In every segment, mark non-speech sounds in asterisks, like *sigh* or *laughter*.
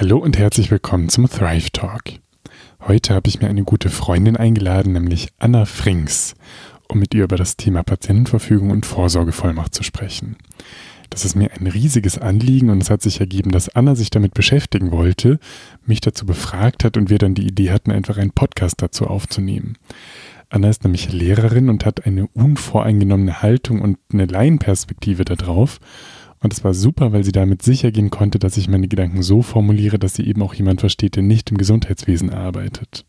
Hallo und herzlich willkommen zum Thrive Talk. Heute habe ich mir eine gute Freundin eingeladen, nämlich Anna Frings, um mit ihr über das Thema Patientenverfügung und Vorsorgevollmacht zu sprechen. Das ist mir ein riesiges Anliegen und es hat sich ergeben, dass Anna sich damit beschäftigen wollte, mich dazu befragt hat und wir dann die Idee hatten, einfach einen Podcast dazu aufzunehmen. Anna ist nämlich Lehrerin und hat eine unvoreingenommene Haltung und eine Laienperspektive darauf. Und es war super, weil sie damit sicher gehen konnte, dass ich meine Gedanken so formuliere, dass sie eben auch jemand versteht, der nicht im Gesundheitswesen arbeitet.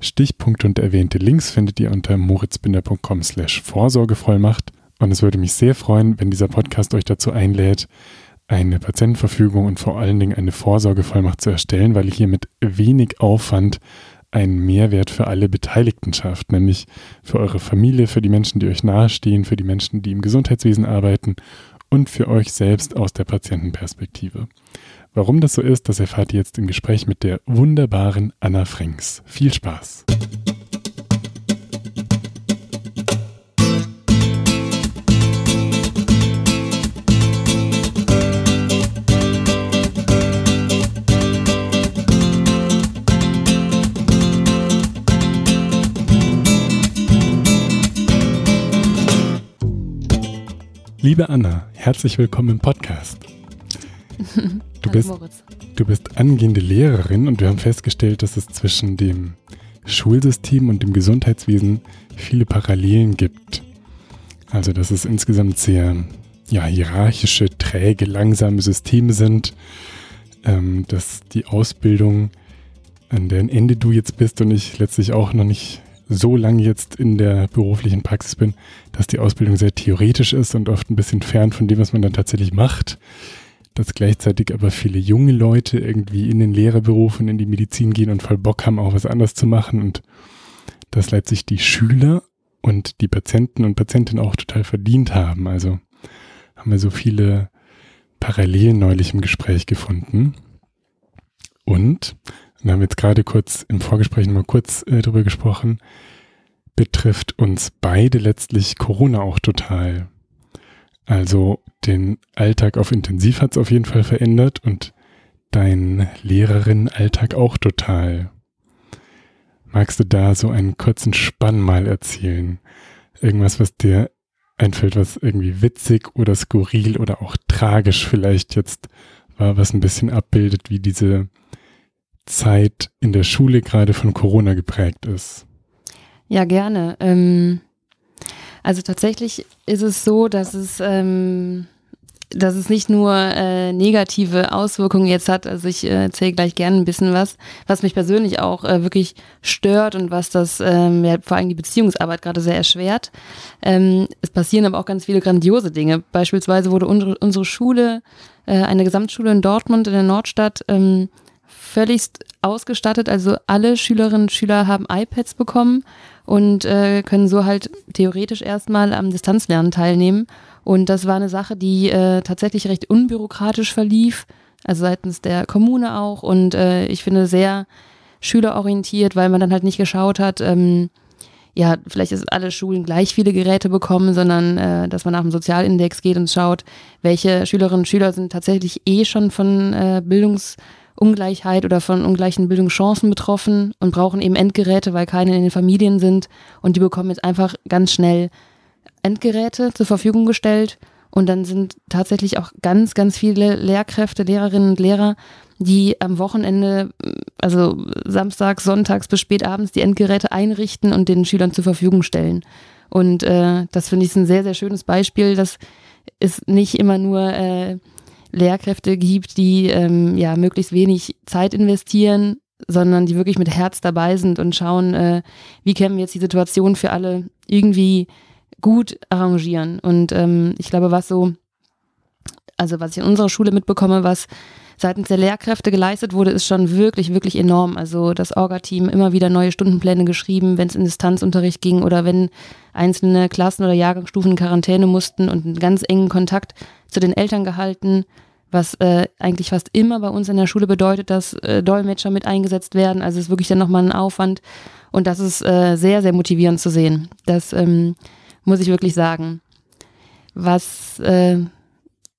Stichpunkte und erwähnte Links findet ihr unter moritzbinder.com slash Vorsorgevollmacht. Und es würde mich sehr freuen, wenn dieser Podcast euch dazu einlädt, eine Patientenverfügung und vor allen Dingen eine Vorsorgevollmacht zu erstellen, weil ich hier mit wenig Aufwand einen Mehrwert für alle Beteiligten schafft, nämlich für eure Familie, für die Menschen, die euch nahestehen, für die Menschen, die im Gesundheitswesen arbeiten und für euch selbst aus der Patientenperspektive. Warum das so ist, das erfahrt ihr jetzt im Gespräch mit der wunderbaren Anna Frings. Viel Spaß! Liebe Anna, herzlich willkommen im Podcast. *laughs* Du bist, du bist angehende Lehrerin und wir haben festgestellt, dass es zwischen dem Schulsystem und dem Gesundheitswesen viele Parallelen gibt. Also, dass es insgesamt sehr ja, hierarchische, träge, langsame Systeme sind, ähm, dass die Ausbildung, an deren Ende du jetzt bist und ich letztlich auch noch nicht so lange jetzt in der beruflichen Praxis bin, dass die Ausbildung sehr theoretisch ist und oft ein bisschen fern von dem, was man dann tatsächlich macht. Dass gleichzeitig aber viele junge Leute irgendwie in den Lehrerberuf und in die Medizin gehen und voll Bock haben, auch was anderes zu machen und dass letztlich die Schüler und die Patienten und Patientinnen auch total verdient haben. Also haben wir so viele Parallelen neulich im Gespräch gefunden. Und wir haben jetzt gerade kurz im Vorgespräch mal kurz äh, drüber gesprochen, betrifft uns beide letztlich Corona auch total. Also den Alltag auf Intensiv hat es auf jeden Fall verändert und dein Lehrerinnenalltag auch total. Magst du da so einen kurzen Spann mal erzählen? Irgendwas, was dir einfällt, was irgendwie witzig oder skurril oder auch tragisch vielleicht jetzt war, was ein bisschen abbildet, wie diese Zeit in der Schule gerade von Corona geprägt ist? Ja, gerne. Ähm, also tatsächlich ist es so, dass es, ähm, dass es nicht nur äh, negative Auswirkungen jetzt hat. Also ich äh, erzähle gleich gerne ein bisschen was, was mich persönlich auch äh, wirklich stört und was das ähm, ja, vor allem die Beziehungsarbeit gerade sehr erschwert. Ähm, es passieren aber auch ganz viele grandiose Dinge. Beispielsweise wurde unsere, unsere Schule, äh, eine Gesamtschule in Dortmund in der Nordstadt, ähm, völligst ausgestattet. Also alle Schülerinnen und Schüler haben iPads bekommen und äh, können so halt theoretisch erstmal am Distanzlernen teilnehmen. Und das war eine Sache, die äh, tatsächlich recht unbürokratisch verlief, also seitens der Kommune auch. Und äh, ich finde sehr schülerorientiert, weil man dann halt nicht geschaut hat, ähm, ja, vielleicht ist alle Schulen gleich viele Geräte bekommen, sondern äh, dass man nach dem Sozialindex geht und schaut, welche Schülerinnen und Schüler sind tatsächlich eh schon von äh, Bildungs- Ungleichheit oder von ungleichen Bildungschancen betroffen und brauchen eben Endgeräte, weil keine in den Familien sind. Und die bekommen jetzt einfach ganz schnell Endgeräte zur Verfügung gestellt. Und dann sind tatsächlich auch ganz, ganz viele Lehrkräfte, Lehrerinnen und Lehrer, die am Wochenende, also samstags, sonntags bis spät abends die Endgeräte einrichten und den Schülern zur Verfügung stellen. Und äh, das finde ich ein sehr, sehr schönes Beispiel. Das ist nicht immer nur äh, Lehrkräfte gibt, die ähm, ja möglichst wenig Zeit investieren, sondern die wirklich mit Herz dabei sind und schauen, äh, wie können wir jetzt die Situation für alle irgendwie gut arrangieren. Und ähm, ich glaube, was so, also was ich in unserer Schule mitbekomme, was seitens der Lehrkräfte geleistet wurde, ist schon wirklich, wirklich enorm. Also das Orga-Team immer wieder neue Stundenpläne geschrieben, wenn es in Distanzunterricht ging oder wenn einzelne Klassen oder Jahrgangsstufen in Quarantäne mussten und einen ganz engen Kontakt zu den Eltern gehalten, was äh, eigentlich fast immer bei uns in der Schule bedeutet, dass äh, Dolmetscher mit eingesetzt werden. Also es ist wirklich dann nochmal ein Aufwand und das ist äh, sehr, sehr motivierend zu sehen. Das ähm, muss ich wirklich sagen. Was äh,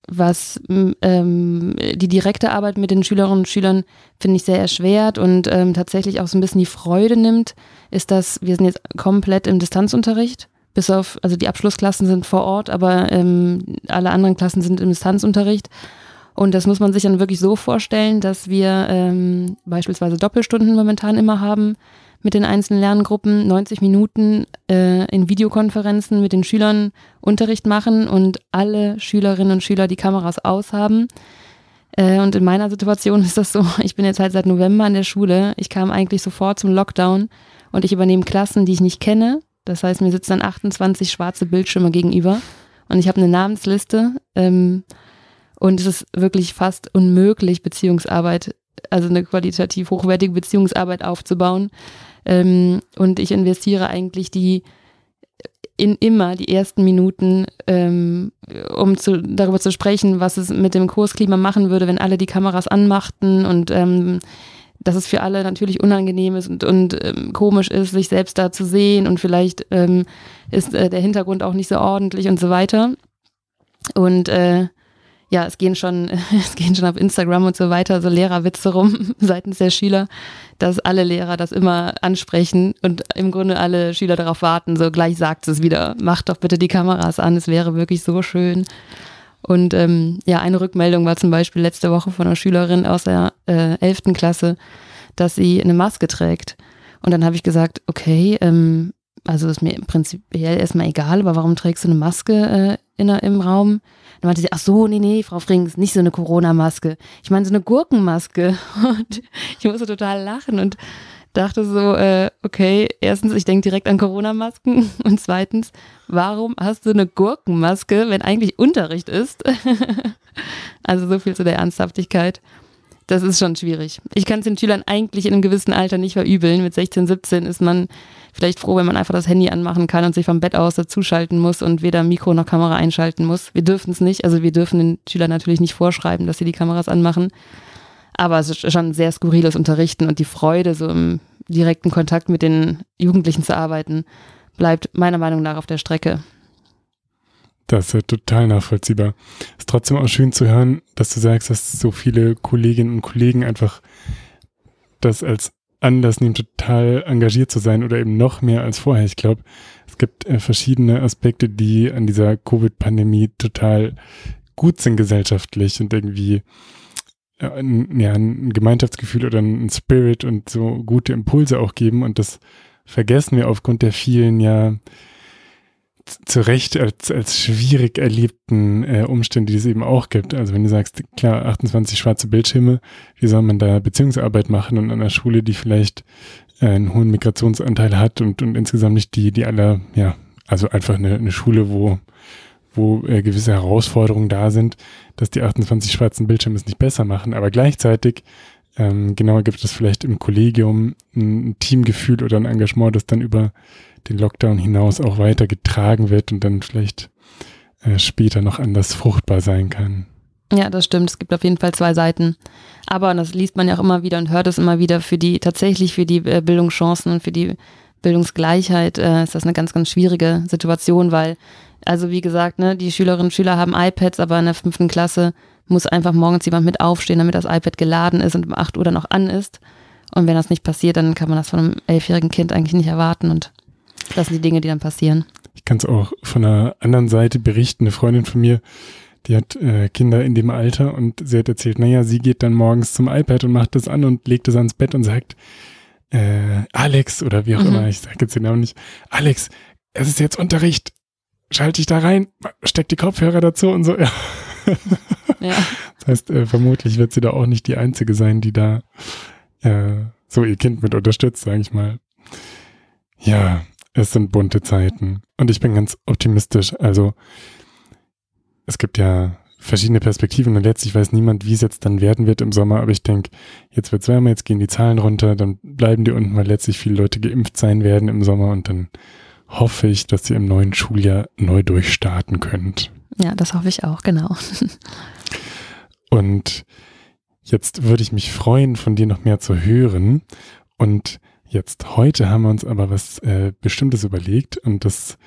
was ähm, die direkte Arbeit mit den Schülerinnen und Schülern, finde ich, sehr erschwert und ähm, tatsächlich auch so ein bisschen die Freude nimmt, ist, dass wir sind jetzt komplett im Distanzunterricht. Bis auf, also die Abschlussklassen sind vor Ort, aber ähm, alle anderen Klassen sind im Distanzunterricht. Und das muss man sich dann wirklich so vorstellen, dass wir ähm, beispielsweise Doppelstunden momentan immer haben mit den einzelnen Lerngruppen 90 Minuten äh, in Videokonferenzen mit den Schülern Unterricht machen und alle Schülerinnen und Schüler die Kameras aushaben. Äh, und in meiner Situation *laughs* ist das so, ich bin jetzt halt seit November an der Schule. Ich kam eigentlich sofort zum Lockdown und ich übernehme Klassen, die ich nicht kenne. Das heißt, mir sitzen dann 28 schwarze Bildschirme gegenüber und ich habe eine Namensliste. Ähm, und es ist wirklich fast unmöglich, Beziehungsarbeit, also eine qualitativ hochwertige Beziehungsarbeit aufzubauen. Ähm, und ich investiere eigentlich die in immer die ersten Minuten, ähm, um zu, darüber zu sprechen, was es mit dem Kursklima machen würde, wenn alle die Kameras anmachten und ähm, dass es für alle natürlich unangenehm ist und, und ähm, komisch ist, sich selbst da zu sehen und vielleicht ähm, ist äh, der Hintergrund auch nicht so ordentlich und so weiter. Und äh, ja, es gehen schon, *laughs* es gehen schon auf Instagram und so weiter so Lehrerwitze rum *laughs* seitens der Schüler, dass alle Lehrer das immer ansprechen und im Grunde alle Schüler darauf warten, so gleich sagt es wieder, macht doch bitte die Kameras an, es wäre wirklich so schön. Und ähm, ja, eine Rückmeldung war zum Beispiel letzte Woche von einer Schülerin aus der äh, 11. Klasse, dass sie eine Maske trägt. Und dann habe ich gesagt, okay, ähm, also ist mir im Prinzip erstmal egal, aber warum trägst du eine Maske äh, in, im Raum? Dann meinte sie, ach so, nee, nee, Frau Frings, nicht so eine Corona-Maske. Ich meine so eine Gurkenmaske. *laughs* Und ich musste total lachen und dachte so, äh, okay, erstens, ich denke direkt an Corona-Masken *laughs* und zweitens, warum hast du eine Gurkenmaske, wenn eigentlich Unterricht ist? *laughs* also so viel zu der Ernsthaftigkeit. Das ist schon schwierig. Ich kann es den Schülern eigentlich in einem gewissen Alter nicht verübeln. Mit 16, 17 ist man vielleicht froh, wenn man einfach das Handy anmachen kann und sich vom Bett aus dazuschalten muss und weder Mikro noch Kamera einschalten muss. Wir dürfen es nicht. Also wir dürfen den Schülern natürlich nicht vorschreiben, dass sie die Kameras anmachen. Aber es ist schon sehr skurriles Unterrichten und die Freude, so im direkten Kontakt mit den Jugendlichen zu arbeiten, bleibt meiner Meinung nach auf der Strecke. Das ist total nachvollziehbar. Ist trotzdem auch schön zu hören, dass du sagst, dass so viele Kolleginnen und Kollegen einfach das als Anlass nehmen, total engagiert zu sein oder eben noch mehr als vorher. Ich glaube, es gibt äh, verschiedene Aspekte, die an dieser Covid-Pandemie total gut sind gesellschaftlich und irgendwie äh, ein, ja, ein Gemeinschaftsgefühl oder ein Spirit und so gute Impulse auch geben. Und das vergessen wir aufgrund der vielen ja zu Recht als, als schwierig erlebten äh, Umstände, die es eben auch gibt. Also wenn du sagst, klar, 28 schwarze Bildschirme, wie soll man da Beziehungsarbeit machen und an einer Schule, die vielleicht äh, einen hohen Migrationsanteil hat und, und insgesamt nicht die, die alle, ja, also einfach eine, eine Schule, wo, wo äh, gewisse Herausforderungen da sind, dass die 28 schwarzen Bildschirme es nicht besser machen, aber gleichzeitig ähm, genauer gibt es vielleicht im Kollegium ein Teamgefühl oder ein Engagement, das dann über den Lockdown hinaus auch weiter getragen wird und dann vielleicht äh, später noch anders fruchtbar sein kann. Ja, das stimmt. Es gibt auf jeden Fall zwei Seiten. Aber, und das liest man ja auch immer wieder und hört es immer wieder, für die, tatsächlich für die äh, Bildungschancen und für die Bildungsgleichheit äh, ist das eine ganz, ganz schwierige Situation, weil, also wie gesagt, ne, die Schülerinnen und Schüler haben iPads, aber in der fünften Klasse muss einfach morgens jemand mit aufstehen, damit das iPad geladen ist und um 8 Uhr dann noch an ist. Und wenn das nicht passiert, dann kann man das von einem elfjährigen Kind eigentlich nicht erwarten. Und das sind die Dinge, die dann passieren. Ich kann es auch von einer anderen Seite berichten. Eine Freundin von mir, die hat äh, Kinder in dem Alter und sie hat erzählt, naja, sie geht dann morgens zum iPad und macht das an und legt es ans Bett und sagt, äh, Alex oder wie auch mhm. immer, ich sage jetzt den Namen nicht, Alex, es ist jetzt Unterricht, schalte dich da rein, steck die Kopfhörer dazu und so. Ja. *laughs* ja. Das heißt, äh, vermutlich wird sie da auch nicht die Einzige sein, die da äh, so ihr Kind mit unterstützt, sage ich mal. Ja, es sind bunte Zeiten. Und ich bin ganz optimistisch. Also es gibt ja verschiedene Perspektiven und letztlich weiß niemand, wie es jetzt dann werden wird im Sommer. Aber ich denke, jetzt wird es wärmer, jetzt gehen die Zahlen runter, dann bleiben die unten, weil letztlich viele Leute geimpft sein werden im Sommer und dann hoffe ich, dass ihr im neuen Schuljahr neu durchstarten könnt. Ja, das hoffe ich auch, genau. *laughs* und jetzt würde ich mich freuen, von dir noch mehr zu hören. Und Jetzt heute haben wir uns aber was äh, Bestimmtes überlegt und das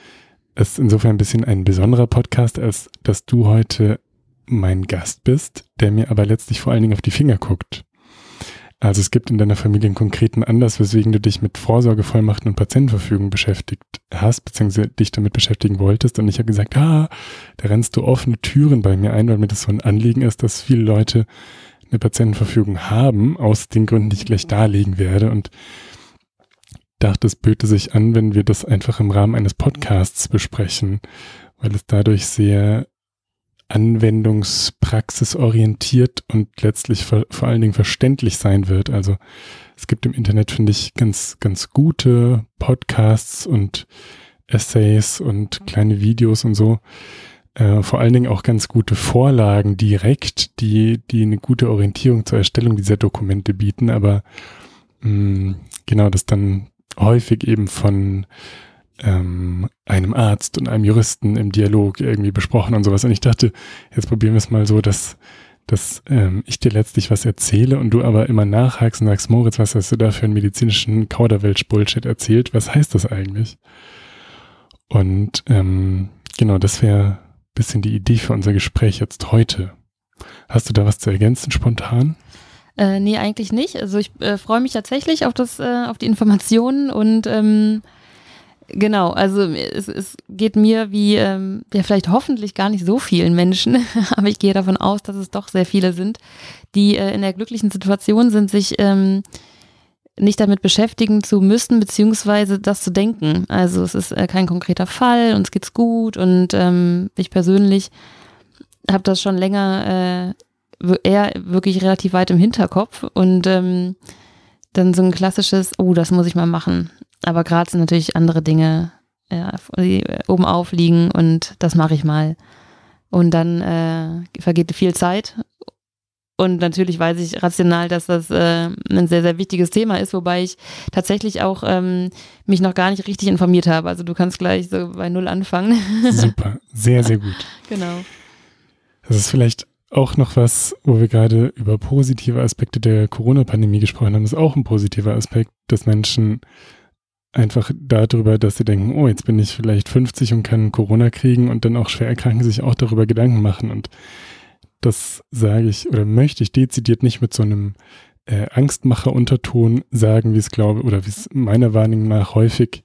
ist insofern ein bisschen ein besonderer Podcast, als dass du heute mein Gast bist, der mir aber letztlich vor allen Dingen auf die Finger guckt. Also es gibt in deiner Familie einen konkreten Anlass, weswegen du dich mit Vorsorgevollmachten und Patientenverfügung beschäftigt hast, beziehungsweise dich damit beschäftigen wolltest. Und ich habe gesagt, ah, da rennst du offene Türen bei mir ein, weil mir das so ein Anliegen ist, dass viele Leute eine Patientenverfügung haben, aus den Gründen, die ich gleich darlegen werde. Und dachte, es böte sich an, wenn wir das einfach im Rahmen eines Podcasts besprechen, weil es dadurch sehr anwendungspraxisorientiert und letztlich vor, vor allen Dingen verständlich sein wird. Also es gibt im Internet, finde ich, ganz, ganz gute Podcasts und Essays und kleine Videos und so. Äh, vor allen Dingen auch ganz gute Vorlagen direkt, die, die eine gute Orientierung zur Erstellung dieser Dokumente bieten, aber mh, mm, genau das dann häufig eben von ähm, einem Arzt und einem Juristen im Dialog irgendwie besprochen und sowas. Und ich dachte, jetzt probieren wir es mal so, dass, dass ähm, ich dir letztlich was erzähle und du aber immer nachhakst und sagst, Moritz, was hast du da für einen medizinischen Kauderwelsch-Bullshit erzählt? Was heißt das eigentlich? Und ähm, genau, das wäre bisschen die Idee für unser Gespräch jetzt heute. Hast du da was zu ergänzen spontan? Äh, nee, eigentlich nicht. Also ich äh, freue mich tatsächlich auf das, äh, auf die Informationen und ähm, Genau, also es, es geht mir wie, ähm, ja vielleicht hoffentlich gar nicht so vielen Menschen, *laughs* aber ich gehe davon aus, dass es doch sehr viele sind, die äh, in der glücklichen Situation sind, sich ähm, nicht damit beschäftigen zu müssen, beziehungsweise das zu denken. Also es ist äh, kein konkreter Fall, uns geht's gut und ähm, ich persönlich habe das schon länger äh, eher wirklich relativ weit im Hinterkopf und ähm, dann so ein klassisches, oh, das muss ich mal machen. Aber gerade sind natürlich andere Dinge, ja, die äh, oben aufliegen und das mache ich mal. Und dann äh, vergeht viel Zeit. Und natürlich weiß ich rational, dass das äh, ein sehr, sehr wichtiges Thema ist, wobei ich tatsächlich auch ähm, mich noch gar nicht richtig informiert habe. Also du kannst gleich so bei Null anfangen. Super, sehr, sehr gut. *laughs* genau. Das ist vielleicht auch noch was, wo wir gerade über positive Aspekte der Corona-Pandemie gesprochen haben, ist auch ein positiver Aspekt, dass Menschen einfach darüber, dass sie denken, oh, jetzt bin ich vielleicht 50 und kann Corona kriegen und dann auch schwer erkranken, sich auch darüber Gedanken machen. Und das sage ich oder möchte ich dezidiert nicht mit so einem äh, Angstmacher-Unterton sagen, wie es glaube oder wie es meiner Wahrnehmung nach häufig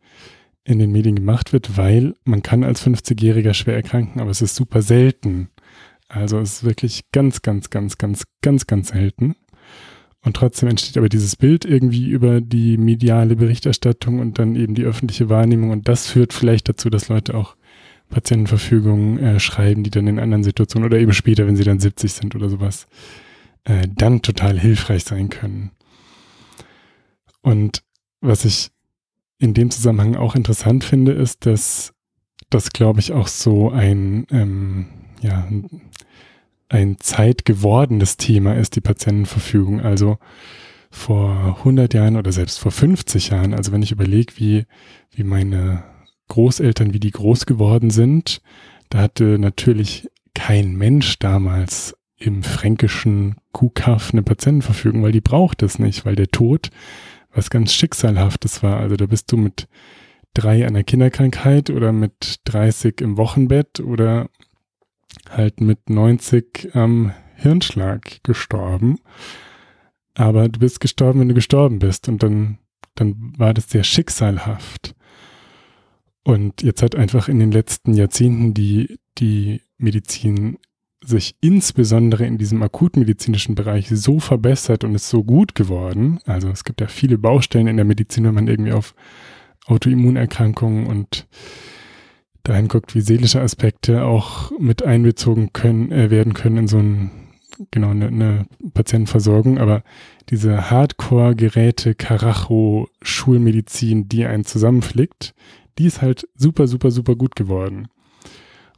in den Medien gemacht wird, weil man kann als 50-Jähriger schwer erkranken, aber es ist super selten. Also es ist wirklich ganz, ganz, ganz, ganz, ganz, ganz selten. Und trotzdem entsteht aber dieses Bild irgendwie über die mediale Berichterstattung und dann eben die öffentliche Wahrnehmung. Und das führt vielleicht dazu, dass Leute auch Patientenverfügungen äh, schreiben, die dann in anderen Situationen oder eben später, wenn sie dann 70 sind oder sowas, äh, dann total hilfreich sein können. Und was ich in dem Zusammenhang auch interessant finde, ist, dass das, glaube ich, auch so ein, ähm, ja, ein zeitgewordenes Thema ist, die Patientenverfügung. Also vor 100 Jahren oder selbst vor 50 Jahren, also wenn ich überlege, wie, wie meine Großeltern, wie die groß geworden sind, da hatte natürlich kein Mensch damals im fränkischen Kuhkaff eine Patientenverfügung, weil die braucht es nicht, weil der Tod was ganz Schicksalhaftes war. Also da bist du mit drei der Kinderkrankheit oder mit 30 im Wochenbett oder halt mit 90 am Hirnschlag gestorben. Aber du bist gestorben, wenn du gestorben bist. Und dann, dann war das sehr schicksalhaft. Und jetzt hat einfach in den letzten Jahrzehnten die, die Medizin sich insbesondere in diesem akutmedizinischen Bereich so verbessert und ist so gut geworden. Also es gibt ja viele Baustellen in der Medizin, wenn man irgendwie auf Autoimmunerkrankungen und dahin guckt, wie seelische Aspekte auch mit einbezogen können, äh, werden können in so ein, genau, eine, eine Patientenversorgung. Aber diese Hardcore-Geräte, Karacho, Schulmedizin, die einen zusammenflickt, die ist halt super, super, super gut geworden.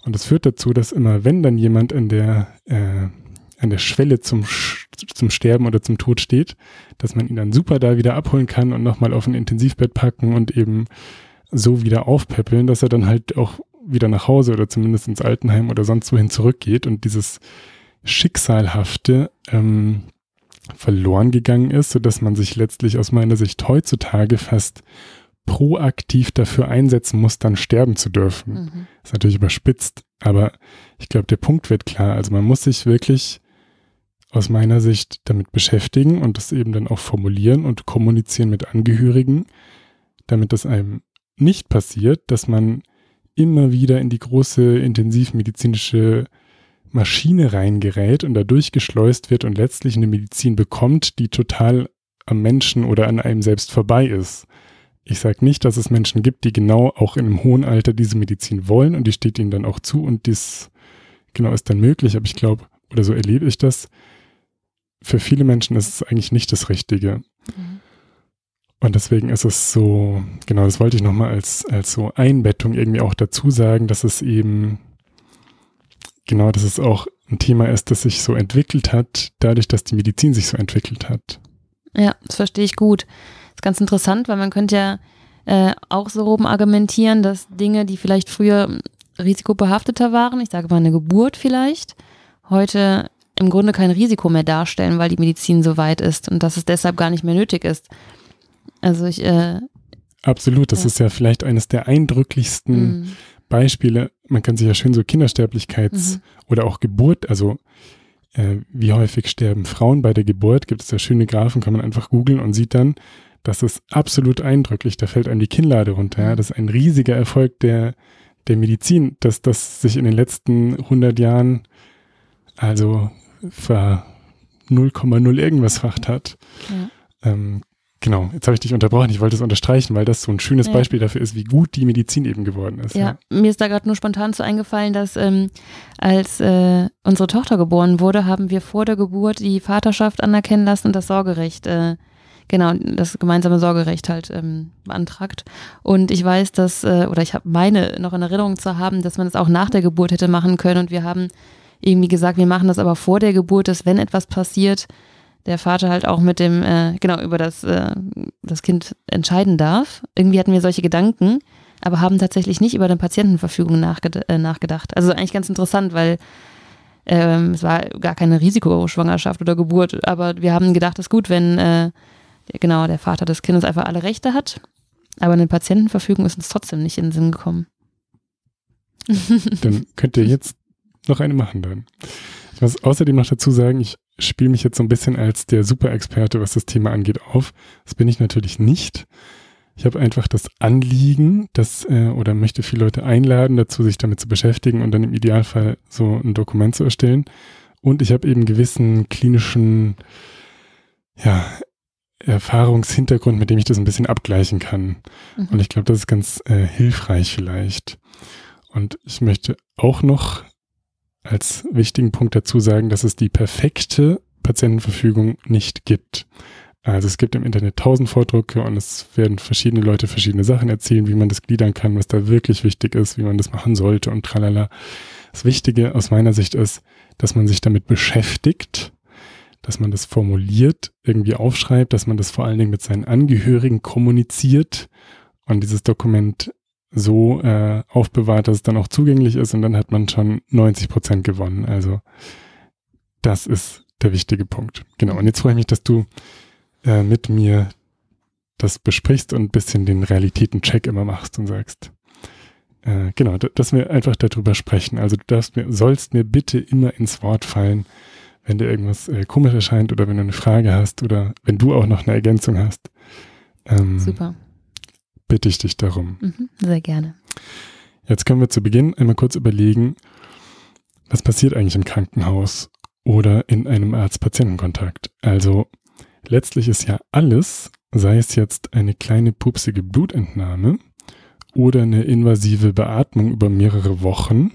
Und das führt dazu, dass immer, wenn dann jemand an der, äh, an der Schwelle zum, zum Sterben oder zum Tod steht, dass man ihn dann super da wieder abholen kann und nochmal auf ein Intensivbett packen und eben so wieder aufpäppeln, dass er dann halt auch wieder nach Hause oder zumindest ins Altenheim oder sonst wohin zurückgeht und dieses Schicksalhafte ähm, verloren gegangen ist, sodass man sich letztlich aus meiner Sicht heutzutage fast proaktiv dafür einsetzen muss, dann sterben zu dürfen. Mhm. ist natürlich überspitzt, Aber ich glaube, der Punkt wird klar. Also man muss sich wirklich aus meiner Sicht damit beschäftigen und das eben dann auch formulieren und kommunizieren mit Angehörigen, damit das einem nicht passiert, dass man immer wieder in die große intensivmedizinische Maschine reingerät und dadurch geschleust wird und letztlich eine Medizin bekommt, die total am Menschen oder an einem selbst vorbei ist. Ich sage nicht, dass es Menschen gibt, die genau auch in einem hohen Alter diese Medizin wollen und die steht ihnen dann auch zu und dies genau ist dann möglich, aber ich glaube, oder so erlebe ich das, für viele Menschen ist es eigentlich nicht das Richtige. Mhm. Und deswegen ist es so, genau, das wollte ich nochmal als, als so Einbettung irgendwie auch dazu sagen, dass es eben, genau, dass es auch ein Thema ist, das sich so entwickelt hat, dadurch, dass die Medizin sich so entwickelt hat. Ja, das verstehe ich gut. Das ist ganz interessant, weil man könnte ja äh, auch so rum argumentieren, dass Dinge, die vielleicht früher risikobehafteter waren, ich sage mal eine Geburt vielleicht, heute im Grunde kein Risiko mehr darstellen, weil die Medizin so weit ist und dass es deshalb gar nicht mehr nötig ist. Also ich. Äh, Absolut, das ja. ist ja vielleicht eines der eindrücklichsten mhm. Beispiele. Man kann sich ja schön so Kindersterblichkeits- mhm. oder auch Geburt, also äh, wie häufig sterben Frauen bei der Geburt, gibt es ja schöne Graphen, kann man einfach googeln und sieht dann, das ist absolut eindrücklich. Da fällt einem die Kinnlade runter. Ja? Das ist ein riesiger Erfolg der, der Medizin, dass das sich in den letzten 100 Jahren also ver 0,0 irgendwas facht hat. Ja. Ähm, genau, jetzt habe ich dich unterbrochen. Ich wollte es unterstreichen, weil das so ein schönes ja. Beispiel dafür ist, wie gut die Medizin eben geworden ist. Ja, ja. mir ist da gerade nur spontan so eingefallen, dass ähm, als äh, unsere Tochter geboren wurde, haben wir vor der Geburt die Vaterschaft anerkennen lassen und das Sorgerecht äh, genau, das gemeinsame Sorgerecht halt ähm, beantragt. Und ich weiß, dass, äh, oder ich habe meine noch in Erinnerung zu haben, dass man es das auch nach der Geburt hätte machen können. Und wir haben irgendwie gesagt, wir machen das aber vor der Geburt, dass wenn etwas passiert, der Vater halt auch mit dem, äh, genau, über das, äh, das Kind entscheiden darf. Irgendwie hatten wir solche Gedanken, aber haben tatsächlich nicht über eine Patientenverfügung nachged äh, nachgedacht. Also eigentlich ganz interessant, weil ähm, es war gar keine Risikoschwangerschaft oder Geburt, aber wir haben gedacht, es ist gut, wenn äh, genau der Vater des Kindes einfach alle Rechte hat, aber eine Patientenverfügung ist uns trotzdem nicht in den Sinn gekommen. Dann könnt ihr jetzt noch eine machen dann. Ich muss außerdem noch dazu sagen, ich spiele mich jetzt so ein bisschen als der Superexperte, was das Thema angeht, auf. Das bin ich natürlich nicht. Ich habe einfach das Anliegen, das äh, oder möchte viele Leute einladen, dazu sich damit zu beschäftigen und dann im Idealfall so ein Dokument zu erstellen. Und ich habe eben gewissen klinischen ja, Erfahrungshintergrund, mit dem ich das ein bisschen abgleichen kann. Mhm. Und ich glaube, das ist ganz äh, hilfreich vielleicht. Und ich möchte auch noch als wichtigen Punkt dazu sagen, dass es die perfekte Patientenverfügung nicht gibt. Also es gibt im Internet tausend Vordrucke und es werden verschiedene Leute verschiedene Sachen erzählen, wie man das gliedern kann, was da wirklich wichtig ist, wie man das machen sollte und tralala. Das Wichtige aus meiner Sicht ist, dass man sich damit beschäftigt, dass man das formuliert, irgendwie aufschreibt, dass man das vor allen Dingen mit seinen Angehörigen kommuniziert und dieses Dokument so äh, aufbewahrt, dass es dann auch zugänglich ist und dann hat man schon 90 Prozent gewonnen. Also das ist der wichtige Punkt. Genau. Und jetzt freue ich mich, dass du äh, mit mir das besprichst und ein bisschen den Realitätencheck immer machst und sagst, äh, genau, dass wir einfach darüber sprechen. Also du darfst mir, sollst mir bitte immer ins Wort fallen, wenn dir irgendwas äh, komisch erscheint oder wenn du eine Frage hast oder wenn du auch noch eine Ergänzung hast. Ähm, Super bitte ich dich darum. Mhm, sehr gerne. Jetzt können wir zu Beginn einmal kurz überlegen, was passiert eigentlich im Krankenhaus oder in einem Arzt-Patienten-Kontakt. Also letztlich ist ja alles, sei es jetzt eine kleine pupsige Blutentnahme oder eine invasive Beatmung über mehrere Wochen,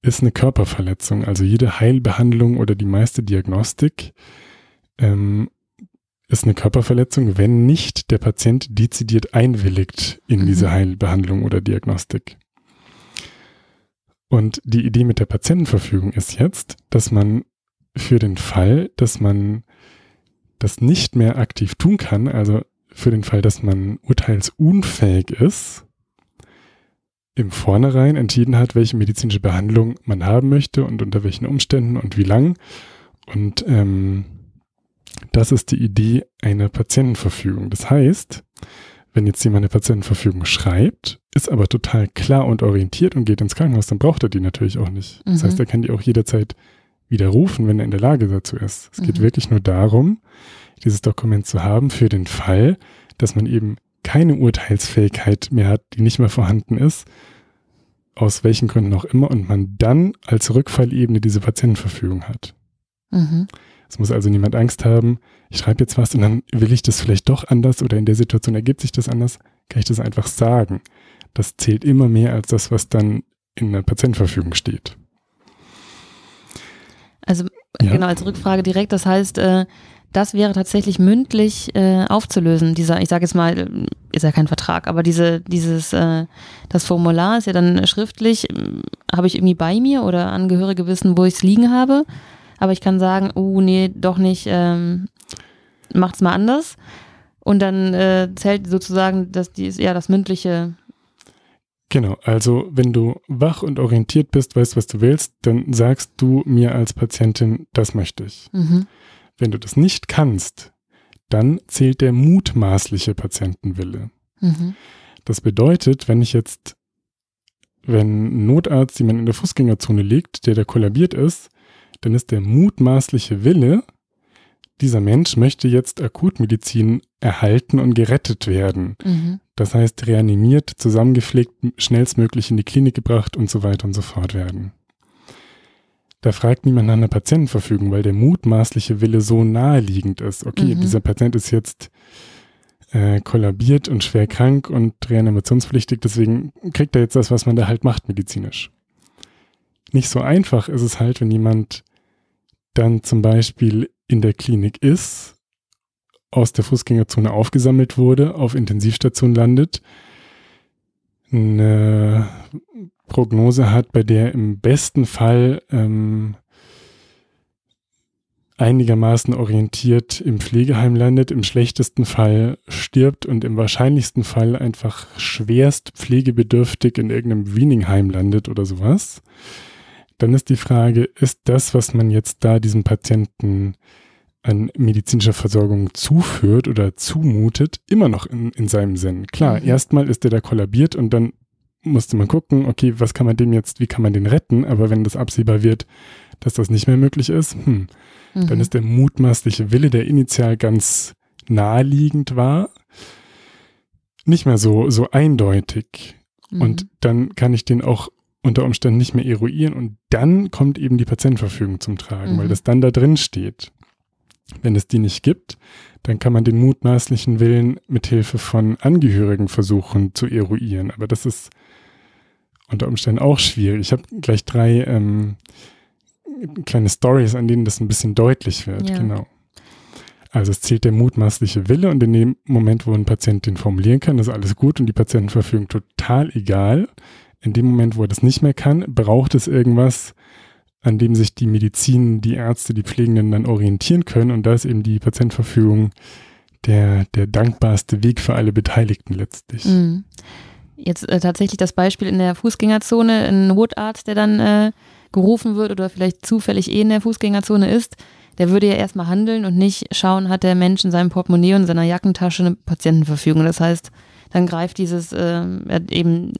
ist eine Körperverletzung. Also jede Heilbehandlung oder die meiste Diagnostik ähm, ist eine Körperverletzung, wenn nicht der Patient dezidiert einwilligt in mhm. diese Heilbehandlung oder Diagnostik. Und die Idee mit der Patientenverfügung ist jetzt, dass man für den Fall, dass man das nicht mehr aktiv tun kann, also für den Fall, dass man urteilsunfähig ist, im Vornherein entschieden hat, welche medizinische Behandlung man haben möchte und unter welchen Umständen und wie lang. Und ähm, das ist die Idee einer Patientenverfügung. Das heißt, wenn jetzt jemand eine Patientenverfügung schreibt, ist aber total klar und orientiert und geht ins Krankenhaus, dann braucht er die natürlich auch nicht. Das heißt, mhm. er kann die auch jederzeit widerrufen, wenn er in der Lage dazu ist. Es geht mhm. wirklich nur darum, dieses Dokument zu haben für den Fall, dass man eben keine Urteilsfähigkeit mehr hat, die nicht mehr vorhanden ist, aus welchen Gründen auch immer, und man dann als Rückfallebene diese Patientenverfügung hat. Mhm. Es muss also niemand Angst haben, ich schreibe jetzt was und dann will ich das vielleicht doch anders oder in der Situation ergibt sich das anders, kann ich das einfach sagen. Das zählt immer mehr als das, was dann in der Patientenverfügung steht. Also ja. genau als Rückfrage direkt, das heißt, äh, das wäre tatsächlich mündlich äh, aufzulösen. Dieser, ich sage jetzt mal, ist ja kein Vertrag, aber diese, dieses, äh, das Formular ist ja dann schriftlich, habe ich irgendwie bei mir oder Angehörige wissen, wo ich es liegen habe. Aber ich kann sagen, oh nee, doch nicht, ähm, macht's mal anders. Und dann äh, zählt sozusagen das, die, ja, das mündliche Genau, also wenn du wach und orientiert bist, weißt, was du willst, dann sagst du mir als Patientin, das möchte ich. Mhm. Wenn du das nicht kannst, dann zählt der mutmaßliche Patientenwille. Mhm. Das bedeutet, wenn ich jetzt, wenn ein Notarzt jemand in der Fußgängerzone liegt, der da kollabiert ist, dann ist der mutmaßliche Wille, dieser Mensch möchte jetzt Akutmedizin erhalten und gerettet werden. Mhm. Das heißt, reanimiert, zusammengepflegt, schnellstmöglich in die Klinik gebracht und so weiter und so fort werden. Da fragt niemand nach einer Patientenverfügung, weil der mutmaßliche Wille so naheliegend ist. Okay, mhm. dieser Patient ist jetzt äh, kollabiert und schwer krank und reanimationspflichtig, deswegen kriegt er jetzt das, was man da halt macht medizinisch. Nicht so einfach ist es halt, wenn jemand dann zum Beispiel in der Klinik ist, aus der Fußgängerzone aufgesammelt wurde, auf Intensivstation landet, eine Prognose hat, bei der im besten Fall ähm, einigermaßen orientiert im Pflegeheim landet, im schlechtesten Fall stirbt und im wahrscheinlichsten Fall einfach schwerst pflegebedürftig in irgendeinem Wieningheim landet oder sowas, dann ist die Frage, ist das, was man jetzt da diesem Patienten an medizinischer Versorgung zuführt oder zumutet, immer noch in, in seinem Sinn. Klar, mhm. erstmal ist der da kollabiert und dann musste man gucken, okay, was kann man dem jetzt, wie kann man den retten? Aber wenn das absehbar wird, dass das nicht mehr möglich ist, hm, mhm. dann ist der mutmaßliche Wille, der initial ganz naheliegend war, nicht mehr so, so eindeutig. Mhm. Und dann kann ich den auch unter Umständen nicht mehr eruieren und dann kommt eben die Patientenverfügung zum Tragen, mhm. weil das dann da drin steht. Wenn es die nicht gibt, dann kann man den mutmaßlichen Willen mit Hilfe von Angehörigen versuchen zu eruieren. Aber das ist unter Umständen auch schwierig. Ich habe gleich drei ähm, kleine Stories, an denen das ein bisschen deutlich wird. Ja. Genau. Also es zählt der mutmaßliche Wille und in dem Moment, wo ein Patient den formulieren kann, ist alles gut und die Patientenverfügung total egal. In dem Moment, wo er das nicht mehr kann, braucht es irgendwas, an dem sich die Medizin, die Ärzte, die Pflegenden dann orientieren können. Und da ist eben die Patientenverfügung der, der dankbarste Weg für alle Beteiligten letztlich. Mhm. Jetzt äh, tatsächlich das Beispiel in der Fußgängerzone, ein Notarzt, der dann äh, gerufen wird oder vielleicht zufällig eh in der Fußgängerzone ist, der würde ja erstmal handeln und nicht schauen, hat der Mensch in seinem Portemonnaie und in seiner Jackentasche eine Patientenverfügung. Das heißt, dann greift dieses äh, eben,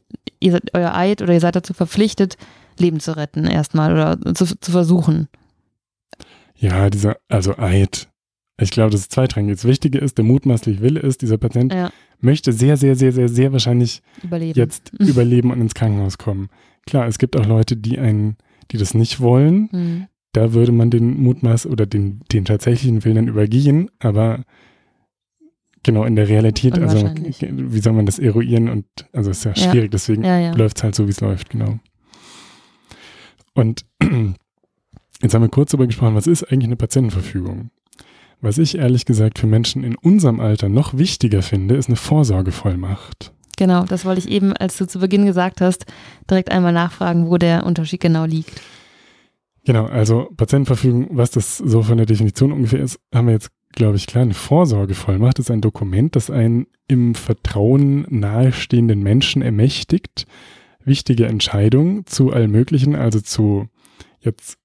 ihr seid euer Eid oder ihr seid dazu verpflichtet, Leben zu retten erstmal oder zu, zu versuchen. Ja, dieser, also Eid. Ich glaube, das ist zweitrangig. Das Wichtige ist, der mutmaßliche Wille ist, dieser Patient ja. möchte sehr, sehr, sehr, sehr, sehr wahrscheinlich überleben. jetzt *laughs* überleben und ins Krankenhaus kommen. Klar, es gibt auch Leute, die einen, die das nicht wollen. Mhm. Da würde man den Mutmaß oder den, den tatsächlichen Willen dann übergehen, aber genau in der Realität, also wie soll man das eruieren und also ist ja, ja. schwierig, deswegen ja, ja. läuft es halt so, wie es läuft, genau. Und *clears throat* jetzt haben wir kurz darüber gesprochen, was ist eigentlich eine Patientenverfügung? Was ich ehrlich gesagt für Menschen in unserem Alter noch wichtiger finde, ist eine Vorsorgevollmacht. Genau, das wollte ich eben, als du zu Beginn gesagt hast, direkt einmal nachfragen, wo der Unterschied genau liegt. Genau, also Patientenverfügung, was das so von der Definition ungefähr ist, haben wir jetzt, glaube ich, klar. Eine Vorsorgevollmacht ist ein Dokument, das einen im Vertrauen nahestehenden Menschen ermächtigt, wichtige Entscheidungen zu allem Möglichen, also zu jetzt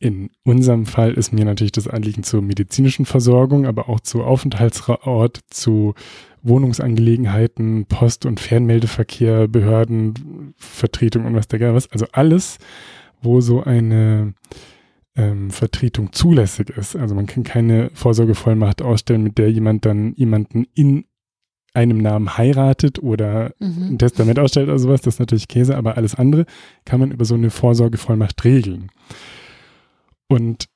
in unserem Fall ist mir natürlich das Anliegen zur medizinischen Versorgung, aber auch zu Aufenthaltsort, zu Wohnungsangelegenheiten, Post- und Fernmeldeverkehr, Behörden, Vertretung und was der was. Also alles, wo so eine ähm, Vertretung zulässig ist. Also man kann keine Vorsorgevollmacht ausstellen, mit der jemand dann jemanden in einem Namen heiratet oder mhm. ein Testament ausstellt oder sowas, das ist natürlich Käse, aber alles andere kann man über so eine Vorsorgevollmacht regeln. Und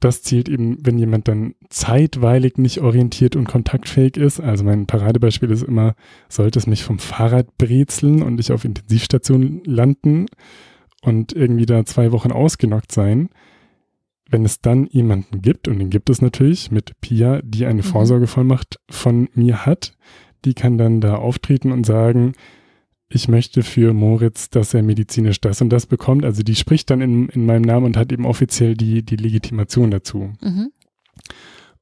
das zielt eben, wenn jemand dann zeitweilig nicht orientiert und kontaktfähig ist. Also mein Paradebeispiel ist immer, sollte es mich vom Fahrrad brezeln und ich auf Intensivstation landen und irgendwie da zwei Wochen ausgenockt sein, wenn es dann jemanden gibt, und den gibt es natürlich mit Pia, die eine mhm. Vorsorgevollmacht von mir hat, die kann dann da auftreten und sagen, ich möchte für Moritz, dass er medizinisch das und das bekommt. Also die spricht dann in, in meinem Namen und hat eben offiziell die, die Legitimation dazu. Mhm.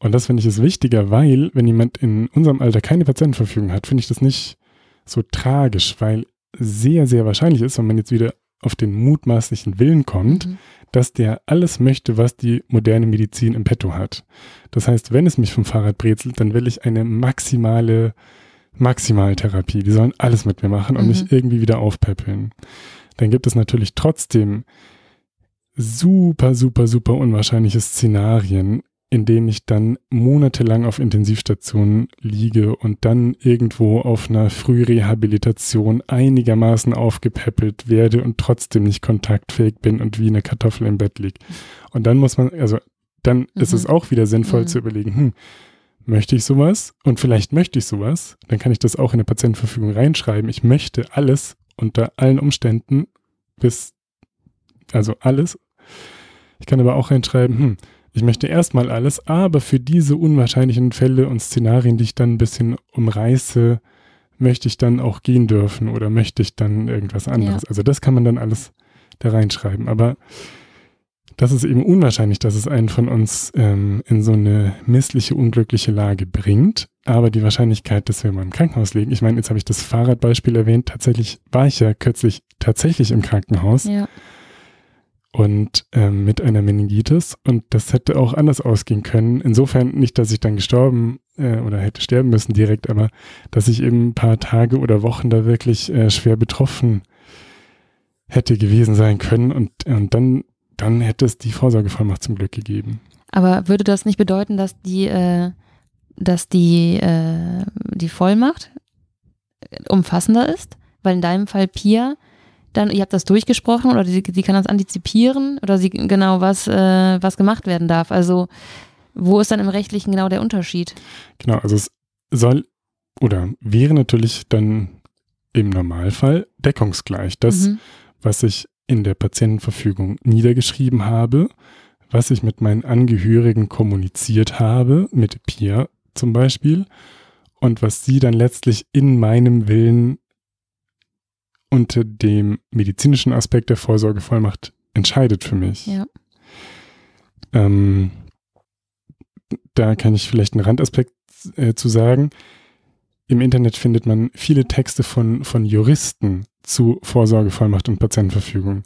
Und das finde ich ist wichtiger, weil wenn jemand in unserem Alter keine Patientenverfügung hat, finde ich das nicht so tragisch, weil sehr, sehr wahrscheinlich ist, wenn man jetzt wieder auf den mutmaßlichen Willen kommt, mhm dass der alles möchte, was die moderne Medizin im Petto hat. Das heißt, wenn es mich vom Fahrrad brezelt, dann will ich eine maximale Maximaltherapie. Die sollen alles mit mir machen und mhm. mich irgendwie wieder aufpäppeln. Dann gibt es natürlich trotzdem super, super, super unwahrscheinliche Szenarien, in denen ich dann monatelang auf Intensivstationen liege und dann irgendwo auf einer Frührehabilitation einigermaßen aufgepäppelt werde und trotzdem nicht kontaktfähig bin und wie eine Kartoffel im Bett liege. Und dann muss man, also dann mhm. ist es mhm. auch wieder sinnvoll mhm. zu überlegen, hm, möchte ich sowas? Und vielleicht möchte ich sowas, dann kann ich das auch in der Patientenverfügung reinschreiben. Ich möchte alles unter allen Umständen bis, also alles. Ich kann aber auch reinschreiben, hm, ich möchte erstmal alles, aber für diese unwahrscheinlichen Fälle und Szenarien, die ich dann ein bisschen umreiße, möchte ich dann auch gehen dürfen oder möchte ich dann irgendwas anderes. Ja. Also das kann man dann alles da reinschreiben. Aber das ist eben unwahrscheinlich, dass es einen von uns ähm, in so eine missliche, unglückliche Lage bringt. Aber die Wahrscheinlichkeit, dass wir mal im Krankenhaus liegen, ich meine, jetzt habe ich das Fahrradbeispiel erwähnt, tatsächlich war ich ja kürzlich tatsächlich im Krankenhaus. Ja und ähm, mit einer Meningitis und das hätte auch anders ausgehen können. Insofern nicht, dass ich dann gestorben äh, oder hätte sterben müssen direkt, aber dass ich eben ein paar Tage oder Wochen da wirklich äh, schwer betroffen hätte gewesen sein können und, und dann, dann hätte es die Vorsorgevollmacht zum Glück gegeben. Aber würde das nicht bedeuten, dass die, äh, dass die, äh, die Vollmacht umfassender ist? Weil in deinem Fall Pia dann, ihr habt das durchgesprochen oder sie, sie kann das antizipieren oder sie genau was, äh, was gemacht werden darf. Also wo ist dann im Rechtlichen genau der Unterschied? Genau, also es soll oder wäre natürlich dann im Normalfall deckungsgleich. Das, mhm. was ich in der Patientenverfügung niedergeschrieben habe, was ich mit meinen Angehörigen kommuniziert habe, mit Pia zum Beispiel, und was sie dann letztlich in meinem Willen unter dem medizinischen Aspekt der Vorsorgevollmacht entscheidet für mich. Ja. Ähm, da kann ich vielleicht einen Randaspekt äh, zu sagen. Im Internet findet man viele Texte von, von Juristen zu Vorsorgevollmacht und Patientenverfügung.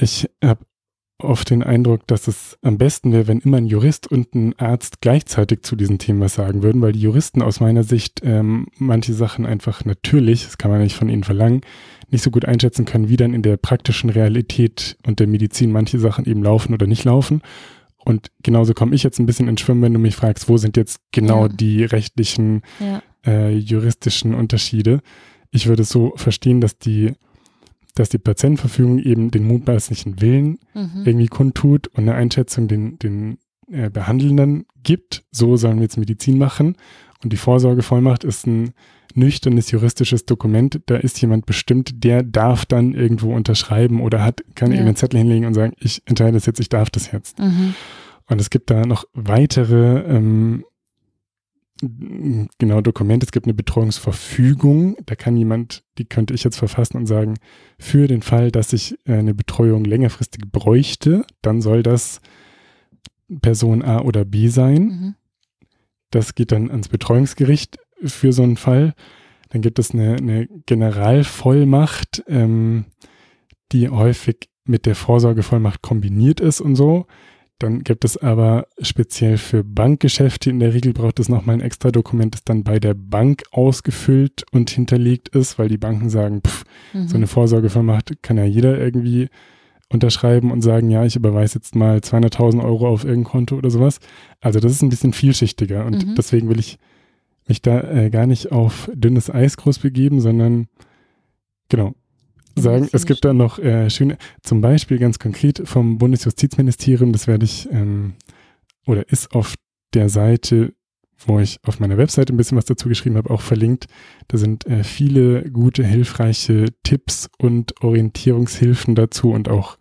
Ich habe oft den Eindruck, dass es am besten wäre, wenn immer ein Jurist und ein Arzt gleichzeitig zu diesen Themen was sagen würden, weil die Juristen aus meiner Sicht ähm, manche Sachen einfach natürlich, das kann man nicht von ihnen verlangen, nicht so gut einschätzen können, wie dann in der praktischen Realität und der Medizin manche Sachen eben laufen oder nicht laufen. Und genauso komme ich jetzt ein bisschen ins Schwimmen, wenn du mich fragst, wo sind jetzt genau ja. die rechtlichen, ja. äh, juristischen Unterschiede. Ich würde es so verstehen, dass die dass die Patientenverfügung eben den mutmaßlichen Willen mhm. irgendwie kundtut und eine Einschätzung den, den äh, Behandelnden gibt. So sollen wir jetzt Medizin machen. Und die Vorsorgevollmacht ist ein nüchternes juristisches Dokument. Da ist jemand bestimmt, der darf dann irgendwo unterschreiben oder hat, kann ja. eben einen Zettel hinlegen und sagen, ich entscheide das jetzt, ich darf das jetzt. Mhm. Und es gibt da noch weitere ähm, genau Dokument. Es gibt eine Betreuungsverfügung. Da kann jemand, die könnte ich jetzt verfassen und sagen, für den Fall, dass ich äh, eine Betreuung längerfristig bräuchte, dann soll das Person A oder B sein. Mhm. Das geht dann ans Betreuungsgericht für so einen Fall. Dann gibt es eine, eine Generalvollmacht, ähm, die häufig mit der Vorsorgevollmacht kombiniert ist und so. Dann gibt es aber speziell für Bankgeschäfte, in der Regel braucht es nochmal ein extra Dokument, das dann bei der Bank ausgefüllt und hinterlegt ist, weil die Banken sagen, pff, mhm. so eine Vorsorgevollmacht kann ja jeder irgendwie unterschreiben und sagen, ja, ich überweise jetzt mal 200.000 Euro auf irgendein Konto oder sowas. Also das ist ein bisschen vielschichtiger und mhm. deswegen will ich mich da äh, gar nicht auf dünnes Eis groß begeben, sondern genau sagen, es gibt da noch äh, schöne, zum Beispiel ganz konkret vom Bundesjustizministerium, das werde ich ähm, oder ist auf der Seite wo ich auf meiner Webseite ein bisschen was dazu geschrieben habe, auch verlinkt. Da sind äh, viele gute, hilfreiche Tipps und Orientierungshilfen dazu und auch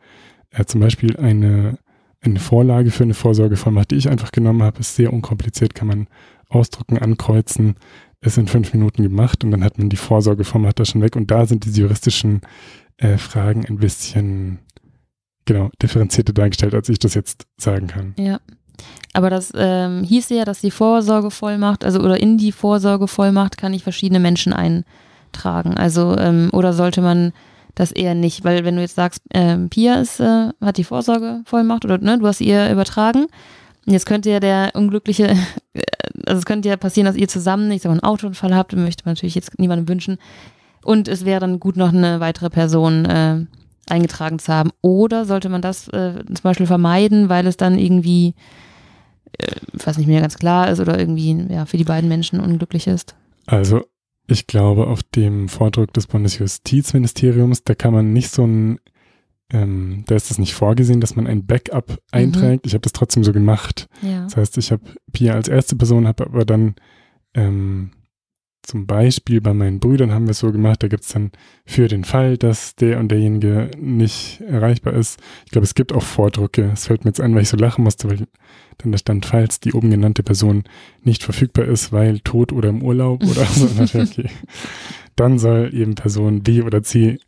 äh, zum Beispiel eine, eine Vorlage für eine Vorsorgevollmacht, die ich einfach genommen habe. Ist sehr unkompliziert, kann man ausdrucken, ankreuzen. Ist in fünf Minuten gemacht und dann hat man die Vorsorgevollmacht da schon weg. Und da sind diese juristischen äh, Fragen ein bisschen genau differenzierter dargestellt, als ich das jetzt sagen kann. Ja, aber das ähm, hieß ja, dass die Vorsorgevollmacht, also oder in die Vorsorgevollmacht kann ich verschiedene Menschen eintragen. Also, ähm, oder sollte man das eher nicht? Weil wenn du jetzt sagst, ähm, Pia ist, äh, hat die Vorsorgevollmacht oder ne, du hast ihr übertragen. Jetzt könnte ja der unglückliche, *laughs* also es könnte ja passieren, dass ihr zusammen, ich sag mal, einen Autounfall habt, möchte man natürlich jetzt niemandem wünschen. Und es wäre dann gut, noch eine weitere Person äh, eingetragen zu haben. Oder sollte man das äh, zum Beispiel vermeiden, weil es dann irgendwie äh, was nicht mehr ganz klar ist oder irgendwie ja, für die beiden Menschen unglücklich ist? Also ich glaube, auf dem Vordruck des Bundesjustizministeriums, da kann man nicht so ein, ähm, da ist es nicht vorgesehen, dass man ein Backup mhm. einträgt. Mhm. Ich habe das trotzdem so gemacht. Ja. Das heißt, ich habe Pia als erste Person, habe aber dann ähm, zum Beispiel bei meinen Brüdern haben wir es so gemacht, da gibt es dann für den Fall, dass der und derjenige nicht erreichbar ist. Ich glaube, es gibt auch Vordrucke. Es fällt mir jetzt ein, weil ich so lachen musste, weil dann da stand, falls die oben genannte Person nicht verfügbar ist, weil tot oder im Urlaub oder so. *laughs* okay. Dann soll eben Person B oder C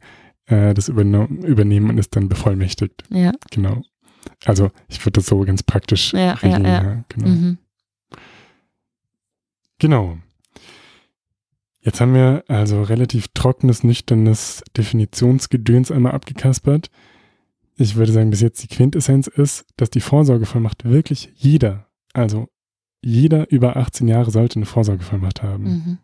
äh, das übernehmen und ist dann bevollmächtigt. Ja. Genau. Also ich würde das so ganz praktisch ja, regeln. Ja, ja. Genau. Mhm. Genau. Jetzt haben wir also relativ trockenes, nüchternes Definitionsgedöns einmal abgekaspert. Ich würde sagen, bis jetzt die Quintessenz ist, dass die Vorsorgevollmacht wirklich jeder, also jeder über 18 Jahre sollte eine Vorsorgevollmacht haben. Mhm.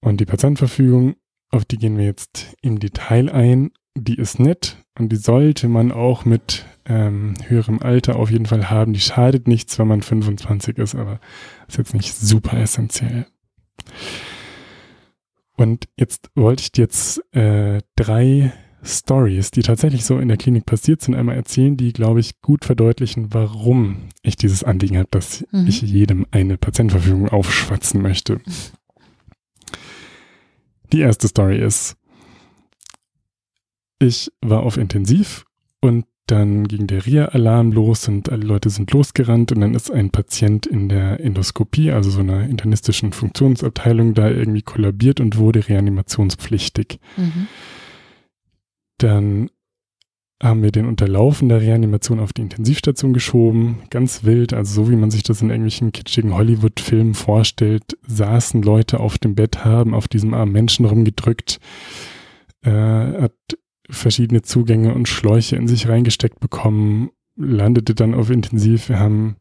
Und die Patientenverfügung, auf die gehen wir jetzt im Detail ein, die ist nett und die sollte man auch mit ähm, höherem Alter auf jeden Fall haben. Die schadet nichts, wenn man 25 ist, aber ist jetzt nicht super essentiell. Und jetzt wollte ich dir jetzt äh, drei Stories, die tatsächlich so in der Klinik passiert sind, einmal erzählen, die, glaube ich, gut verdeutlichen, warum ich dieses Anliegen habe, dass mhm. ich jedem eine Patientenverfügung aufschwatzen möchte. *laughs* Die erste Story ist, ich war auf Intensiv und dann ging der RIA-Alarm los und alle Leute sind losgerannt und dann ist ein Patient in der Endoskopie, also so einer internistischen Funktionsabteilung, da irgendwie kollabiert und wurde reanimationspflichtig. Mhm. Dann haben wir den Unterlaufen der Reanimation auf die Intensivstation geschoben. Ganz wild, also so wie man sich das in irgendwelchen kitschigen Hollywood-Filmen vorstellt, saßen Leute auf dem Bett, haben auf diesem armen Menschen rumgedrückt, äh, hat verschiedene Zugänge und Schläuche in sich reingesteckt bekommen, landete dann auf Intensiv. Wir haben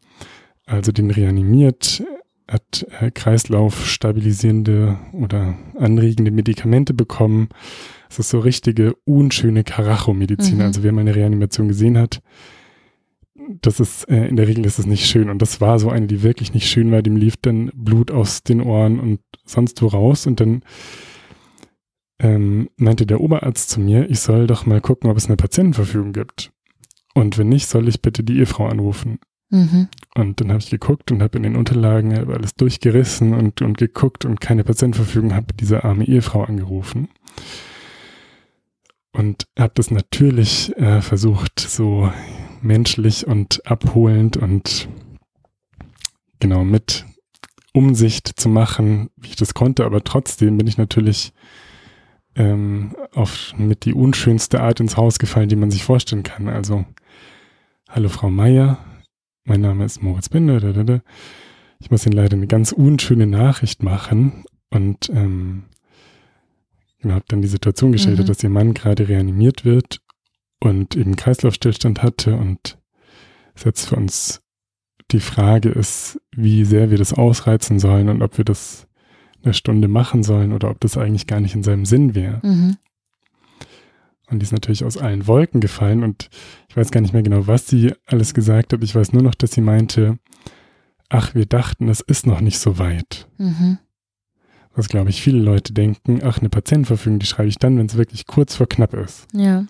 also den reanimiert, hat äh, Kreislauf stabilisierende oder anregende Medikamente bekommen. Es ist so richtige unschöne Karacho-Medizin. Mhm. Also wer mal eine Reanimation gesehen hat, das ist äh, in der Regel ist es nicht schön. Und das war so eine, die wirklich nicht schön war. Dem lief dann Blut aus den Ohren und sonst wo raus. Und dann ähm, meinte der Oberarzt zu mir, ich soll doch mal gucken, ob es eine Patientenverfügung gibt. Und wenn nicht, soll ich bitte die Ehefrau anrufen. Mhm. Und dann habe ich geguckt und habe in den Unterlagen alles durchgerissen und, und geguckt und keine Patientenverfügung, habe diese arme Ehefrau angerufen. Und habe das natürlich äh, versucht, so menschlich und abholend und genau mit Umsicht zu machen, wie ich das konnte. Aber trotzdem bin ich natürlich ähm, auf mit die unschönste Art ins Haus gefallen, die man sich vorstellen kann. Also, hallo Frau Meier, mein Name ist Moritz Binder. Ich muss Ihnen leider eine ganz unschöne Nachricht machen und ähm, genau, habe dann die Situation geschildert, mhm. dass Ihr Mann gerade reanimiert wird und eben Kreislaufstillstand hatte und ist jetzt für uns die Frage ist, wie sehr wir das ausreizen sollen und ob wir das eine Stunde machen sollen oder ob das eigentlich gar nicht in seinem Sinn wäre. Mhm. Und die ist natürlich aus allen Wolken gefallen und ich weiß gar nicht mehr genau, was sie alles gesagt hat. Ich weiß nur noch, dass sie meinte, ach, wir dachten, es ist noch nicht so weit. Mhm. Was, glaube ich, viele Leute denken, ach, eine Patientenverfügung, die schreibe ich dann, wenn es wirklich kurz vor knapp ist. Ja.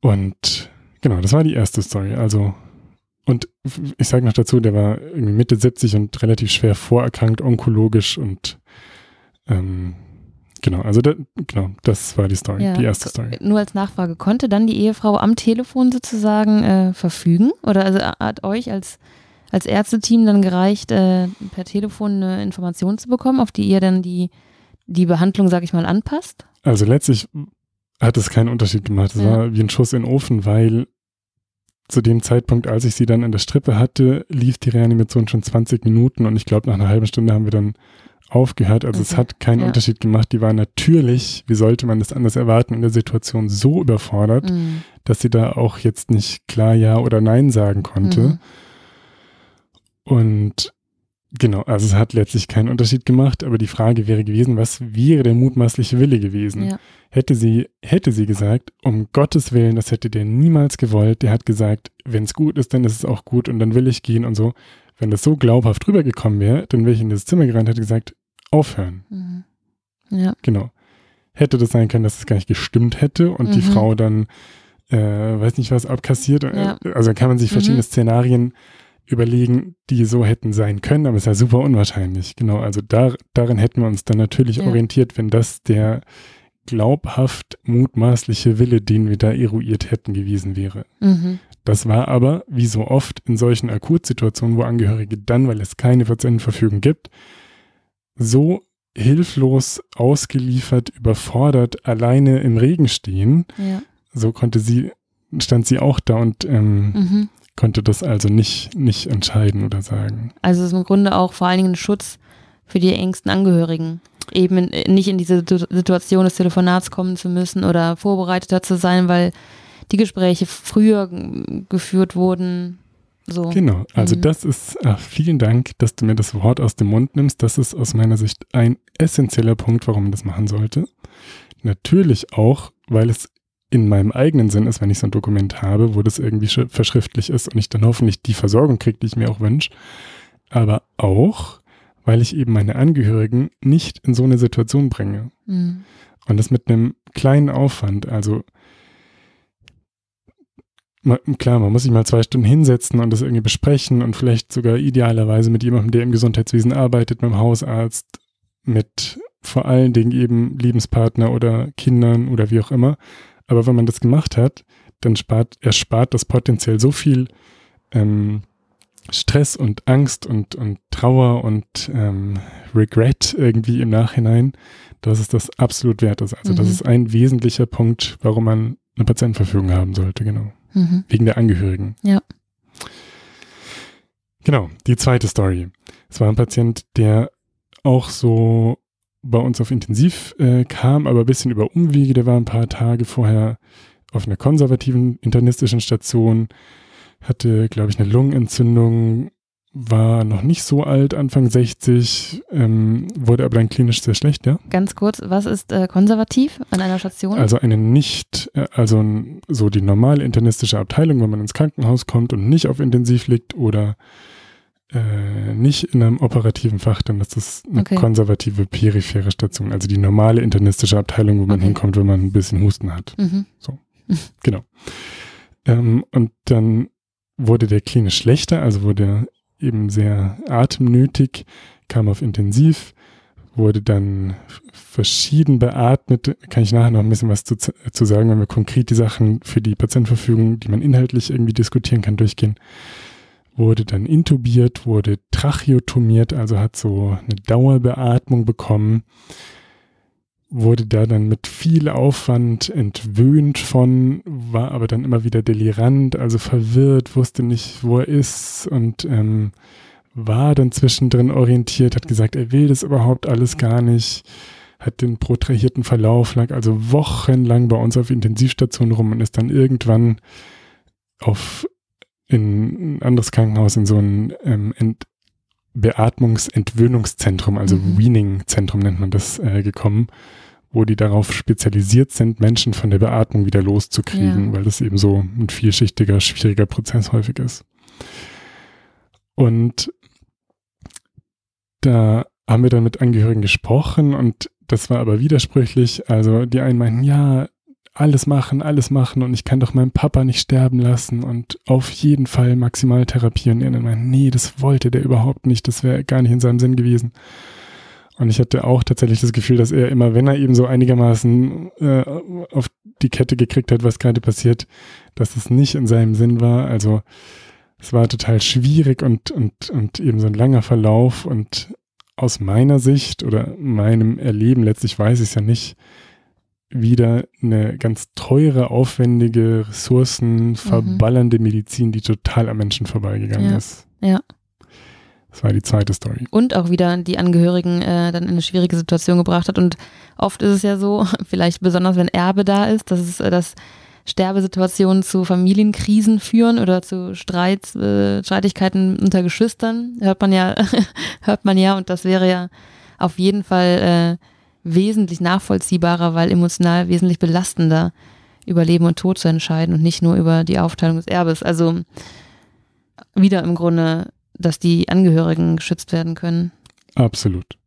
Und genau, das war die erste Story. Also, und ich sage noch dazu, der war irgendwie Mitte 70 und relativ schwer vorerkrankt, onkologisch und ähm, genau, also da, genau, das war die Story, ja, die erste Story. Nur als Nachfrage, konnte dann die Ehefrau am Telefon sozusagen äh, verfügen? Oder also hat euch als, als Ärzteteam dann gereicht, äh, per Telefon eine Information zu bekommen, auf die ihr dann die, die Behandlung, sage ich mal, anpasst? Also letztlich hat es keinen Unterschied gemacht. Es ja. war wie ein Schuss in den Ofen, weil zu dem Zeitpunkt, als ich sie dann in der Strippe hatte, lief die Reanimation schon 20 Minuten und ich glaube, nach einer halben Stunde haben wir dann aufgehört. Also okay. es hat keinen ja. Unterschied gemacht. Die war natürlich, wie sollte man das anders erwarten, in der Situation so überfordert, mhm. dass sie da auch jetzt nicht klar Ja oder Nein sagen konnte. Mhm. Und Genau, also es hat letztlich keinen Unterschied gemacht, aber die Frage wäre gewesen, was wäre der mutmaßliche Wille gewesen? Ja. Hätte sie, hätte sie gesagt, um Gottes Willen, das hätte der niemals gewollt. Der hat gesagt, wenn es gut ist, dann ist es auch gut und dann will ich gehen und so. Wenn das so glaubhaft rübergekommen wäre, dann wäre ich in das Zimmer gerannt und hätte gesagt, aufhören. Mhm. Ja. Genau. Hätte das sein können, dass es gar nicht gestimmt hätte und mhm. die Frau dann, äh, weiß nicht was, abkassiert. Ja. Also kann man sich verschiedene mhm. Szenarien überlegen, die so hätten sein können, aber es ist ja super unwahrscheinlich. Genau, also da, darin hätten wir uns dann natürlich ja. orientiert, wenn das der glaubhaft mutmaßliche Wille, den wir da eruiert hätten, gewesen wäre. Mhm. Das war aber, wie so oft in solchen Akutsituationen, wo Angehörige dann, weil es keine Patientenverfügung gibt, so hilflos ausgeliefert, überfordert, alleine im Regen stehen. Ja. So konnte sie, stand sie auch da und ähm, mhm konnte das also nicht, nicht entscheiden oder sagen. Also es ist im Grunde auch vor allen Dingen ein Schutz für die engsten Angehörigen. Eben in, nicht in diese Situation des Telefonats kommen zu müssen oder vorbereiteter zu sein, weil die Gespräche früher geführt wurden. So. Genau, also mhm. das ist, ach, vielen Dank, dass du mir das Wort aus dem Mund nimmst. Das ist aus meiner Sicht ein essentieller Punkt, warum man das machen sollte. Natürlich auch, weil es in meinem eigenen Sinn ist, wenn ich so ein Dokument habe, wo das irgendwie verschriftlich ist und ich dann hoffentlich die Versorgung kriege, die ich mir auch wünsche. Aber auch, weil ich eben meine Angehörigen nicht in so eine Situation bringe. Mhm. Und das mit einem kleinen Aufwand. Also klar, man muss sich mal zwei Stunden hinsetzen und das irgendwie besprechen und vielleicht sogar idealerweise mit jemandem, der im Gesundheitswesen arbeitet, mit dem Hausarzt, mit vor allen Dingen eben Lebenspartner oder Kindern oder wie auch immer. Aber wenn man das gemacht hat, dann spart, erspart das potenziell so viel ähm, Stress und Angst und, und Trauer und ähm, Regret irgendwie im Nachhinein, dass es das absolut wert ist. Also mhm. das ist ein wesentlicher Punkt, warum man eine Patientenverfügung haben sollte, genau. Mhm. Wegen der Angehörigen. Ja. Genau, die zweite Story. Es war ein Patient, der auch so bei uns auf Intensiv äh, kam, aber ein bisschen über Umwege. Der war ein paar Tage vorher auf einer konservativen internistischen Station, hatte, glaube ich, eine Lungenentzündung, war noch nicht so alt, Anfang 60, ähm, wurde aber dann klinisch sehr schlecht, ja? Ganz kurz, was ist äh, konservativ an einer Station? Also eine nicht, äh, also so die normale internistische Abteilung, wenn man ins Krankenhaus kommt und nicht auf Intensiv liegt oder äh, nicht in einem operativen Fach, dann ist das eine okay. konservative periphere Station, also die normale internistische Abteilung, wo man okay. hinkommt, wenn man ein bisschen Husten hat. Mhm. So, *laughs* genau. Ähm, und dann wurde der klinisch schlechter, also wurde eben sehr atemnötig, kam auf Intensiv, wurde dann verschieden beatmet. Kann ich nachher noch ein bisschen was zu, zu sagen, wenn wir konkret die Sachen für die Patientenverfügung, die man inhaltlich irgendwie diskutieren kann, durchgehen wurde dann intubiert, wurde tracheotomiert, also hat so eine Dauerbeatmung bekommen, wurde da dann mit viel Aufwand entwöhnt von, war aber dann immer wieder delirant, also verwirrt, wusste nicht, wo er ist und ähm, war dann zwischendrin orientiert, hat gesagt, er will das überhaupt alles gar nicht, hat den protrahierten Verlauf, lag also wochenlang bei uns auf Intensivstation rum und ist dann irgendwann auf in ein anderes Krankenhaus in so ein ähm, Ent Beatmungs-Entwöhnungszentrum, also mhm. Weaning-Zentrum nennt man das, äh, gekommen, wo die darauf spezialisiert sind, Menschen von der Beatmung wieder loszukriegen, ja. weil das eben so ein vielschichtiger, schwieriger Prozess häufig ist. Und da haben wir dann mit Angehörigen gesprochen und das war aber widersprüchlich. Also die einen meinten, ja, alles machen, alles machen und ich kann doch meinen Papa nicht sterben lassen und auf jeden Fall maximal therapieren. Und anderen meinten, nee, das wollte der überhaupt nicht, das wäre gar nicht in seinem Sinn gewesen. Und ich hatte auch tatsächlich das Gefühl, dass er immer, wenn er eben so einigermaßen äh, auf die Kette gekriegt hat, was gerade passiert, dass es nicht in seinem Sinn war. Also es war total schwierig und, und, und eben so ein langer Verlauf. Und aus meiner Sicht oder meinem Erleben, letztlich weiß ich es ja nicht, wieder eine ganz teure, aufwendige, ressourcenverballernde mhm. Medizin, die total am Menschen vorbeigegangen ja. ist. Ja. Das war die zweite Story. Und auch wieder die Angehörigen äh, dann in eine schwierige Situation gebracht hat. Und oft ist es ja so, *laughs* vielleicht besonders wenn Erbe da ist, dass es äh, dass Sterbesituationen zu Familienkrisen führen oder zu Streit, äh, Streitigkeiten unter Geschwistern. Hört man ja, *laughs* hört man ja. Und das wäre ja auf jeden Fall äh, wesentlich nachvollziehbarer, weil emotional wesentlich belastender über Leben und Tod zu entscheiden und nicht nur über die Aufteilung des Erbes. Also wieder im Grunde dass die Angehörigen geschützt werden können. Absolut.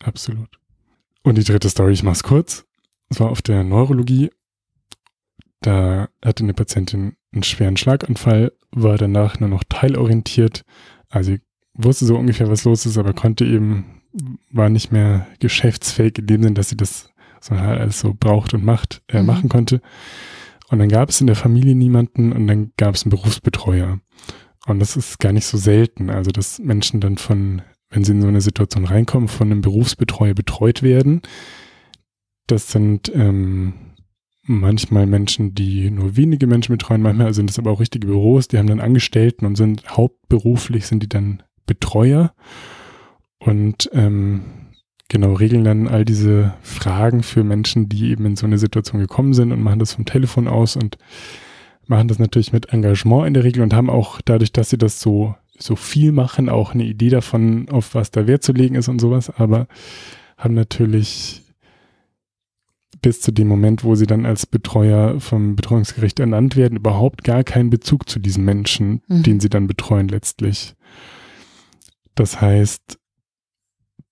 Absolut. Und die dritte Story, ich mach's kurz. Es war auf der Neurologie. Da hatte eine Patientin einen schweren Schlaganfall, war danach nur noch teilorientiert. Also wusste so ungefähr, was los ist, aber konnte eben, war nicht mehr geschäftsfähig in dem Sinn, dass sie das so halt alles so braucht und macht, äh, mhm. machen konnte. Und dann gab es in der Familie niemanden und dann gab es einen Berufsbetreuer. Und das ist gar nicht so selten. Also, dass Menschen dann von, wenn sie in so eine Situation reinkommen, von einem Berufsbetreuer betreut werden. Das sind ähm, manchmal Menschen, die nur wenige Menschen betreuen, manchmal sind es aber auch richtige Büros, die haben dann Angestellten und sind hauptberuflich sind die dann Betreuer und ähm, genau regeln dann all diese Fragen für Menschen, die eben in so eine Situation gekommen sind und machen das vom Telefon aus und machen das natürlich mit Engagement in der Regel und haben auch dadurch, dass sie das so, so viel machen, auch eine Idee davon, auf was da Wert zu legen ist und sowas, aber haben natürlich bis zu dem Moment, wo sie dann als Betreuer vom Betreuungsgericht ernannt werden, überhaupt gar keinen Bezug zu diesem Menschen, mhm. den sie dann betreuen letztlich. Das heißt,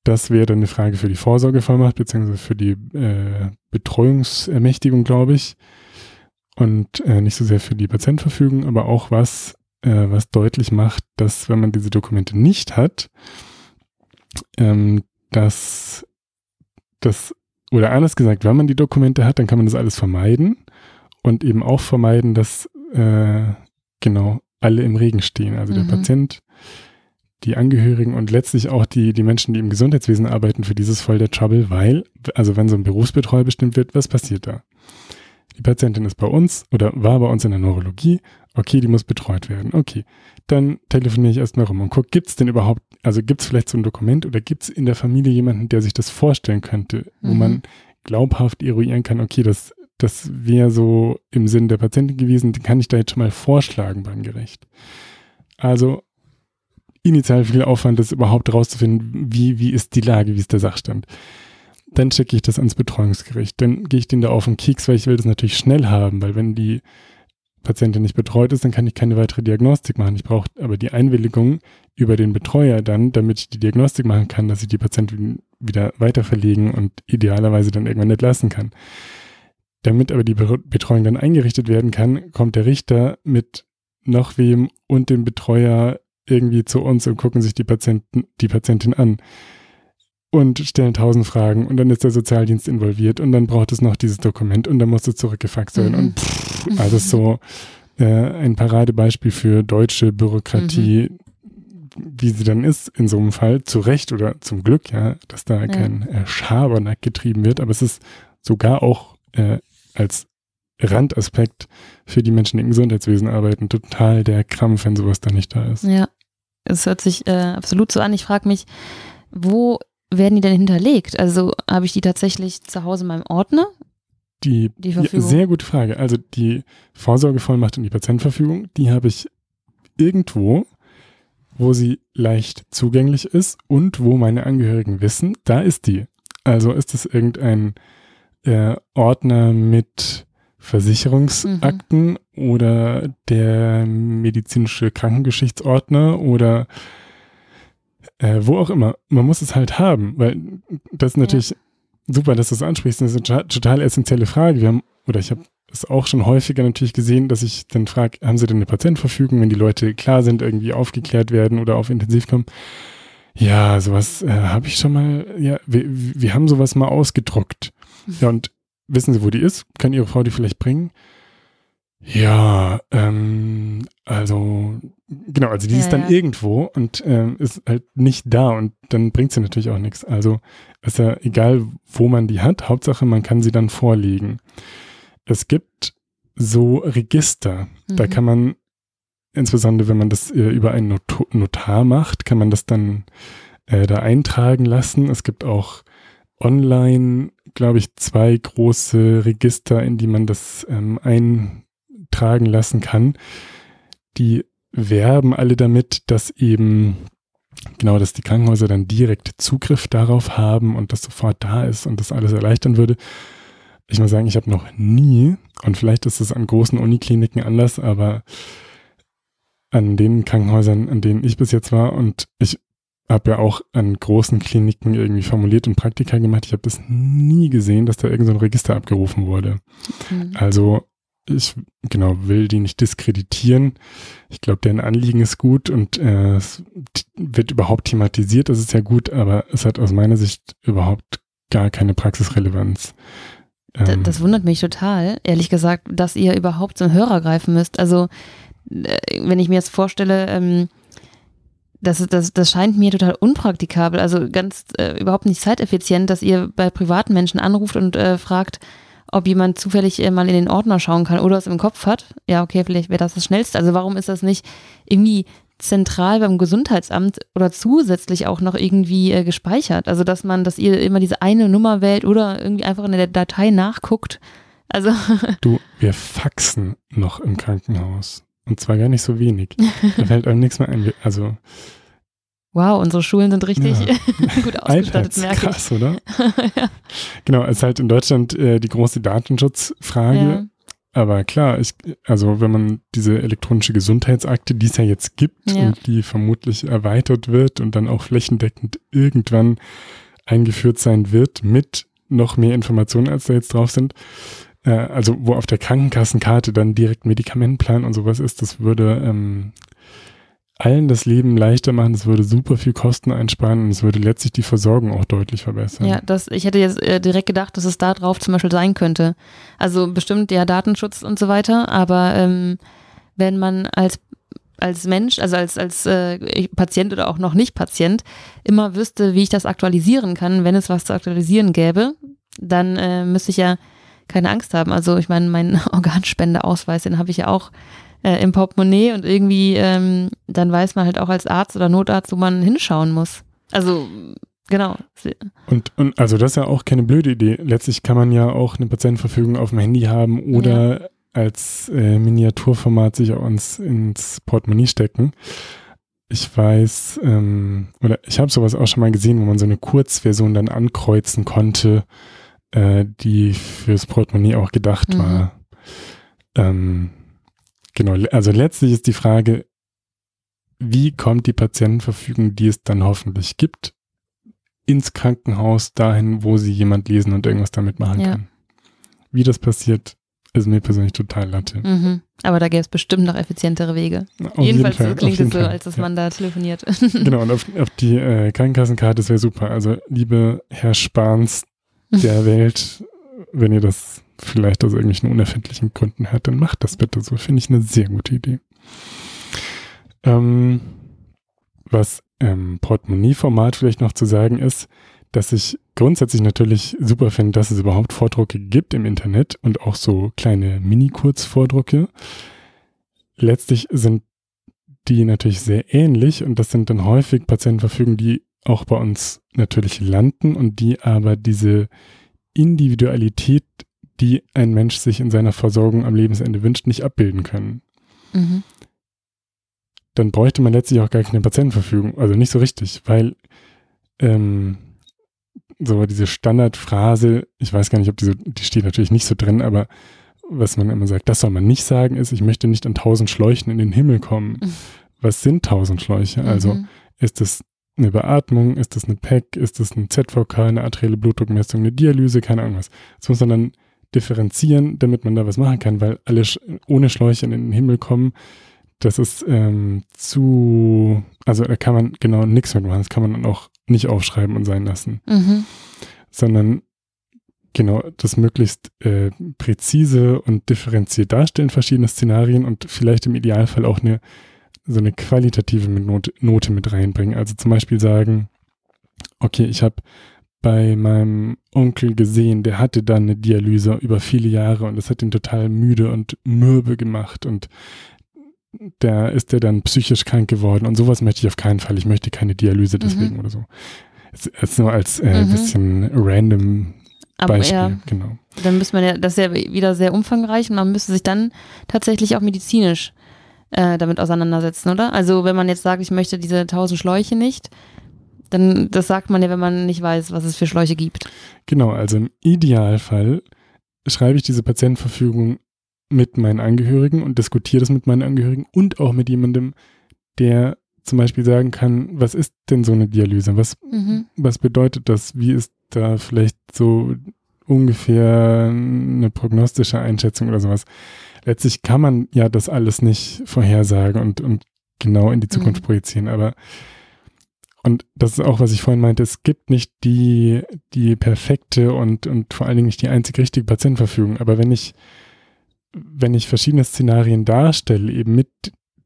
das wäre dann eine Frage für die Vorsorgevollmacht beziehungsweise für die äh, Betreuungsermächtigung, glaube ich und äh, nicht so sehr für die Patientenverfügung, aber auch was, äh, was deutlich macht, dass wenn man diese Dokumente nicht hat, ähm, dass das, oder anders gesagt, wenn man die Dokumente hat, dann kann man das alles vermeiden und eben auch vermeiden, dass äh, genau alle im Regen stehen. Also mhm. der Patient, die Angehörigen und letztlich auch die, die Menschen, die im Gesundheitswesen arbeiten, für dieses voll der Trouble, weil, also wenn so ein Berufsbetreuer bestimmt wird, was passiert da? Die Patientin ist bei uns oder war bei uns in der Neurologie. Okay, die muss betreut werden. Okay, dann telefoniere ich erstmal rum und gucke, gibt es denn überhaupt, also gibt es vielleicht so ein Dokument oder gibt es in der Familie jemanden, der sich das vorstellen könnte, wo mhm. man glaubhaft eruieren kann, okay, das, das wäre so im Sinn der Patientin gewesen, den kann ich da jetzt schon mal vorschlagen beim Gericht. Also initial viel Aufwand, das überhaupt rauszufinden, wie, wie ist die Lage, wie ist der Sachstand dann schicke ich das ans Betreuungsgericht. Dann gehe ich den da auf den Keks, weil ich will das natürlich schnell haben, weil wenn die Patientin nicht betreut ist, dann kann ich keine weitere Diagnostik machen. Ich brauche aber die Einwilligung über den Betreuer dann, damit ich die Diagnostik machen kann, dass ich die Patientin wieder weiter verlegen und idealerweise dann irgendwann entlassen kann. Damit aber die Betreuung dann eingerichtet werden kann, kommt der Richter mit noch wem und dem Betreuer irgendwie zu uns und gucken sich die Patienten, die Patientin an und stellen tausend Fragen und dann ist der Sozialdienst involviert und dann braucht es noch dieses Dokument und dann muss es zurückgefaxt werden mhm. und pff, also so äh, ein Paradebeispiel für deutsche Bürokratie, mhm. wie sie dann ist in so einem Fall, zu Recht oder zum Glück, ja, dass da ja. kein äh, Schabernack getrieben wird, aber es ist sogar auch äh, als Randaspekt für die Menschen, die im Gesundheitswesen arbeiten, total der Krampf, wenn sowas da nicht da ist. Ja, es hört sich äh, absolut so an. Ich frage mich, wo werden die denn hinterlegt? Also habe ich die tatsächlich zu Hause in meinem Ordner Die, die ja, sehr gute Frage. Also die Vorsorgevollmacht und die Patientenverfügung, die habe ich irgendwo, wo sie leicht zugänglich ist und wo meine Angehörigen wissen, da ist die. Also ist es irgendein äh, Ordner mit Versicherungsakten mhm. oder der medizinische Krankengeschichtsordner oder äh, wo auch immer. Man muss es halt haben, weil das ist natürlich ja. super, dass du es ansprichst. Das ist eine total essentielle Frage. Wir haben, oder ich habe es auch schon häufiger natürlich gesehen, dass ich dann frage, haben Sie denn eine Patientenverfügung, wenn die Leute klar sind, irgendwie aufgeklärt werden oder auf Intensiv kommen? Ja, sowas äh, habe ich schon mal, ja, wir, wir haben sowas mal ausgedruckt. Mhm. Ja, und wissen Sie, wo die ist? Kann Ihre Frau die vielleicht bringen? Ja, ähm, also genau, also die ja, ist dann ja. irgendwo und ähm, ist halt nicht da und dann bringt sie natürlich auch nichts. Also ist ja egal, wo man die hat, Hauptsache man kann sie dann vorlegen. Es gibt so Register, mhm. da kann man insbesondere, wenn man das äh, über einen Not Notar macht, kann man das dann äh, da eintragen lassen. Es gibt auch online, glaube ich, zwei große Register, in die man das ähm, ein tragen lassen kann. Die werben alle damit, dass eben genau, dass die Krankenhäuser dann direkt Zugriff darauf haben und das sofort da ist und das alles erleichtern würde. Ich muss sagen, ich habe noch nie, und vielleicht ist es an großen Unikliniken anders, aber an den Krankenhäusern, an denen ich bis jetzt war, und ich habe ja auch an großen Kliniken irgendwie formuliert und Praktika gemacht, ich habe das nie gesehen, dass da irgendein so Register abgerufen wurde. Mhm. Also ich genau will die nicht diskreditieren. Ich glaube, deren Anliegen ist gut und äh, es wird überhaupt thematisiert, das ist ja gut, aber es hat aus meiner Sicht überhaupt gar keine Praxisrelevanz. Ähm, das wundert mich total, ehrlich gesagt, dass ihr überhaupt zum Hörer greifen müsst. Also, äh, wenn ich mir jetzt vorstelle, ähm, das, das, das scheint mir total unpraktikabel, also ganz äh, überhaupt nicht zeiteffizient, dass ihr bei privaten Menschen anruft und äh, fragt, ob jemand zufällig äh, mal in den Ordner schauen kann oder es im Kopf hat. Ja, okay, vielleicht wäre das das Schnellste. Also warum ist das nicht irgendwie zentral beim Gesundheitsamt oder zusätzlich auch noch irgendwie äh, gespeichert? Also dass man, dass ihr immer diese eine Nummer wählt oder irgendwie einfach in der Datei nachguckt. Also du, wir faxen noch im Krankenhaus. Und zwar gar nicht so wenig. *laughs* Da fällt einem nichts mehr ein. Also Wow, unsere Schulen sind richtig ja. *laughs* gut ausgestattet, iPads, merke krass, ich. oder? *laughs* ja. Genau, es ist halt in Deutschland äh, die große Datenschutzfrage. Ja. Aber klar, ich, also wenn man diese elektronische Gesundheitsakte, die es ja jetzt gibt und die vermutlich erweitert wird und dann auch flächendeckend irgendwann eingeführt sein wird mit noch mehr Informationen, als da jetzt drauf sind, äh, also wo auf der Krankenkassenkarte dann direkt Medikamentenplan und sowas ist, das würde ähm, allen das Leben leichter machen, es würde super viel Kosten einsparen und es würde letztlich die Versorgung auch deutlich verbessern. Ja, das, ich hätte jetzt äh, direkt gedacht, dass es da drauf zum Beispiel sein könnte. Also bestimmt ja Datenschutz und so weiter, aber ähm, wenn man als als Mensch, also als, als äh, Patient oder auch noch nicht Patient, immer wüsste, wie ich das aktualisieren kann, wenn es was zu aktualisieren gäbe, dann äh, müsste ich ja keine Angst haben. Also ich meine, meinen *laughs* Organspendeausweis, den habe ich ja auch äh, im Portemonnaie und irgendwie ähm, dann weiß man halt auch als Arzt oder Notarzt, wo man hinschauen muss. Also Genau. Und, und also das ist ja auch keine blöde Idee. Letztlich kann man ja auch eine Patientenverfügung auf dem Handy haben oder ja. als äh, Miniaturformat sich auch ins, ins Portemonnaie stecken. Ich weiß, ähm, oder ich habe sowas auch schon mal gesehen, wo man so eine Kurzversion dann ankreuzen konnte, äh, die fürs Portemonnaie auch gedacht mhm. war. Ähm, Genau, also letztlich ist die Frage, wie kommt die Patientenverfügung, die es dann hoffentlich gibt, ins Krankenhaus dahin, wo sie jemand lesen und irgendwas damit machen ja. kann. Wie das passiert, ist mir persönlich total latte. Mhm. Aber da gäbe es bestimmt noch effizientere Wege. Auf Jedenfalls jeden Fall, klingt es so, Fall. als dass ja. man da telefoniert. Genau, und auf, auf die äh, Krankenkassenkarte, das wäre super. Also, liebe Herr Spahns *laughs* der Welt, wenn ihr das vielleicht aus irgendwelchen unerfindlichen Gründen hört, dann macht das bitte so. Finde ich eine sehr gute Idee. Ähm, was im Portemonnaie-Format vielleicht noch zu sagen ist, dass ich grundsätzlich natürlich super finde, dass es überhaupt Vordrucke gibt im Internet und auch so kleine Mini-Kurzvordrucke. Letztlich sind die natürlich sehr ähnlich und das sind dann häufig Patientenverfügungen, die auch bei uns natürlich landen und die aber diese Individualität die ein Mensch sich in seiner Versorgung am Lebensende wünscht, nicht abbilden können. Mhm. Dann bräuchte man letztlich auch gar keine Patientenverfügung. Also nicht so richtig, weil ähm, so diese Standardphrase, ich weiß gar nicht, ob die so, die steht natürlich nicht so drin, aber was man immer sagt, das soll man nicht sagen, ist, ich möchte nicht an tausend Schläuchen in den Himmel kommen. Mhm. Was sind tausend Schläuche? Also mhm. ist es eine Beatmung, ist das eine PEC, ist das ein ZVK, eine arterielle Blutdruckmessung, eine Dialyse, keine Ahnung was. Das muss man dann differenzieren, damit man da was machen kann, weil alle ohne Schläuche in den Himmel kommen, das ist ähm, zu, also da kann man genau nichts mit machen, das kann man dann auch nicht aufschreiben und sein lassen. Mhm. Sondern genau das möglichst äh, präzise und differenziert darstellen, verschiedene Szenarien und vielleicht im Idealfall auch eine so eine qualitative Note, Note mit reinbringen. Also zum Beispiel sagen, okay, ich habe bei meinem Onkel gesehen, der hatte dann eine Dialyse über viele Jahre und das hat ihn total müde und mürbe gemacht und da ist er dann psychisch krank geworden und sowas möchte ich auf keinen Fall. Ich möchte keine Dialyse deswegen mhm. oder so. Es ist nur als äh, mhm. bisschen random aber Beispiel, ja, genau. Dann müsste man ja, das ist ja wieder sehr umfangreich und man müsste sich dann tatsächlich auch medizinisch äh, damit auseinandersetzen, oder? Also wenn man jetzt sagt, ich möchte diese tausend Schläuche nicht, dann das sagt man ja, wenn man nicht weiß, was es für Schläuche gibt. Genau, also im Idealfall schreibe ich diese Patientenverfügung mit meinen Angehörigen und diskutiere das mit meinen Angehörigen und auch mit jemandem, der zum Beispiel sagen kann, was ist denn so eine Dialyse? Was, mhm. was bedeutet das? Wie ist da vielleicht so ungefähr eine prognostische Einschätzung oder sowas? Letztlich kann man ja das alles nicht vorhersagen und, und genau in die Zukunft mhm. projizieren, aber und das ist auch, was ich vorhin meinte, es gibt nicht die, die perfekte und, und vor allen Dingen nicht die einzig richtige Patientenverfügung. Aber wenn ich, wenn ich verschiedene Szenarien darstelle, eben mit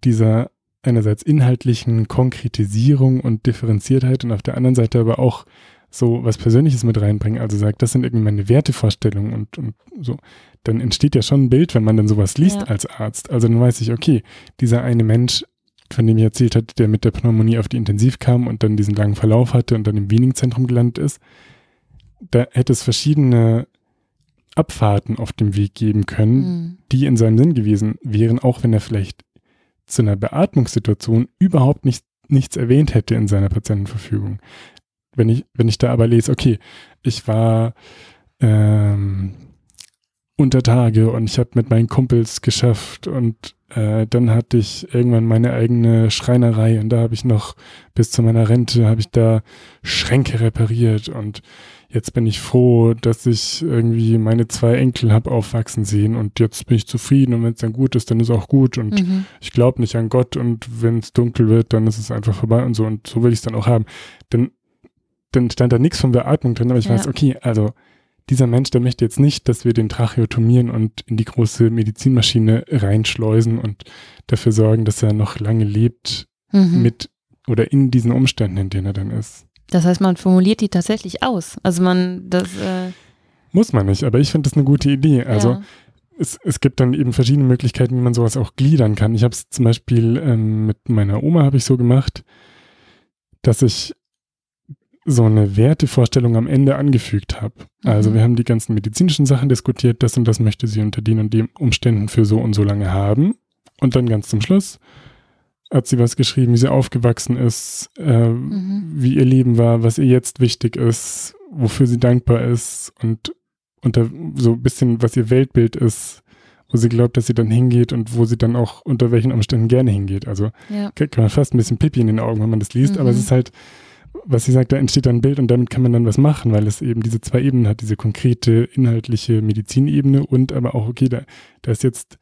dieser einerseits inhaltlichen Konkretisierung und Differenziertheit und auf der anderen Seite aber auch so was Persönliches mit reinbringen, also sagt, das sind irgendwie meine Wertevorstellungen und, und so, dann entsteht ja schon ein Bild, wenn man dann sowas liest ja. als Arzt. Also dann weiß ich, okay, dieser eine Mensch, von dem ich erzählt hat, der mit der Pneumonie auf die Intensiv kam und dann diesen langen Verlauf hatte und dann im Wiening-Zentrum gelandet ist, da hätte es verschiedene Abfahrten auf dem Weg geben können, mhm. die in seinem Sinn gewesen wären, auch wenn er vielleicht zu einer Beatmungssituation überhaupt nicht, nichts erwähnt hätte in seiner Patientenverfügung. Wenn ich, wenn ich da aber lese, okay, ich war ähm, unter Tage und ich habe mit meinen Kumpels geschafft und äh, dann hatte ich irgendwann meine eigene Schreinerei und da habe ich noch bis zu meiner Rente habe ich da Schränke repariert und jetzt bin ich froh, dass ich irgendwie meine zwei Enkel habe aufwachsen sehen und jetzt bin ich zufrieden und wenn es dann gut ist, dann ist auch gut und mhm. ich glaube nicht an Gott und wenn es dunkel wird, dann ist es einfach vorbei und so und so will ich es dann auch haben. Denn dann stand da nichts von Beatmung drin, aber ich ja. weiß, okay, also dieser Mensch, der möchte jetzt nicht, dass wir den tracheotomieren und in die große Medizinmaschine reinschleusen und dafür sorgen, dass er noch lange lebt mhm. mit oder in diesen Umständen, in denen er dann ist. Das heißt, man formuliert die tatsächlich aus. Also man das äh muss man nicht, aber ich finde das eine gute Idee. Also ja. es, es gibt dann eben verschiedene Möglichkeiten, wie man sowas auch gliedern kann. Ich habe es zum Beispiel ähm, mit meiner Oma habe ich so gemacht, dass ich so eine Wertevorstellung am Ende angefügt habe. Also mhm. wir haben die ganzen medizinischen Sachen diskutiert, das und das möchte sie unter den und den Umständen für so und so lange haben. Und dann ganz zum Schluss hat sie was geschrieben, wie sie aufgewachsen ist, äh, mhm. wie ihr Leben war, was ihr jetzt wichtig ist, wofür sie dankbar ist und unter so ein bisschen, was ihr Weltbild ist, wo sie glaubt, dass sie dann hingeht und wo sie dann auch unter welchen Umständen gerne hingeht. Also ja. kann man fast ein bisschen Pipi in den Augen, wenn man das liest, mhm. aber es ist halt, was sie sagt, da entsteht dann ein Bild und damit kann man dann was machen, weil es eben diese zwei Ebenen hat, diese konkrete inhaltliche Medizinebene und aber auch, okay, da, da ist jetzt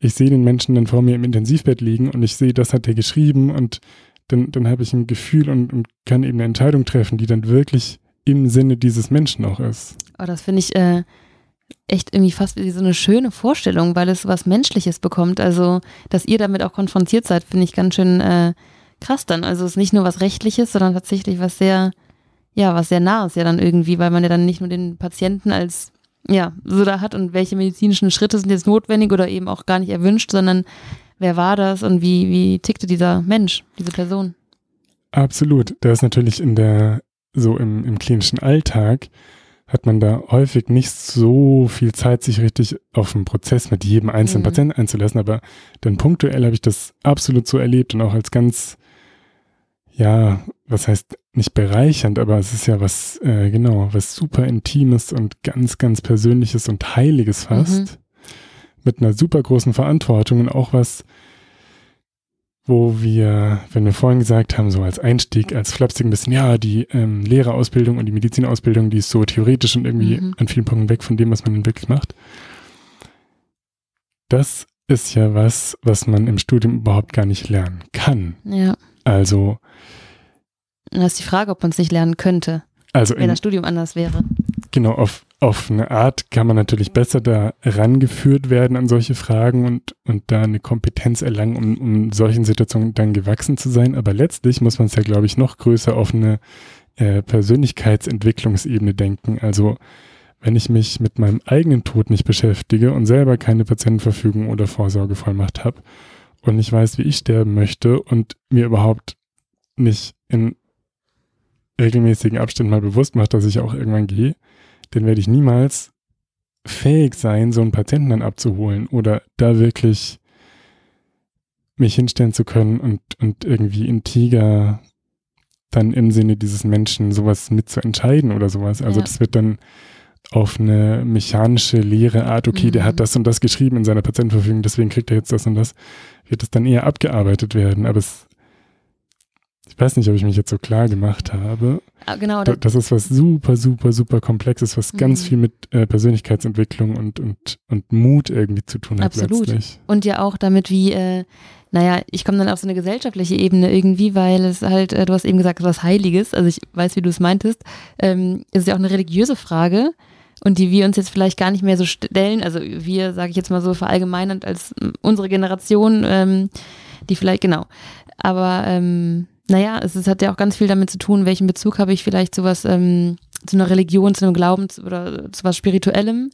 ich sehe den Menschen dann vor mir im Intensivbett liegen und ich sehe, das hat er geschrieben und dann, dann habe ich ein Gefühl und, und kann eben eine Entscheidung treffen, die dann wirklich im Sinne dieses Menschen auch ist. Oh, das finde ich äh, echt irgendwie fast wie so eine schöne Vorstellung, weil es was Menschliches bekommt. Also, dass ihr damit auch konfrontiert seid, finde ich ganz schön äh, krass dann. Also, es ist nicht nur was Rechtliches, sondern tatsächlich was sehr, ja, was sehr nahes ja dann irgendwie, weil man ja dann nicht nur den Patienten als ja, so da hat und welche medizinischen Schritte sind jetzt notwendig oder eben auch gar nicht erwünscht, sondern wer war das und wie, wie tickte dieser Mensch, diese Person? Absolut. Da ist natürlich in der, so im, im klinischen Alltag hat man da häufig nicht so viel Zeit, sich richtig auf den Prozess mit jedem einzelnen mhm. Patienten einzulassen. Aber dann punktuell habe ich das absolut so erlebt und auch als ganz, ja, was heißt nicht bereichernd, aber es ist ja was, äh, genau, was super Intimes und ganz, ganz Persönliches und Heiliges fast. Mhm. Mit einer super großen Verantwortung und auch was, wo wir, wenn wir vorhin gesagt haben, so als Einstieg, als flapsig ein bisschen, ja, die ähm, Lehrerausbildung und die Medizinausbildung, die ist so theoretisch und irgendwie mhm. an vielen Punkten weg von dem, was man dann wirklich macht. Das ist ja was, was man im Studium überhaupt gar nicht lernen kann. Ja. Also. Das ist die Frage, ob man es nicht lernen könnte. Also wenn in, das Studium anders wäre. Genau, auf, auf eine Art kann man natürlich besser da rangeführt werden an solche Fragen und, und da eine Kompetenz erlangen, um, um solchen Situationen dann gewachsen zu sein. Aber letztlich muss man es ja, glaube ich, noch größer auf eine äh, Persönlichkeitsentwicklungsebene denken. Also wenn ich mich mit meinem eigenen Tod nicht beschäftige und selber keine Patientenverfügung oder Vorsorgevollmacht habe und nicht weiß, wie ich sterben möchte und mir überhaupt nicht in regelmäßigen Abständen mal bewusst mache, dass ich auch irgendwann gehe, dann werde ich niemals fähig sein, so einen Patienten dann abzuholen oder da wirklich mich hinstellen zu können und, und irgendwie in Tiger dann im Sinne dieses Menschen sowas mit zu entscheiden oder sowas. Also ja. das wird dann auf eine mechanische, leere Art, okay, mhm. der hat mhm. das und das geschrieben in seiner Patientenverfügung, deswegen kriegt er jetzt das und das, wird es dann eher abgearbeitet werden. Aber es ich weiß nicht, ob ich mich jetzt so klar gemacht habe. Ah, genau. Das, das ist was super, super, super komplexes, was mhm. ganz viel mit äh, Persönlichkeitsentwicklung und, und, und Mut irgendwie zu tun hat. Absolut. Letztlich. Und ja auch damit, wie, äh, naja, ich komme dann auf so eine gesellschaftliche Ebene irgendwie, weil es halt, äh, du hast eben gesagt, was Heiliges, also ich weiß, wie du es meintest, ähm, ist ja auch eine religiöse Frage und die wir uns jetzt vielleicht gar nicht mehr so stellen, also wir, sage ich jetzt mal so verallgemeinernd als unsere Generation, ähm, die vielleicht, genau, aber ähm, naja, es, es, hat ja auch ganz viel damit zu tun, welchen Bezug habe ich vielleicht zu was, ähm, zu einer Religion, zu einem Glauben oder zu was Spirituellem.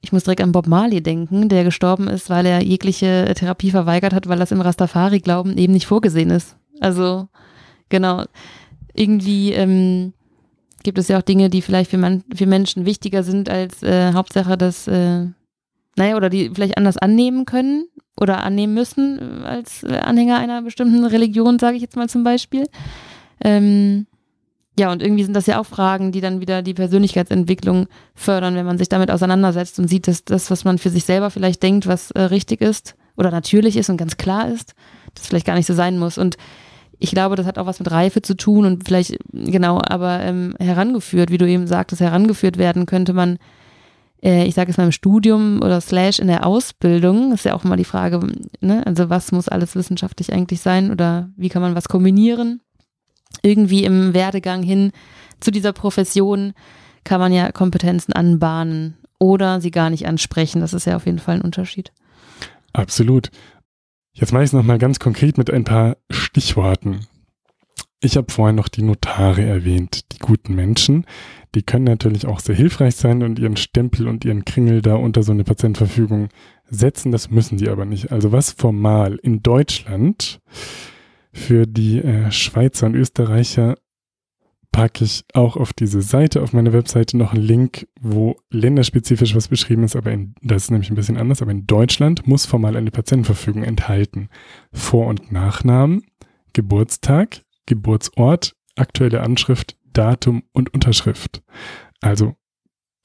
Ich muss direkt an Bob Marley denken, der gestorben ist, weil er jegliche Therapie verweigert hat, weil das im Rastafari-Glauben eben nicht vorgesehen ist. Also, genau. Irgendwie ähm, gibt es ja auch Dinge, die vielleicht für, man, für Menschen wichtiger sind als äh, Hauptsache, dass, äh, naja, oder die vielleicht anders annehmen können oder annehmen müssen äh, als äh, Anhänger einer bestimmten Religion, sage ich jetzt mal zum Beispiel. Ähm, ja, und irgendwie sind das ja auch Fragen, die dann wieder die Persönlichkeitsentwicklung fördern, wenn man sich damit auseinandersetzt und sieht, dass das, was man für sich selber vielleicht denkt, was äh, richtig ist oder natürlich ist und ganz klar ist, das vielleicht gar nicht so sein muss. Und ich glaube, das hat auch was mit Reife zu tun und vielleicht, genau, aber ähm, herangeführt, wie du eben sagtest, herangeführt werden könnte man ich sage es mal im Studium oder slash in der Ausbildung, ist ja auch mal die Frage, ne? also was muss alles wissenschaftlich eigentlich sein oder wie kann man was kombinieren? Irgendwie im Werdegang hin zu dieser Profession kann man ja Kompetenzen anbahnen oder sie gar nicht ansprechen. Das ist ja auf jeden Fall ein Unterschied. Absolut. Jetzt mache ich es nochmal ganz konkret mit ein paar Stichworten. Ich habe vorhin noch die Notare erwähnt, die guten Menschen, die können natürlich auch sehr hilfreich sein und ihren Stempel und ihren Kringel da unter so eine Patientenverfügung setzen. Das müssen die aber nicht. Also was formal in Deutschland für die äh, Schweizer und Österreicher packe ich auch auf diese Seite auf meiner Webseite noch einen Link, wo länderspezifisch was beschrieben ist, aber in, das ist nämlich ein bisschen anders, aber in Deutschland muss formal eine Patientenverfügung enthalten. Vor- und Nachnamen, Geburtstag, Geburtsort, aktuelle Anschrift, Datum und Unterschrift. Also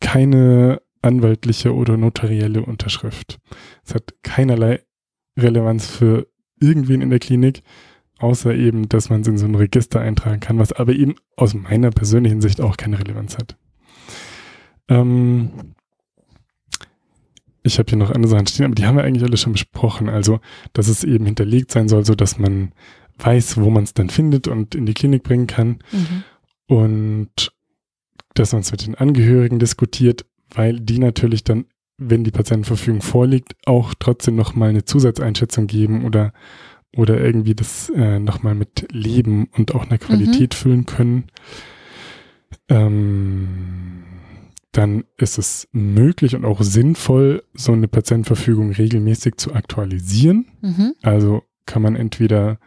keine anwaltliche oder notarielle Unterschrift. Es hat keinerlei Relevanz für irgendwen in der Klinik, außer eben, dass man es in so ein Register eintragen kann, was aber eben aus meiner persönlichen Sicht auch keine Relevanz hat. Ähm ich habe hier noch andere Sachen stehen, aber die haben wir eigentlich alle schon besprochen. Also, dass es eben hinterlegt sein soll, so dass man weiß, wo man es dann findet und in die Klinik bringen kann. Mhm und dass man es mit den Angehörigen diskutiert, weil die natürlich dann, wenn die Patientenverfügung vorliegt, auch trotzdem nochmal eine Zusatzeinschätzung geben oder, oder irgendwie das äh, nochmal mit Leben und auch einer Qualität mhm. füllen können. Ähm, dann ist es möglich und auch sinnvoll, so eine Patientenverfügung regelmäßig zu aktualisieren. Mhm. Also kann man entweder,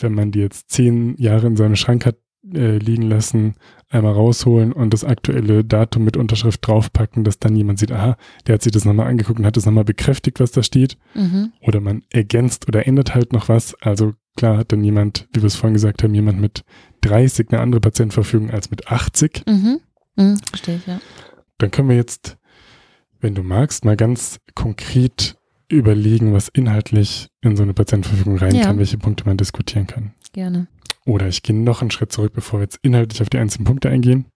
wenn man die jetzt zehn Jahre in seinem Schrank hat, äh, liegen lassen, einmal rausholen und das aktuelle Datum mit Unterschrift draufpacken, dass dann jemand sieht, aha, der hat sich das nochmal angeguckt und hat das nochmal bekräftigt, was da steht. Mhm. Oder man ergänzt oder ändert halt noch was. Also klar hat dann jemand, wie wir es vorhin gesagt haben, jemand mit 30 eine andere Patientenverfügung als mit 80. Mhm. Mhm, verstehe ich, ja. Dann können wir jetzt, wenn du magst, mal ganz konkret überlegen, was inhaltlich in so eine Patientenverfügung rein ja. kann, welche Punkte man diskutieren kann. Gerne. Oder ich gehe noch einen Schritt zurück, bevor wir jetzt inhaltlich auf die einzelnen Punkte eingehen.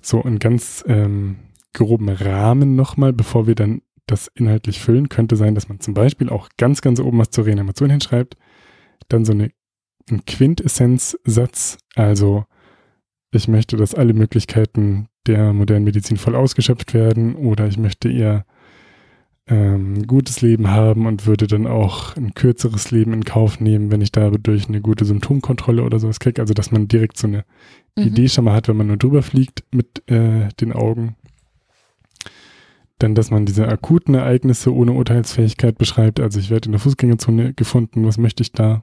So einen ganz ähm, groben Rahmen nochmal, bevor wir dann das inhaltlich füllen, könnte sein, dass man zum Beispiel auch ganz, ganz oben was zur Reanimation hinschreibt, dann so eine, einen Quintessenzsatz, also ich möchte, dass alle Möglichkeiten der modernen Medizin voll ausgeschöpft werden. Oder ich möchte eher ähm, gutes Leben haben und würde dann auch ein kürzeres Leben in Kauf nehmen, wenn ich dadurch eine gute Symptomkontrolle oder sowas kriege. Also dass man direkt so eine mhm. Idee schon mal hat, wenn man nur drüber fliegt mit äh, den Augen. Dann, dass man diese akuten Ereignisse ohne Urteilsfähigkeit beschreibt. Also ich werde in der Fußgängerzone gefunden, was möchte ich da?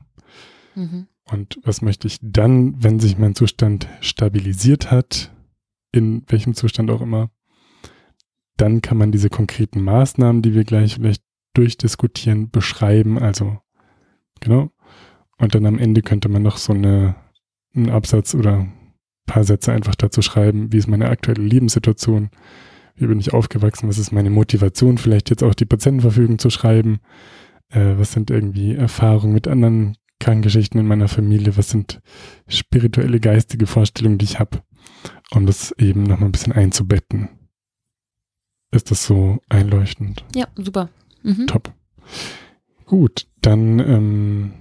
Mhm. Und was möchte ich dann, wenn sich mein Zustand stabilisiert hat, in welchem Zustand auch immer, dann kann man diese konkreten Maßnahmen, die wir gleich vielleicht durchdiskutieren, beschreiben. Also, genau. Und dann am Ende könnte man noch so eine, einen Absatz oder ein paar Sätze einfach dazu schreiben, wie ist meine aktuelle Lebenssituation, wie bin ich aufgewachsen, was ist meine Motivation, vielleicht jetzt auch die Patientenverfügung zu schreiben, äh, was sind irgendwie Erfahrungen mit anderen Krankengeschichten in meiner Familie, was sind spirituelle, geistige Vorstellungen, die ich habe, um das eben nochmal ein bisschen einzubetten. Ist das so einleuchtend? Ja, super. Mhm. Top. Gut, dann ähm,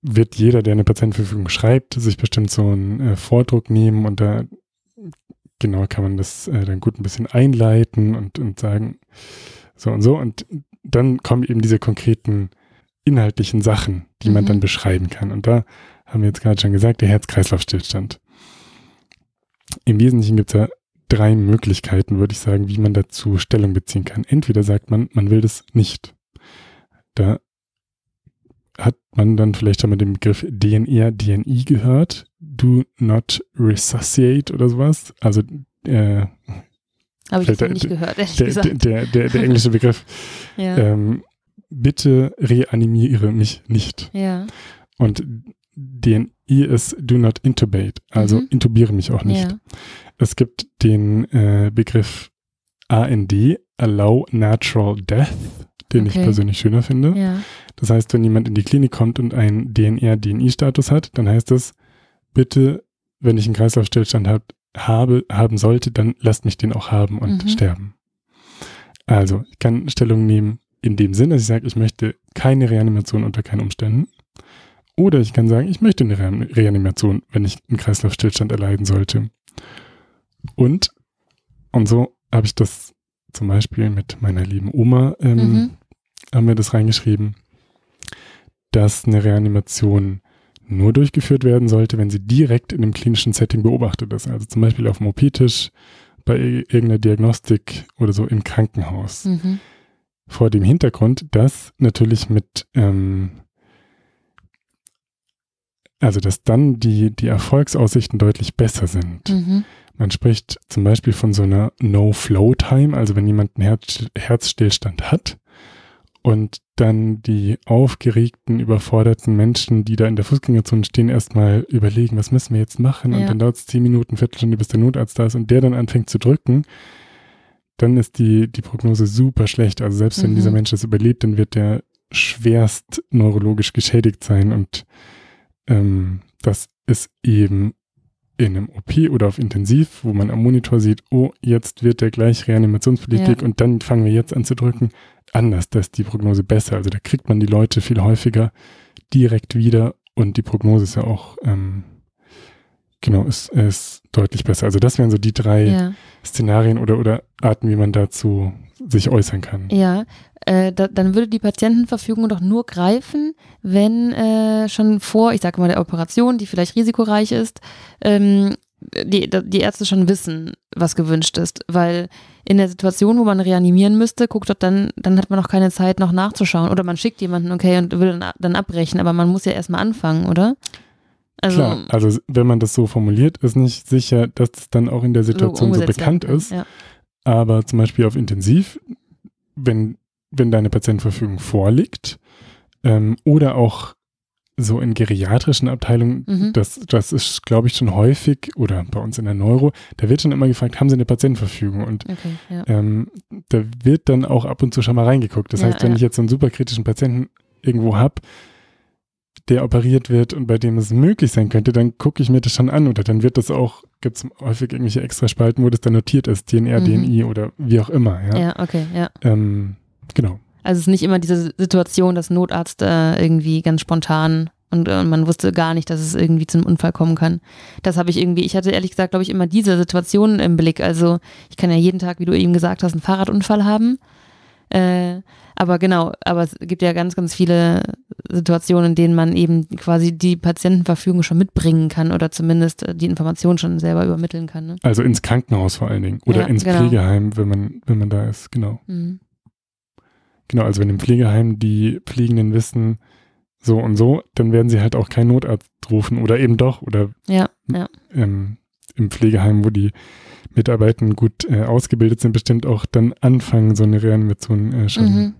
wird jeder, der eine Patientenverfügung schreibt, sich bestimmt so einen äh, Vordruck nehmen und da genau kann man das äh, dann gut ein bisschen einleiten und, und sagen so und so und dann kommen eben diese konkreten inhaltlichen Sachen, die mhm. man dann beschreiben kann. Und da haben wir jetzt gerade schon gesagt, der Herz-Kreislauf-Stillstand. Im Wesentlichen gibt es ja drei Möglichkeiten, würde ich sagen, wie man dazu Stellung beziehen kann. Entweder sagt man, man will das nicht. Da hat man dann vielleicht schon mal den Begriff DNR, DNI gehört. Do not resuscitate oder sowas. Also äh, habe ich jetzt nicht gehört, ehrlich der, gesagt. Der, der, der, englische Begriff. *laughs* ja. ähm, bitte reanimiere mich nicht. Ja. Und DNI ist do not intubate, also mhm. intubiere mich auch nicht. Ja. Es gibt den äh, Begriff AND, Allow Natural Death, den okay. ich persönlich schöner finde. Ja. Das heißt, wenn jemand in die Klinik kommt und einen DNR-DNI-Status hat, dann heißt das, bitte, wenn ich einen Kreislaufstillstand hab, habe, haben sollte, dann lasst mich den auch haben und mhm. sterben. Also, ich kann Stellung nehmen in dem Sinne, dass ich sage, ich möchte keine Reanimation unter keinen Umständen. Oder ich kann sagen, ich möchte eine Re Reanimation, wenn ich einen Kreislaufstillstand erleiden sollte. Und, und so habe ich das zum Beispiel mit meiner lieben Oma, ähm, mhm. haben wir das reingeschrieben, dass eine Reanimation nur durchgeführt werden sollte, wenn sie direkt in einem klinischen Setting beobachtet ist. Also zum Beispiel auf dem OP-Tisch, bei irgendeiner Diagnostik oder so im Krankenhaus. Mhm. Vor dem Hintergrund, dass natürlich mit, ähm, also dass dann die, die Erfolgsaussichten deutlich besser sind. Mhm. Man spricht zum Beispiel von so einer No-Flow-Time, also wenn jemand einen Herz, Herzstillstand hat und dann die aufgeregten, überforderten Menschen, die da in der Fußgängerzone stehen, erstmal überlegen, was müssen wir jetzt machen? Ja. Und dann dauert es zehn Minuten, Viertelstunde, bis der Notarzt da ist und der dann anfängt zu drücken, dann ist die, die Prognose super schlecht. Also selbst mhm. wenn dieser Mensch das überlebt, dann wird der schwerst neurologisch geschädigt sein und ähm, das ist eben in einem OP oder auf Intensiv, wo man am Monitor sieht, oh, jetzt wird der gleich reanimationspflichtig ja. und dann fangen wir jetzt an zu drücken. Anders, da ist die Prognose besser. Also da kriegt man die Leute viel häufiger direkt wieder und die Prognose ist ja auch, ähm, genau, ist, ist deutlich besser. Also das wären so die drei ja. Szenarien oder, oder Arten, wie man dazu sich äußern kann. Ja, äh, da, dann würde die Patientenverfügung doch nur greifen, wenn äh, schon vor, ich sage mal, der Operation, die vielleicht risikoreich ist, ähm, die, die Ärzte schon wissen, was gewünscht ist. Weil in der Situation, wo man reanimieren müsste, guckt dort dann, dann hat man noch keine Zeit, noch nachzuschauen. Oder man schickt jemanden, okay, und will dann, dann abbrechen, aber man muss ja erstmal anfangen, oder? Also, Klar, also wenn man das so formuliert, ist nicht sicher, dass es dann auch in der Situation so, so bekannt ist. Ja. Aber zum Beispiel auf Intensiv, wenn, wenn deine Patientenverfügung vorliegt ähm, oder auch so in geriatrischen Abteilungen, mhm. das, das ist, glaube ich, schon häufig, oder bei uns in der Neuro, da wird schon immer gefragt, haben Sie eine Patientenverfügung? Und okay, ja. ähm, da wird dann auch ab und zu schon mal reingeguckt. Das ja, heißt, wenn ich jetzt so einen superkritischen Patienten irgendwo habe, der operiert wird und bei dem es möglich sein könnte, dann gucke ich mir das schon an oder dann wird das auch, gibt es häufig irgendwelche Extraspalten, wo das dann notiert ist, DNR, mhm. DNI oder wie auch immer. Ja, ja okay, ja. Ähm, genau. Also es ist nicht immer diese Situation, dass Notarzt äh, irgendwie ganz spontan und äh, man wusste gar nicht, dass es irgendwie zu einem Unfall kommen kann. Das habe ich irgendwie, ich hatte ehrlich gesagt, glaube ich, immer diese Situation im Blick. Also ich kann ja jeden Tag, wie du eben gesagt hast, einen Fahrradunfall haben. Äh, aber genau, aber es gibt ja ganz, ganz viele Situationen, in denen man eben quasi die Patientenverfügung schon mitbringen kann oder zumindest äh, die Information schon selber übermitteln kann. Ne? Also ins Krankenhaus vor allen Dingen oder ja, ins genau. Pflegeheim, wenn man, wenn man da ist, genau. Mhm. Genau, also wenn im Pflegeheim die Pflegenden wissen, so und so, dann werden sie halt auch keinen Notarzt rufen oder eben doch oder ja, ja. Ähm, im Pflegeheim, wo die Mitarbeitenden gut äh, ausgebildet sind, bestimmt auch dann anfangen, so eine Reanimation äh, schon mhm.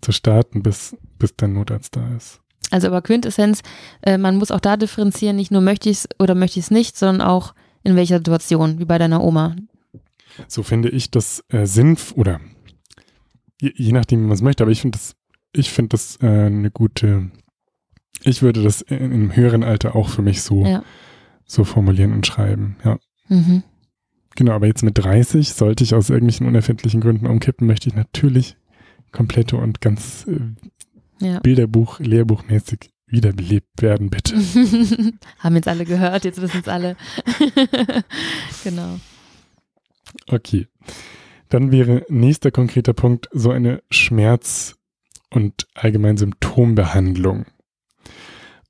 zu starten, bis, bis der Notarzt da ist. Also aber Quintessenz, äh, man muss auch da differenzieren, nicht nur möchte ich es oder möchte ich es nicht, sondern auch in welcher Situation, wie bei deiner Oma. So finde ich das äh, sinnvoll oder je, je, nachdem, wie man es möchte, aber ich finde das, ich finde das äh, eine gute, ich würde das in, im höheren Alter auch für mich so, ja. so formulieren und schreiben, ja. Mhm. Genau, aber jetzt mit 30 sollte ich aus irgendwelchen unerfindlichen Gründen umkippen, möchte ich natürlich komplette und ganz äh, ja. Bilderbuch, Lehrbuchmäßig wiederbelebt werden, bitte. *laughs* Haben jetzt alle gehört, jetzt wissen es alle. *laughs* genau. Okay. Dann wäre nächster konkreter Punkt so eine Schmerz- und allgemein Symptombehandlung.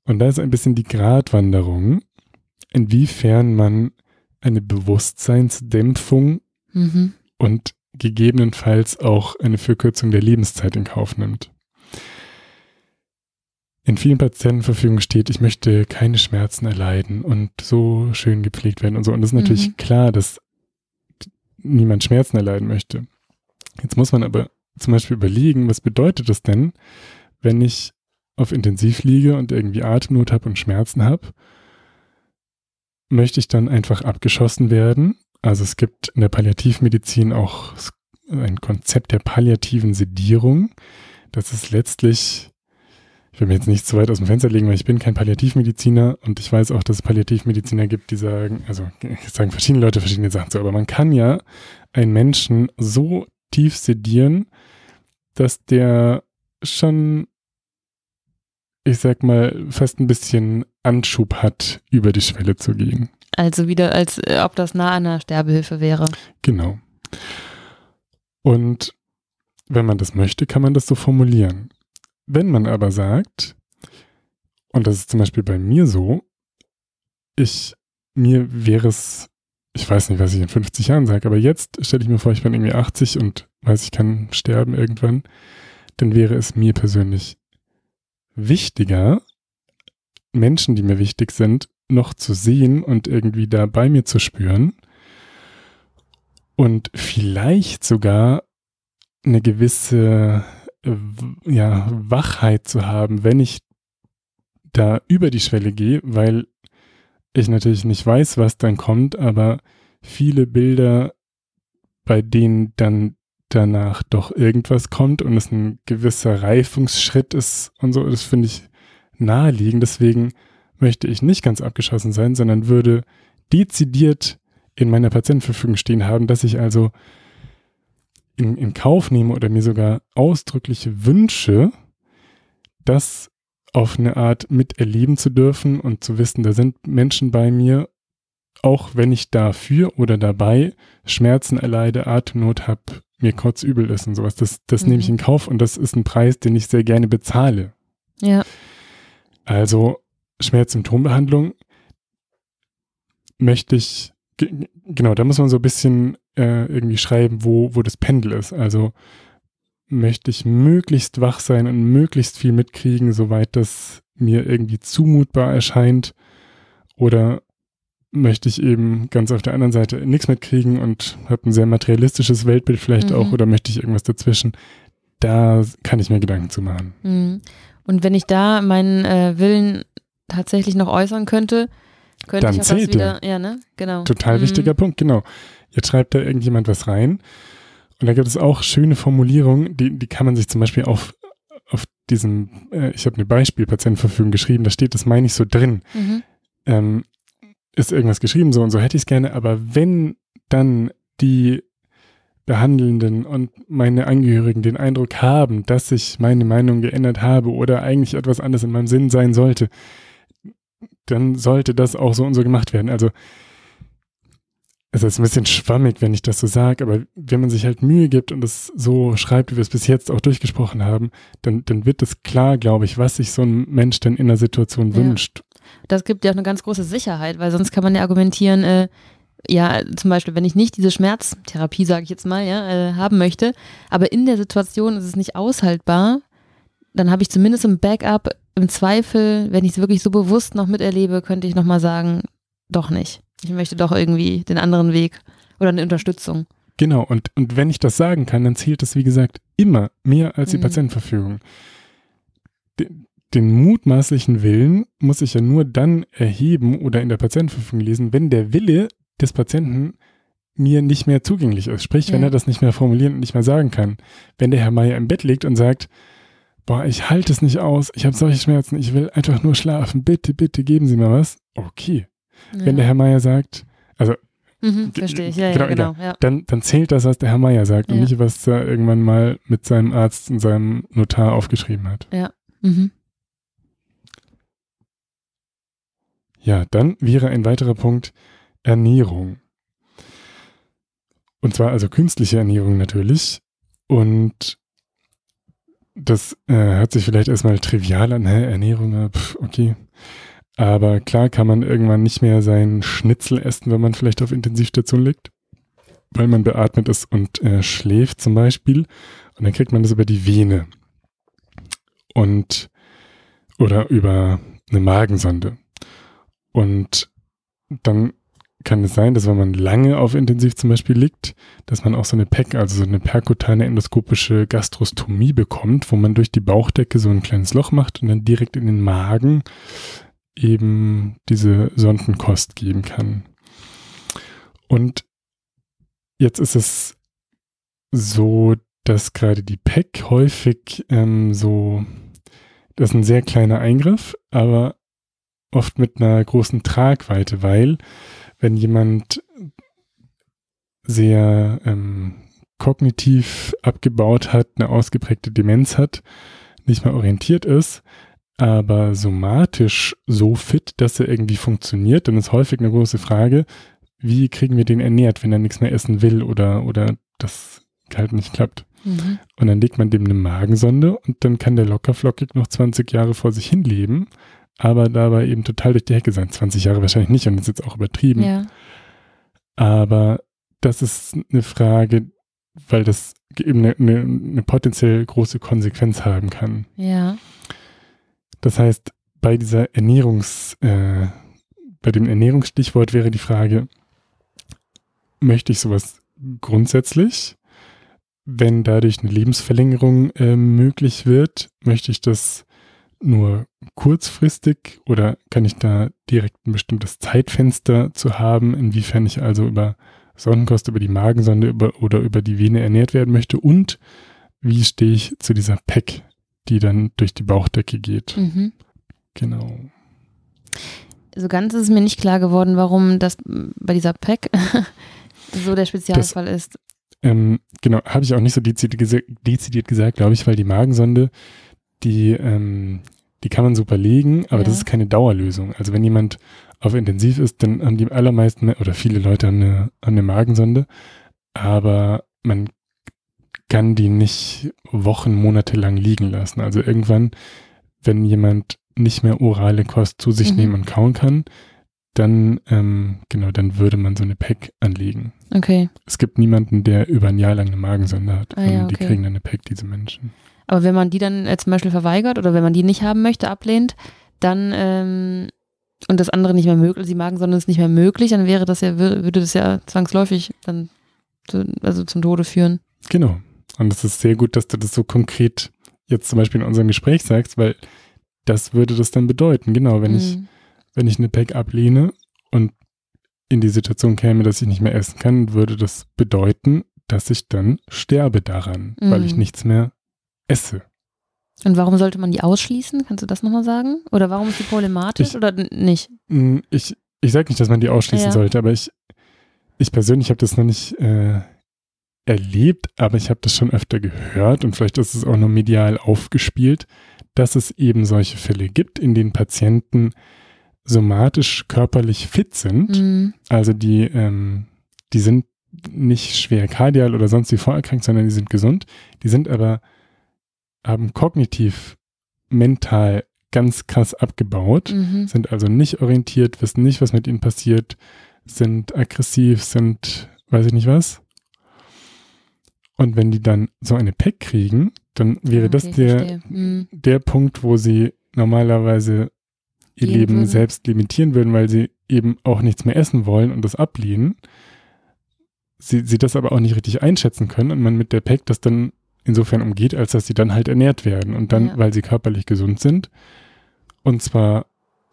Und da ist ein bisschen die Gratwanderung, inwiefern man eine Bewusstseinsdämpfung mhm. und gegebenenfalls auch eine Verkürzung der Lebenszeit in Kauf nimmt. In vielen Patientenverfügungen steht, ich möchte keine Schmerzen erleiden und so schön gepflegt werden und so. Und es ist natürlich mhm. klar, dass niemand Schmerzen erleiden möchte. Jetzt muss man aber zum Beispiel überlegen, was bedeutet das denn, wenn ich auf Intensiv liege und irgendwie Atemnot habe und Schmerzen habe? Möchte ich dann einfach abgeschossen werden? Also es gibt in der Palliativmedizin auch ein Konzept der palliativen Sedierung. Das ist letztlich, ich will mir jetzt nicht zu weit aus dem Fenster legen, weil ich bin kein Palliativmediziner und ich weiß auch, dass es Palliativmediziner gibt, die sagen, also sagen verschiedene Leute verschiedene Sachen so, aber man kann ja einen Menschen so tief sedieren, dass der schon, ich sag mal, fast ein bisschen Anschub hat, über die Schwelle zu gehen. Also wieder, als äh, ob das nah an einer Sterbehilfe wäre. Genau. Und wenn man das möchte, kann man das so formulieren. Wenn man aber sagt, und das ist zum Beispiel bei mir so, ich, mir wäre es, ich weiß nicht, was ich in 50 Jahren sage, aber jetzt stelle ich mir vor, ich bin irgendwie 80 und weiß, ich kann sterben irgendwann, dann wäre es mir persönlich wichtiger, Menschen, die mir wichtig sind, noch zu sehen und irgendwie da bei mir zu spüren. Und vielleicht sogar eine gewisse äh, ja, Wachheit zu haben, wenn ich da über die Schwelle gehe, weil ich natürlich nicht weiß, was dann kommt, aber viele Bilder, bei denen dann danach doch irgendwas kommt und es ein gewisser Reifungsschritt ist und so, das finde ich naheliegend. Deswegen möchte ich nicht ganz abgeschossen sein, sondern würde dezidiert in meiner Patientenverfügung stehen haben, dass ich also in, in Kauf nehme oder mir sogar ausdrückliche wünsche, das auf eine Art miterleben zu dürfen und zu wissen, da sind Menschen bei mir, auch wenn ich dafür oder dabei Schmerzen erleide, Atemnot habe, mir kurz übel ist und sowas. Das, das mhm. nehme ich in Kauf und das ist ein Preis, den ich sehr gerne bezahle. Ja. Also Schmerzsymptombehandlung möchte ich, genau, da muss man so ein bisschen äh, irgendwie schreiben, wo, wo das Pendel ist. Also möchte ich möglichst wach sein und möglichst viel mitkriegen, soweit das mir irgendwie zumutbar erscheint. Oder möchte ich eben ganz auf der anderen Seite nichts mitkriegen und habe ein sehr materialistisches Weltbild vielleicht mhm. auch oder möchte ich irgendwas dazwischen? Da kann ich mir Gedanken zu machen. Mhm. Und wenn ich da meinen äh, Willen tatsächlich noch äußern könnte, könnte Dann ich auch zählt was wieder, ja, ne? Genau. Total mhm. wichtiger Punkt, genau. Jetzt schreibt da irgendjemand was rein und da gibt es auch schöne Formulierungen, die, die kann man sich zum Beispiel auf, auf diesem, äh, ich habe eine Beispielpatientenverfügung geschrieben, da steht, das meine ich so drin. Mhm. Ähm, ist irgendwas geschrieben, so und so hätte ich es gerne, aber wenn dann die Behandelnden und meine Angehörigen den Eindruck haben, dass ich meine Meinung geändert habe oder eigentlich etwas anderes in meinem Sinn sein sollte, dann sollte das auch so und so gemacht werden. Also es ist ein bisschen schwammig, wenn ich das so sage, aber wenn man sich halt Mühe gibt und es so schreibt, wie wir es bis jetzt auch durchgesprochen haben, dann, dann wird es klar, glaube ich, was sich so ein Mensch denn in der Situation ja. wünscht das gibt ja auch eine ganz große Sicherheit, weil sonst kann man ja argumentieren, äh, ja, zum Beispiel, wenn ich nicht diese Schmerztherapie, sage ich jetzt mal, ja, äh, haben möchte, aber in der Situation ist es nicht aushaltbar, dann habe ich zumindest ein Backup. Im Zweifel, wenn ich es wirklich so bewusst noch miterlebe, könnte ich nochmal sagen, doch nicht. Ich möchte doch irgendwie den anderen Weg oder eine Unterstützung. Genau, und, und wenn ich das sagen kann, dann zählt das, wie gesagt, immer mehr als die mhm. Patientenverfügung den mutmaßlichen Willen muss ich ja nur dann erheben oder in der Patientenverfügung lesen, wenn der Wille des Patienten mir nicht mehr zugänglich ist. Sprich, ja. wenn er das nicht mehr formulieren und nicht mehr sagen kann. Wenn der Herr Meier im Bett liegt und sagt, boah, ich halte es nicht aus, ich habe solche Schmerzen, ich will einfach nur schlafen, bitte, bitte geben Sie mal was. Okay. Ja. Wenn der Herr Meier sagt, also Mhm, verstehe ich, ja, genau, ja, genau. Ja. Dann, dann zählt das, was der Herr Meier sagt und nicht, was er irgendwann mal mit seinem Arzt und seinem Notar aufgeschrieben hat. Ja. Mhm. Ja, dann wäre ein weiterer Punkt Ernährung. Und zwar also künstliche Ernährung natürlich. Und das äh, hört sich vielleicht erstmal trivial an, hä, Ernährung, äh, pf, okay. Aber klar kann man irgendwann nicht mehr seinen Schnitzel essen, wenn man vielleicht auf Intensivstation liegt, weil man beatmet ist und äh, schläft zum Beispiel. Und dann kriegt man das über die Vene. Und oder über eine Magensonde. Und dann kann es sein, dass wenn man lange auf Intensiv zum Beispiel liegt, dass man auch so eine PEC, also so eine perkutane endoskopische Gastrostomie bekommt, wo man durch die Bauchdecke so ein kleines Loch macht und dann direkt in den Magen eben diese Sondenkost geben kann. Und jetzt ist es so, dass gerade die PEC häufig ähm, so, das ist ein sehr kleiner Eingriff, aber oft mit einer großen Tragweite, weil wenn jemand sehr ähm, kognitiv abgebaut hat, eine ausgeprägte Demenz hat, nicht mehr orientiert ist, aber somatisch so fit, dass er irgendwie funktioniert, dann ist häufig eine große Frage, wie kriegen wir den ernährt, wenn er nichts mehr essen will oder, oder das halt nicht klappt. Mhm. Und dann legt man dem eine Magensonde und dann kann der lockerflockig noch 20 Jahre vor sich hin leben aber dabei eben total durch die Hecke sein. 20 Jahre wahrscheinlich nicht und das ist jetzt auch übertrieben. Ja. Aber das ist eine Frage, weil das eben eine, eine, eine potenziell große Konsequenz haben kann. Ja. Das heißt, bei dieser Ernährungs, äh, bei dem Ernährungsstichwort wäre die Frage, möchte ich sowas grundsätzlich? Wenn dadurch eine Lebensverlängerung äh, möglich wird, möchte ich das nur kurzfristig oder kann ich da direkt ein bestimmtes Zeitfenster zu haben, inwiefern ich also über Sonnenkost, über die Magensonde über, oder über die Vene ernährt werden möchte und wie stehe ich zu dieser PEC, die dann durch die Bauchdecke geht. Mhm. Genau. So ganz ist es mir nicht klar geworden, warum das bei dieser PEC *laughs* so der Spezialfall das, ist. Ähm, genau, habe ich auch nicht so dezidiert, dezidiert gesagt, glaube ich, weil die Magensonde die, ähm, die kann man super legen, aber ja. das ist keine Dauerlösung. Also wenn jemand auf Intensiv ist, dann haben die allermeisten oder viele Leute haben eine, haben eine Magensonde, aber man kann die nicht Wochen, Monate lang liegen lassen. Also irgendwann, wenn jemand nicht mehr orale Kost zu sich mhm. nehmen und kauen kann, dann, ähm, genau, dann würde man so eine Pack anlegen. Okay. Es gibt niemanden, der über ein Jahr lang eine Magensonde hat. Ah, ja, okay. Die kriegen dann eine Pack, diese Menschen. Aber wenn man die dann äh, zum Beispiel verweigert oder wenn man die nicht haben möchte, ablehnt, dann ähm, und das andere nicht mehr möglich, sie magen, sondern es ist nicht mehr möglich, dann wäre das ja, würde das ja zwangsläufig dann zu, also zum Tode führen. Genau. Und es ist sehr gut, dass du das so konkret jetzt zum Beispiel in unserem Gespräch sagst, weil das würde das dann bedeuten. Genau, wenn mhm. ich, wenn ich eine Pack ablehne und in die Situation käme, dass ich nicht mehr essen kann, würde das bedeuten, dass ich dann sterbe daran, mhm. weil ich mhm. nichts mehr esse. Und warum sollte man die ausschließen? Kannst du das nochmal sagen? Oder warum ist die problematisch ich, oder nicht? Ich, ich sage nicht, dass man die ausschließen ja. sollte, aber ich, ich persönlich habe das noch nicht äh, erlebt, aber ich habe das schon öfter gehört und vielleicht ist es auch noch medial aufgespielt, dass es eben solche Fälle gibt, in denen Patienten somatisch körperlich fit sind. Mhm. Also die, ähm, die sind nicht schwer kardial oder sonst wie vorerkrankt, sondern die sind gesund. Die sind aber, haben kognitiv, mental ganz krass abgebaut, mhm. sind also nicht orientiert, wissen nicht, was mit ihnen passiert, sind aggressiv, sind, weiß ich nicht was. Und wenn die dann so eine Pack kriegen, dann wäre okay, das der, mhm. der Punkt, wo sie normalerweise ihr Gehen Leben würden. selbst limitieren würden, weil sie eben auch nichts mehr essen wollen und das ablehnen. Sie, sie das aber auch nicht richtig einschätzen können und man mit der Pack das dann insofern umgeht, als dass sie dann halt ernährt werden und dann, ja. weil sie körperlich gesund sind und zwar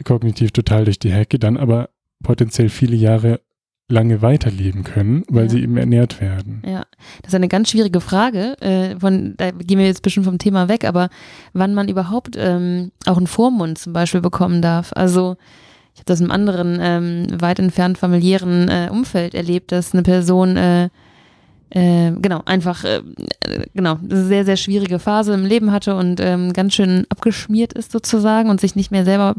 kognitiv total durch die Hecke, dann aber potenziell viele Jahre lange weiterleben können, weil ja. sie eben ernährt werden. Ja, das ist eine ganz schwierige Frage. Äh, von, da gehen wir jetzt ein bisschen vom Thema weg, aber wann man überhaupt ähm, auch einen Vormund zum Beispiel bekommen darf. Also ich habe das im anderen ähm, weit entfernt familiären äh, Umfeld erlebt, dass eine Person äh, äh, genau, einfach, äh, genau, sehr, sehr schwierige Phase im Leben hatte und ähm, ganz schön abgeschmiert ist sozusagen und sich nicht mehr selber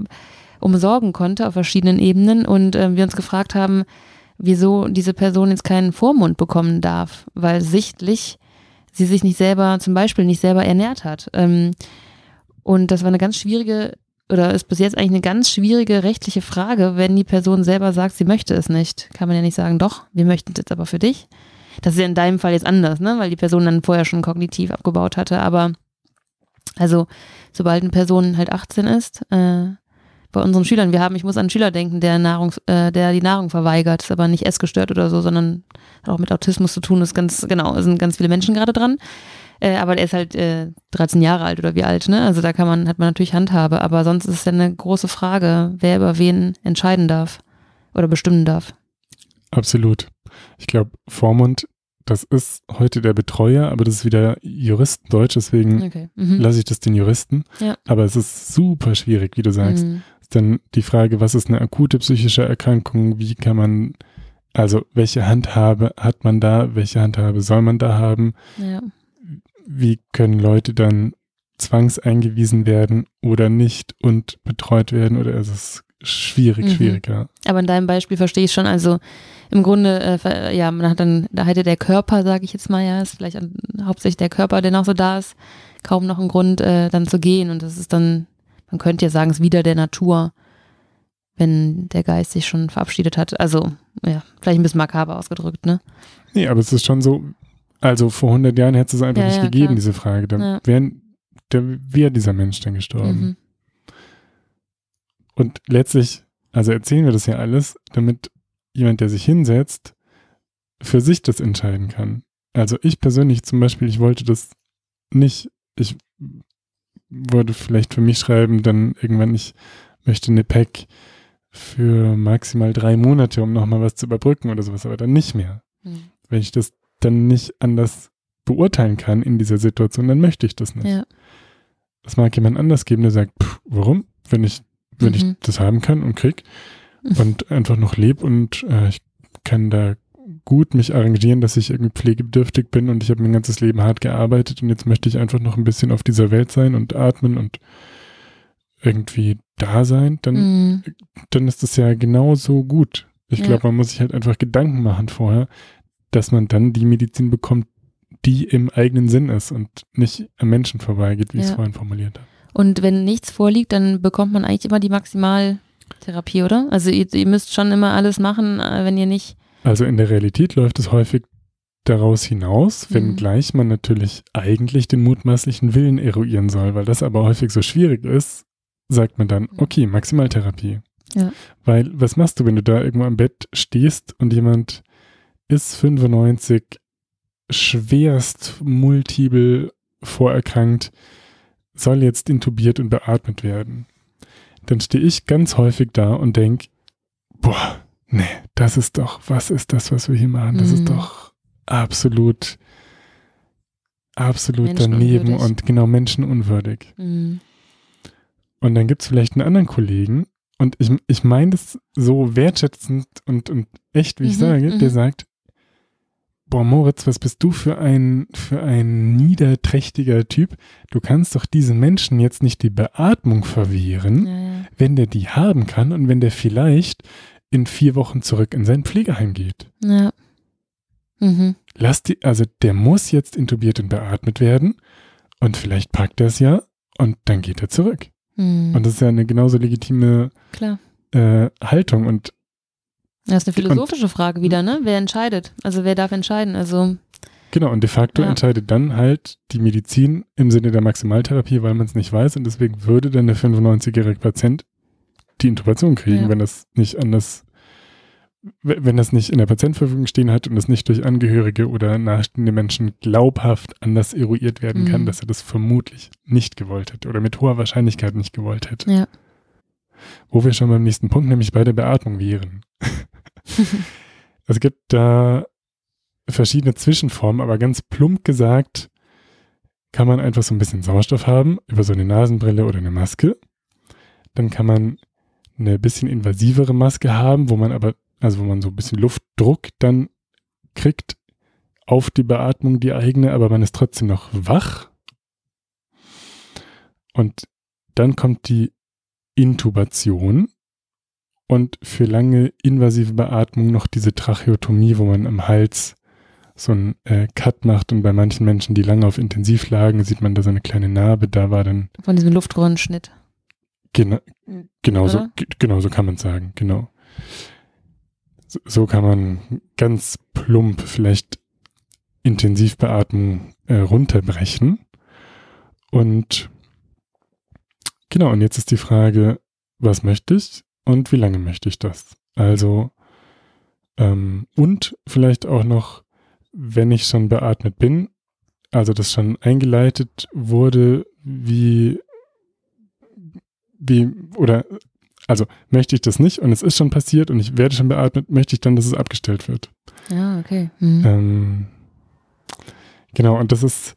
umsorgen konnte auf verschiedenen Ebenen und äh, wir uns gefragt haben, wieso diese Person jetzt keinen Vormund bekommen darf, weil sichtlich sie sich nicht selber, zum Beispiel nicht selber ernährt hat. Ähm, und das war eine ganz schwierige, oder ist bis jetzt eigentlich eine ganz schwierige rechtliche Frage, wenn die Person selber sagt, sie möchte es nicht. Kann man ja nicht sagen, doch, wir möchten es jetzt aber für dich. Das ist ja in deinem Fall jetzt anders, ne? weil die Person dann vorher schon kognitiv abgebaut hatte. Aber also, sobald eine Person halt 18 ist, äh, bei unseren Schülern. Wir haben, ich muss an einen Schüler denken, der Nahrung, äh, der die Nahrung verweigert, ist aber nicht essgestört oder so, sondern hat auch mit Autismus zu tun. Ist ganz, genau, sind ganz viele Menschen gerade dran. Äh, aber der ist halt äh, 13 Jahre alt oder wie alt, ne? Also da kann man, hat man natürlich Handhabe, aber sonst ist es ja eine große Frage, wer über wen entscheiden darf oder bestimmen darf. Absolut. Ich glaube, Vormund das ist heute der Betreuer, aber das ist wieder Juristendeutsch, deswegen okay. mhm. lasse ich das den Juristen. Ja. Aber es ist super schwierig, wie du sagst. Mhm dann die Frage, was ist eine akute psychische Erkrankung? Wie kann man, also welche Handhabe hat man da? Welche Handhabe soll man da haben? Ja. Wie können Leute dann zwangseingewiesen werden oder nicht und betreut werden? Oder ist es schwierig, mhm. schwieriger? Aber in deinem Beispiel verstehe ich schon, also im Grunde, äh, ja, man hat dann, da hätte der Körper, sage ich jetzt mal, ja, ist vielleicht an, hauptsächlich der Körper, der noch so da ist, kaum noch einen Grund, äh, dann zu gehen. Und das ist dann man könnte ja sagen, es ist wieder der Natur, wenn der Geist sich schon verabschiedet hat. Also, ja, vielleicht ein bisschen makaber ausgedrückt, ne? Nee, aber es ist schon so, also vor 100 Jahren hätte es einfach ja, nicht ja, gegeben, klar. diese Frage. Da ja. wäre wär dieser Mensch dann gestorben. Mhm. Und letztlich, also erzählen wir das ja alles, damit jemand, der sich hinsetzt, für sich das entscheiden kann. Also ich persönlich zum Beispiel, ich wollte das nicht, ich würde vielleicht für mich schreiben, dann irgendwann, ich möchte eine Pack für maximal drei Monate, um nochmal was zu überbrücken oder sowas, aber dann nicht mehr. Mhm. Wenn ich das dann nicht anders beurteilen kann in dieser Situation, dann möchte ich das nicht. Ja. Das mag jemand anders geben, der sagt, pff, warum? Wenn ich, wenn mhm. ich das haben kann und krieg und einfach noch lebe und äh, ich kann da gut mich arrangieren, dass ich irgendwie pflegebedürftig bin und ich habe mein ganzes Leben hart gearbeitet und jetzt möchte ich einfach noch ein bisschen auf dieser Welt sein und atmen und irgendwie da sein, dann, mm. dann ist das ja genauso gut. Ich ja. glaube, man muss sich halt einfach Gedanken machen vorher, dass man dann die Medizin bekommt, die im eigenen Sinn ist und nicht am Menschen vorbeigeht, wie ja. ich es vorhin formuliert habe. Und wenn nichts vorliegt, dann bekommt man eigentlich immer die Maximaltherapie, oder? Also ihr, ihr müsst schon immer alles machen, äh, wenn ihr nicht also in der Realität läuft es häufig daraus hinaus, wenngleich mhm. man natürlich eigentlich den mutmaßlichen Willen eruieren soll, weil das aber häufig so schwierig ist, sagt man dann, okay, Maximaltherapie. Ja. Weil, was machst du, wenn du da irgendwo am Bett stehst und jemand ist 95, schwerst multiple vorerkrankt, soll jetzt intubiert und beatmet werden? Dann stehe ich ganz häufig da und denke, boah, nee, das ist doch, was ist das, was wir hier machen? Das mhm. ist doch absolut, absolut daneben und genau menschenunwürdig. Mhm. Und dann gibt es vielleicht einen anderen Kollegen, und ich, ich meine das so wertschätzend und, und echt, wie ich mhm, sage, der mhm. sagt, boah, Moritz, was bist du für ein, für ein niederträchtiger Typ? Du kannst doch diesen Menschen jetzt nicht die Beatmung verwehren, ja, ja. wenn der die haben kann und wenn der vielleicht in vier Wochen zurück in sein Pflegeheim geht. Ja. Mhm. Lass die, also der muss jetzt intubiert und beatmet werden und vielleicht packt er es ja und dann geht er zurück. Mhm. Und das ist ja eine genauso legitime äh, Haltung. Und das ist eine philosophische und, Frage wieder, ne? Wer entscheidet? Also wer darf entscheiden? Also Genau, und de facto ja. entscheidet dann halt die Medizin im Sinne der Maximaltherapie, weil man es nicht weiß und deswegen würde dann der 95-jährige Patient die Intubation kriegen, ja. wenn das nicht anders wenn das nicht in der Patientenverfügung stehen hat und es nicht durch Angehörige oder nahestehende Menschen glaubhaft anders eruiert werden kann, mhm. dass er das vermutlich nicht gewollt hätte oder mit hoher Wahrscheinlichkeit nicht gewollt hätte. Ja. Wo wir schon beim nächsten Punkt, nämlich bei der Beatmung wären. *laughs* es gibt da verschiedene Zwischenformen, aber ganz plump gesagt kann man einfach so ein bisschen Sauerstoff haben über so eine Nasenbrille oder eine Maske. Dann kann man eine bisschen invasivere Maske haben, wo man aber also wo man so ein bisschen Luftdruck dann kriegt auf die Beatmung, die eigene, aber man ist trotzdem noch wach. Und dann kommt die Intubation und für lange invasive Beatmung noch diese Tracheotomie, wo man am Hals so einen äh, Cut macht und bei manchen Menschen, die lange auf Intensiv lagen, sieht man da so eine kleine Narbe, da war dann... Von diesem Luftröhrenschnitt. Gena genau, so, genau so kann man sagen, genau. So kann man ganz plump vielleicht Intensivbeatmung äh, runterbrechen. Und genau, und jetzt ist die Frage, was möchte ich und wie lange möchte ich das? Also, ähm, und vielleicht auch noch, wenn ich schon beatmet bin, also das schon eingeleitet wurde, wie, wie, oder also möchte ich das nicht und es ist schon passiert und ich werde schon beatmet, möchte ich dann, dass es abgestellt wird. Ja, okay. Mhm. Ähm, genau, und das ist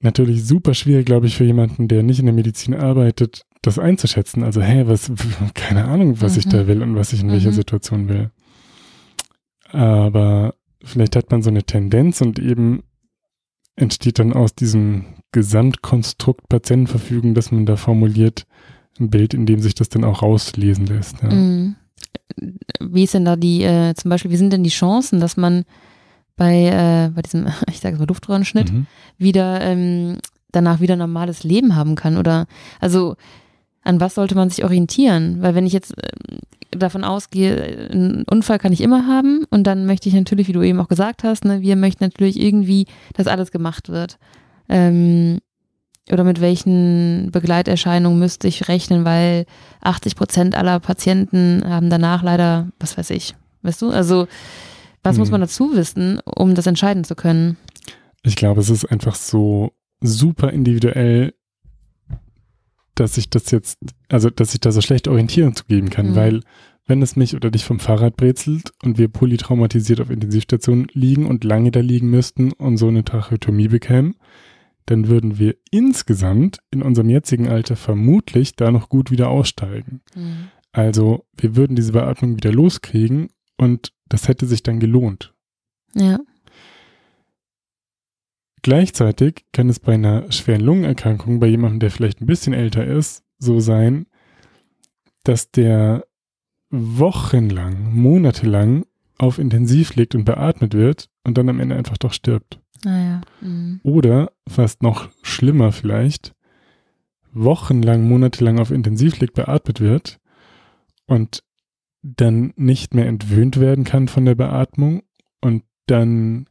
natürlich super schwierig, glaube ich, für jemanden, der nicht in der Medizin arbeitet, das einzuschätzen. Also, hä, was, *laughs* keine Ahnung, was mhm. ich da will und was ich in mhm. welcher Situation will. Aber vielleicht hat man so eine Tendenz und eben entsteht dann aus diesem Gesamtkonstrukt Patientenverfügung, das man da formuliert, ein Bild, in dem sich das dann auch rauslesen lässt. Ja. Mhm. Wie ist denn da die, äh, zum Beispiel, wie sind denn die Chancen, dass man bei, äh, bei diesem, *laughs* ich sage es mal, Luftröhrenschnitt, mhm. wieder ähm, danach wieder normales Leben haben kann? Oder also an was sollte man sich orientieren? Weil wenn ich jetzt äh, davon ausgehe, einen Unfall kann ich immer haben und dann möchte ich natürlich, wie du eben auch gesagt hast, ne, wir möchten natürlich irgendwie, dass alles gemacht wird. Ähm, oder mit welchen Begleiterscheinungen müsste ich rechnen, weil 80 Prozent aller Patienten haben danach leider, was weiß ich, weißt du? Also, was hm. muss man dazu wissen, um das entscheiden zu können? Ich glaube, es ist einfach so super individuell, dass ich das jetzt, also, dass ich da so schlecht Orientierung zu geben kann, hm. weil wenn es mich oder dich vom Fahrrad brezelt und wir polytraumatisiert auf Intensivstationen liegen und lange da liegen müssten und so eine Tracheotomie bekämen, dann würden wir insgesamt in unserem jetzigen Alter vermutlich da noch gut wieder aussteigen. Mhm. Also wir würden diese Beatmung wieder loskriegen und das hätte sich dann gelohnt. Ja. Gleichzeitig kann es bei einer schweren Lungenerkrankung, bei jemandem, der vielleicht ein bisschen älter ist, so sein, dass der wochenlang, monatelang auf Intensiv liegt und beatmet wird und dann am Ende einfach doch stirbt. Ah, ja. mhm. Oder, fast noch schlimmer vielleicht, wochenlang, monatelang auf Intensiv liegt, beatmet wird und dann nicht mehr entwöhnt werden kann von der Beatmung und dann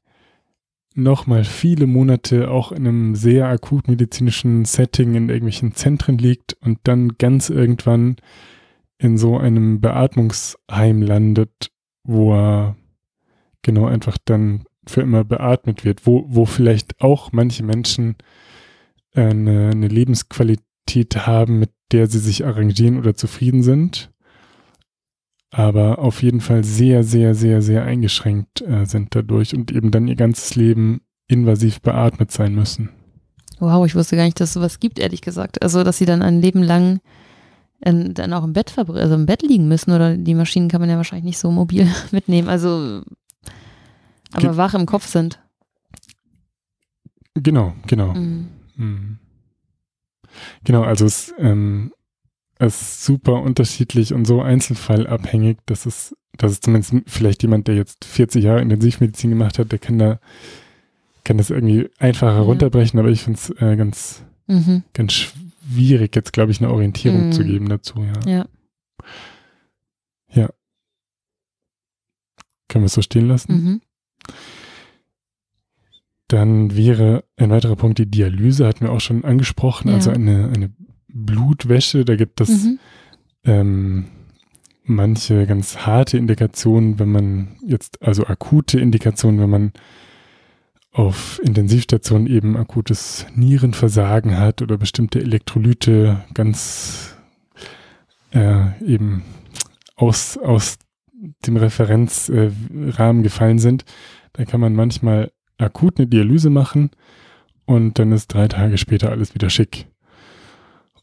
nochmal viele Monate auch in einem sehr akut medizinischen Setting in irgendwelchen Zentren liegt und dann ganz irgendwann in so einem Beatmungsheim landet, wo er genau einfach dann für immer beatmet wird, wo, wo vielleicht auch manche Menschen eine, eine Lebensqualität haben, mit der sie sich arrangieren oder zufrieden sind, aber auf jeden Fall sehr, sehr, sehr, sehr eingeschränkt äh, sind dadurch und eben dann ihr ganzes Leben invasiv beatmet sein müssen. Wow, ich wusste gar nicht, dass es sowas gibt, ehrlich gesagt. Also, dass sie dann ein Leben lang in, dann auch im Bett also im Bett liegen müssen oder die Maschinen kann man ja wahrscheinlich nicht so mobil *laughs* mitnehmen. Also, aber Ge wach im Kopf sind. Genau, genau. Mhm. Mhm. Genau, also es, ähm, es ist super unterschiedlich und so einzelfallabhängig, dass es, dass es zumindest vielleicht jemand, der jetzt 40 Jahre Intensivmedizin gemacht hat, der kann da, kann das irgendwie einfacher ja. runterbrechen, aber ich finde es äh, ganz, mhm. ganz schwierig, jetzt glaube ich, eine Orientierung mhm. zu geben dazu, ja. Ja. Ja. Können wir es so stehen lassen? Mhm. Dann wäre ein weiterer Punkt die Dialyse, hatten wir auch schon angesprochen, ja. also eine, eine Blutwäsche. Da gibt es mhm. ähm, manche ganz harte Indikationen, wenn man jetzt, also akute Indikationen, wenn man auf Intensivstationen eben akutes Nierenversagen hat oder bestimmte Elektrolyte ganz äh, eben aus, aus dem Referenzrahmen äh, gefallen sind, dann kann man manchmal akut eine Dialyse machen und dann ist drei Tage später alles wieder schick.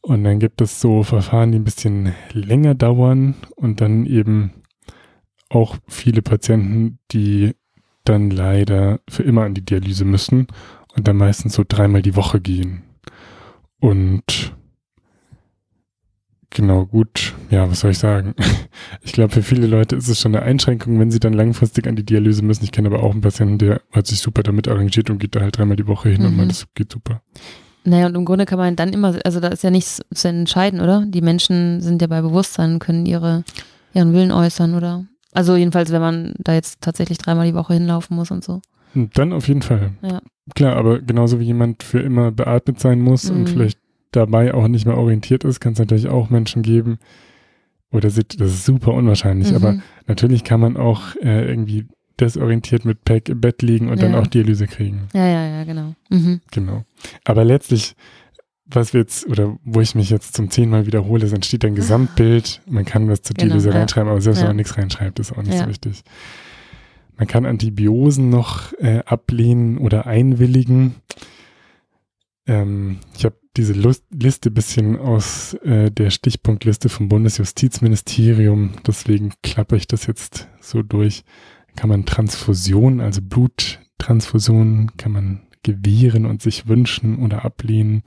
Und dann gibt es so Verfahren, die ein bisschen länger dauern und dann eben auch viele Patienten, die dann leider für immer an die Dialyse müssen und dann meistens so dreimal die Woche gehen. Und Genau, gut. Ja, was soll ich sagen? *laughs* Ich glaube, für viele Leute ist es schon eine Einschränkung, wenn sie dann langfristig an die Dialyse müssen. Ich kenne aber auch einen Patienten, der hat sich super damit arrangiert und geht da halt dreimal die Woche hin mhm. und meint, das geht super. Naja, und im Grunde kann man dann immer, also da ist ja nichts zu entscheiden, oder? Die Menschen sind ja bei Bewusstsein, können ihre, ihren Willen äußern, oder? Also jedenfalls, wenn man da jetzt tatsächlich dreimal die Woche hinlaufen muss und so. Dann auf jeden Fall. Ja. Klar, aber genauso wie jemand für immer beatmet sein muss mhm. und vielleicht dabei auch nicht mehr orientiert ist, kann es natürlich auch Menschen geben, oder das ist super unwahrscheinlich, mhm. aber natürlich kann man auch äh, irgendwie desorientiert mit Pack im Bett liegen und ja. dann auch Dialyse kriegen. Ja, ja, ja, genau. Mhm. Genau. Aber letztlich, was wir jetzt, oder wo ich mich jetzt zum zehnten Mal wiederhole, es entsteht ein Gesamtbild. Man kann was zur genau, Dialyse ja. reinschreiben, aber selbst wenn man nichts reinschreibt, ist auch nicht so wichtig. Man kann Antibiosen noch äh, ablehnen oder einwilligen. Ähm, ich habe diese Lust, Liste bisschen aus äh, der Stichpunktliste vom Bundesjustizministerium, deswegen klappe ich das jetzt so durch. Kann man Transfusion, also Bluttransfusionen, kann man gewähren und sich wünschen oder ablehnen.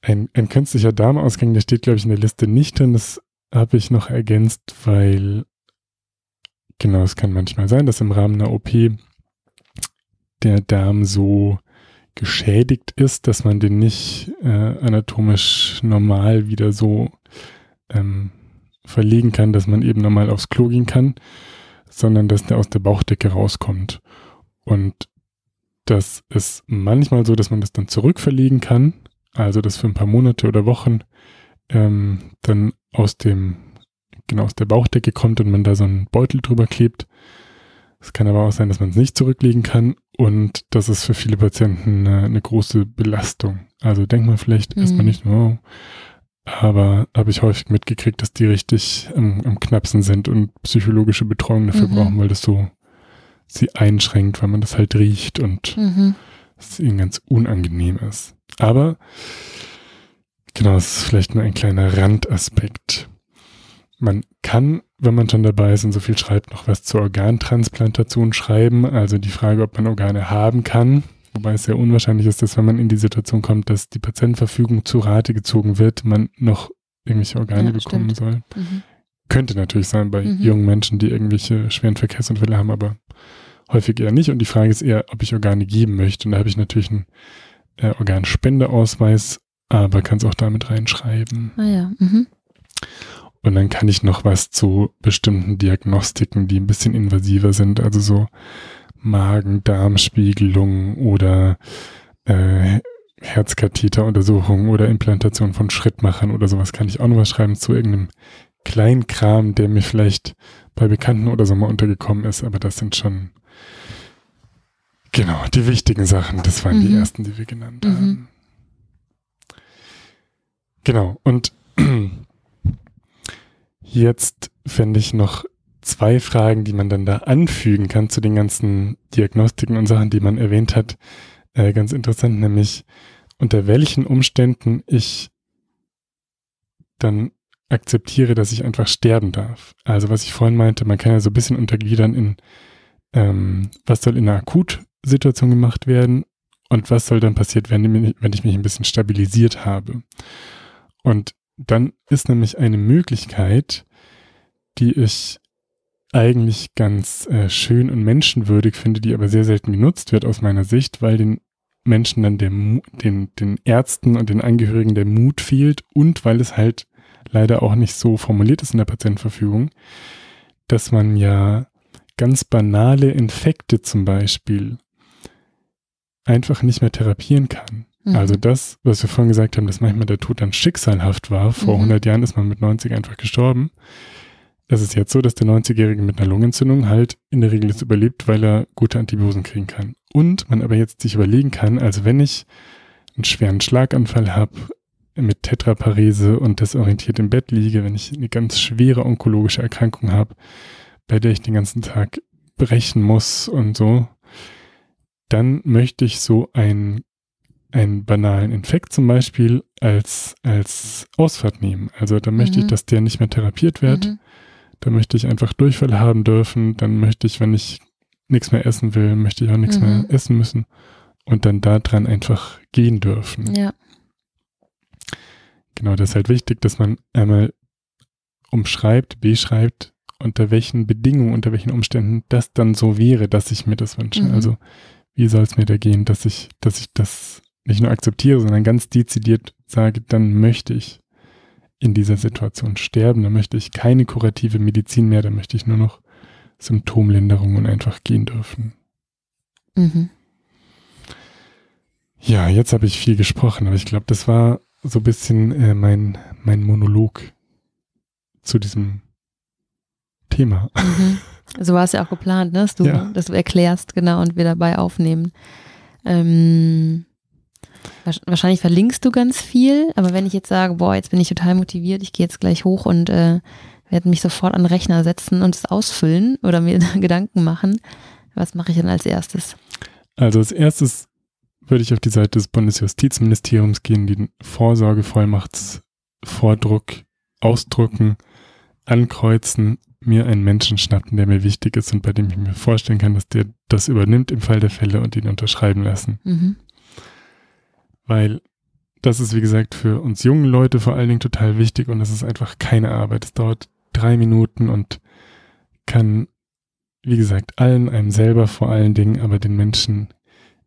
Ein, ein künstlicher Darmausgang, der steht, glaube ich, in der Liste nicht drin. Das habe ich noch ergänzt, weil genau, es kann manchmal sein, dass im Rahmen einer OP der Darm so geschädigt ist, dass man den nicht äh, anatomisch normal wieder so ähm, verlegen kann, dass man eben normal aufs Klo gehen kann, sondern dass der aus der Bauchdecke rauskommt. Und das ist manchmal so, dass man das dann zurückverlegen kann, also das für ein paar Monate oder Wochen ähm, dann aus dem, genau aus der Bauchdecke kommt und man da so einen Beutel drüber klebt. Es kann aber auch sein, dass man es nicht zurücklegen kann und das ist für viele Patienten eine, eine große Belastung. Also denkt man vielleicht mhm. erstmal nicht, oh, aber habe ich häufig mitgekriegt, dass die richtig am, am Knapsen sind und psychologische Betreuung dafür mhm. brauchen, weil das so sie einschränkt, weil man das halt riecht und mhm. es ihnen ganz unangenehm ist. Aber genau, es ist vielleicht nur ein kleiner Randaspekt. Man kann, wenn man schon dabei ist und so viel schreibt, noch was zur Organtransplantation schreiben. Also die Frage, ob man Organe haben kann. Wobei es sehr unwahrscheinlich ist, dass wenn man in die Situation kommt, dass die Patientenverfügung zu Rate gezogen wird, man noch irgendwelche Organe ja, bekommen stimmt. soll. Mhm. Könnte natürlich sein bei mhm. jungen Menschen, die irgendwelche schweren Verkehrsunfälle haben, aber häufig eher nicht. Und die Frage ist eher, ob ich Organe geben möchte. Und da habe ich natürlich einen äh, Organspendeausweis, aber kann es auch damit reinschreiben. Ah ja. Mhm. Und dann kann ich noch was zu bestimmten Diagnostiken, die ein bisschen invasiver sind, also so Magen-Darm-Spiegelung oder äh, Herzkatheteruntersuchungen oder Implantation von Schrittmachern oder sowas kann ich auch noch was schreiben zu irgendeinem Kleinkram, der mir vielleicht bei Bekannten oder so mal untergekommen ist, aber das sind schon genau die wichtigen Sachen. Das waren mhm. die ersten, die wir genannt mhm. haben. Genau, und *clears throat* jetzt fände ich noch zwei Fragen, die man dann da anfügen kann zu den ganzen Diagnostiken und Sachen, die man erwähnt hat, äh, ganz interessant, nämlich unter welchen Umständen ich dann akzeptiere, dass ich einfach sterben darf. Also was ich vorhin meinte, man kann ja so ein bisschen untergliedern in, ähm, was soll in einer Akutsituation gemacht werden und was soll dann passiert werden, wenn ich mich ein bisschen stabilisiert habe. Und dann ist nämlich eine Möglichkeit, die ich eigentlich ganz äh, schön und menschenwürdig finde, die aber sehr selten genutzt wird aus meiner Sicht, weil den Menschen dann der, den, den Ärzten und den Angehörigen der Mut fehlt und weil es halt leider auch nicht so formuliert ist in der Patientenverfügung, dass man ja ganz banale Infekte zum Beispiel einfach nicht mehr therapieren kann. Mhm. Also das, was wir vorhin gesagt haben, dass manchmal der Tod dann schicksalhaft war. Vor mhm. 100 Jahren ist man mit 90 einfach gestorben. Es ist jetzt so, dass der 90-Jährige mit einer Lungenentzündung halt in der Regel es überlebt, weil er gute Antibiosen kriegen kann. Und man aber jetzt sich überlegen kann, also wenn ich einen schweren Schlaganfall habe, mit Tetraparese und desorientiert im Bett liege, wenn ich eine ganz schwere onkologische Erkrankung habe, bei der ich den ganzen Tag brechen muss und so, dann möchte ich so ein einen banalen Infekt zum Beispiel als, als Ausfahrt nehmen. Also da möchte mhm. ich, dass der nicht mehr therapiert wird. Mhm. Da möchte ich einfach Durchfall haben dürfen. Dann möchte ich, wenn ich nichts mehr essen will, möchte ich auch nichts mhm. mehr essen müssen. Und dann daran einfach gehen dürfen. Ja. Genau, das ist halt wichtig, dass man einmal umschreibt, beschreibt, unter welchen Bedingungen, unter welchen Umständen das dann so wäre, dass ich mir das wünsche. Mhm. Also wie soll es mir da gehen, dass ich, dass ich das nicht nur akzeptiere, sondern ganz dezidiert sage, dann möchte ich in dieser Situation sterben, dann möchte ich keine kurative Medizin mehr, dann möchte ich nur noch Symptomlinderung und einfach gehen dürfen. Mhm. Ja, jetzt habe ich viel gesprochen, aber ich glaube, das war so ein bisschen äh, mein, mein Monolog zu diesem Thema. Mhm. *laughs* So war es ja auch geplant, ne? dass, du, ja. dass du erklärst, genau, und wir dabei aufnehmen. Ähm, Wahrscheinlich verlinkst du ganz viel, aber wenn ich jetzt sage, boah, jetzt bin ich total motiviert, ich gehe jetzt gleich hoch und äh, werde mich sofort an den Rechner setzen und es ausfüllen oder mir *laughs* Gedanken machen, was mache ich denn als erstes? Also als erstes würde ich auf die Seite des Bundesjustizministeriums gehen, den Vorsorgevollmachtsvordruck ausdrucken, ankreuzen, mir einen Menschen schnappen, der mir wichtig ist und bei dem ich mir vorstellen kann, dass der das übernimmt im Fall der Fälle und ihn unterschreiben lassen. Mhm weil das ist, wie gesagt, für uns jungen Leute vor allen Dingen total wichtig und es ist einfach keine Arbeit. Es dauert drei Minuten und kann, wie gesagt, allen, einem selber vor allen Dingen, aber den Menschen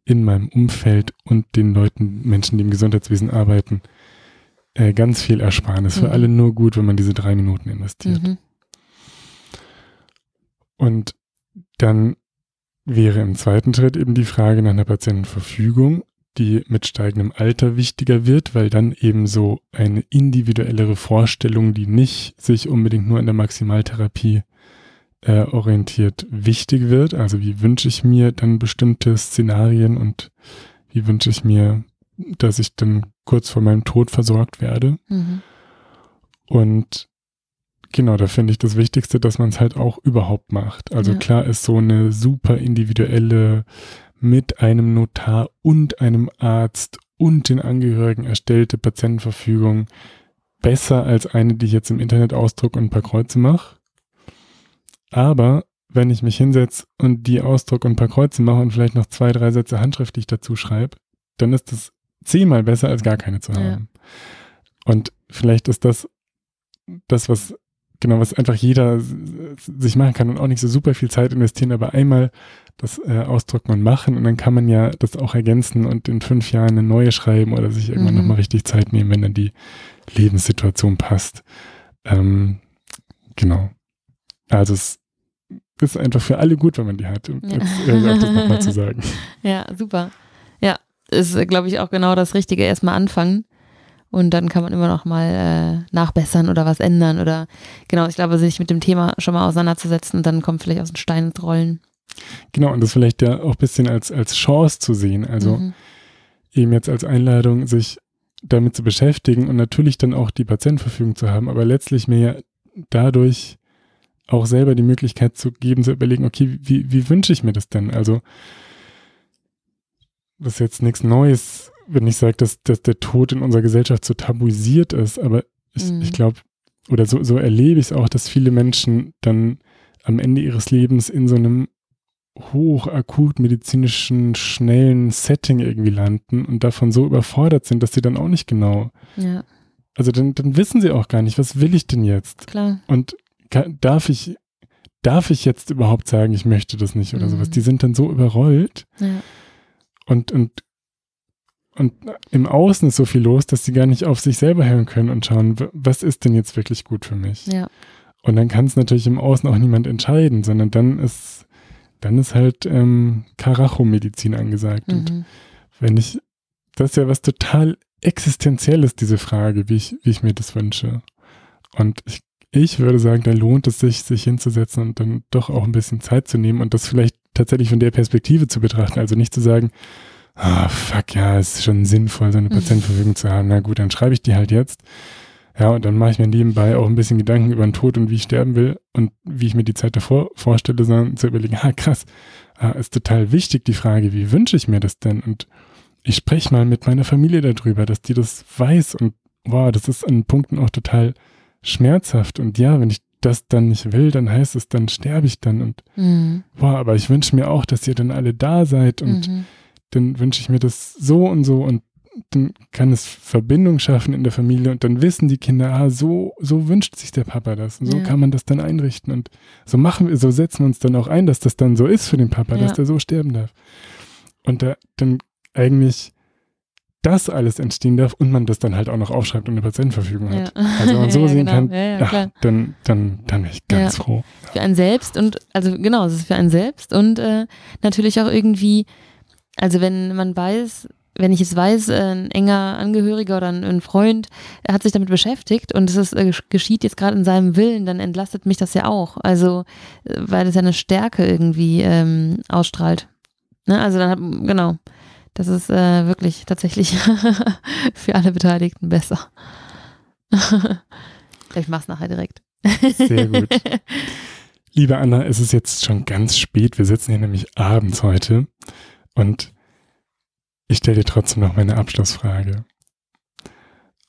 in meinem Umfeld und den Leuten, Menschen, die im Gesundheitswesen arbeiten, äh, ganz viel ersparen. Es ist mhm. für alle nur gut, wenn man diese drei Minuten investiert. Mhm. Und dann wäre im zweiten Schritt eben die Frage nach einer Patientenverfügung die mit steigendem Alter wichtiger wird, weil dann eben so eine individuellere Vorstellung, die nicht sich unbedingt nur an der Maximaltherapie äh, orientiert, wichtig wird. Also wie wünsche ich mir dann bestimmte Szenarien und wie wünsche ich mir, dass ich dann kurz vor meinem Tod versorgt werde. Mhm. Und genau, da finde ich das Wichtigste, dass man es halt auch überhaupt macht. Also ja. klar ist so eine super individuelle mit einem Notar und einem Arzt und den Angehörigen erstellte Patientenverfügung besser als eine, die ich jetzt im Internet ausdrucke und ein paar Kreuze mache. Aber wenn ich mich hinsetze und die ausdrucke und ein paar Kreuze mache und vielleicht noch zwei, drei Sätze handschriftlich dazu schreibe, dann ist das zehnmal besser, als gar keine zu haben. Ja. Und vielleicht ist das das, was genau, was einfach jeder sich machen kann und auch nicht so super viel Zeit investieren, aber einmal das äh, ausdrucken und machen und dann kann man ja das auch ergänzen und in fünf Jahren eine neue schreiben oder sich irgendwann mhm. nochmal richtig Zeit nehmen, wenn dann die Lebenssituation passt. Ähm, genau. Also es ist einfach für alle gut, wenn man die hat. Um ja. jetzt äh, das nochmal zu *laughs* sagen. Ja, super. Ja, ist, glaube ich, auch genau das Richtige. Erstmal anfangen und dann kann man immer noch mal äh, nachbessern oder was ändern oder genau, ich glaube, sich mit dem Thema schon mal auseinanderzusetzen und dann kommt vielleicht aus den Steinen ins Rollen. Genau, und das vielleicht ja auch ein bisschen als, als Chance zu sehen. Also mhm. eben jetzt als Einladung, sich damit zu beschäftigen und natürlich dann auch die Patientenverfügung zu haben, aber letztlich mir ja dadurch auch selber die Möglichkeit zu geben, zu überlegen, okay, wie, wie wünsche ich mir das denn? Also, das ist jetzt nichts Neues, wenn ich sage, dass, dass der Tod in unserer Gesellschaft so tabuisiert ist, aber ich, mhm. ich glaube, oder so, so erlebe ich es auch, dass viele Menschen dann am Ende ihres Lebens in so einem hochakut medizinischen, schnellen Setting irgendwie landen und davon so überfordert sind, dass sie dann auch nicht genau. Ja. Also dann, dann wissen sie auch gar nicht, was will ich denn jetzt? Klar. Und kann, darf ich, darf ich jetzt überhaupt sagen, ich möchte das nicht oder mhm. sowas? Die sind dann so überrollt. Ja. Und, und, und im Außen ist so viel los, dass sie gar nicht auf sich selber hören können und schauen, was ist denn jetzt wirklich gut für mich? Ja. Und dann kann es natürlich im Außen auch niemand entscheiden, sondern dann ist dann ist halt ähm, Karacho-Medizin angesagt. Mhm. Und wenn ich, das ist ja was total Existenzielles, diese Frage, wie ich, wie ich mir das wünsche. Und ich, ich würde sagen, da lohnt es sich, sich hinzusetzen und dann doch auch ein bisschen Zeit zu nehmen und das vielleicht tatsächlich von der Perspektive zu betrachten. Also nicht zu sagen, ah, oh, fuck, ja, es ist schon sinnvoll, so eine mhm. Patientenverfügung zu haben. Na gut, dann schreibe ich die halt jetzt. Ja, und dann mache ich mir nebenbei auch ein bisschen Gedanken über den Tod und wie ich sterben will und wie ich mir die Zeit davor vorstelle, sondern zu überlegen, ah krass, ah, ist total wichtig die Frage, wie wünsche ich mir das denn? Und ich spreche mal mit meiner Familie darüber, dass die das weiß und wow, das ist an Punkten auch total schmerzhaft. Und ja, wenn ich das dann nicht will, dann heißt es, dann sterbe ich dann und mhm. wow, aber ich wünsche mir auch, dass ihr dann alle da seid und mhm. dann wünsche ich mir das so und so und dann kann es Verbindung schaffen in der Familie und dann wissen die Kinder, ah, so, so wünscht sich der Papa das und so ja. kann man das dann einrichten und so machen wir, so setzen wir uns dann auch ein, dass das dann so ist für den Papa, ja. dass der so sterben darf. Und da dann eigentlich das alles entstehen darf und man das dann halt auch noch aufschreibt und eine Patientenverfügung hat. Ja. Also *laughs* man so sehen genau. kann, ach, dann, dann, dann bin ich ganz froh. Für einen selbst und, also genau, es ist für einen selbst und äh, natürlich auch irgendwie, also wenn man weiß, wenn ich es weiß, äh, ein enger Angehöriger oder ein, Freund hat sich damit beschäftigt und es ist, äh, geschieht jetzt gerade in seinem Willen, dann entlastet mich das ja auch. Also, äh, weil es ja eine Stärke irgendwie ähm, ausstrahlt. Ne? Also dann hat, genau, das ist äh, wirklich tatsächlich *laughs* für alle Beteiligten besser. *laughs* ich mach's nachher direkt. Sehr gut. *laughs* Liebe Anna, es ist jetzt schon ganz spät. Wir sitzen hier nämlich abends heute und ich stelle dir trotzdem noch meine Abschlussfrage.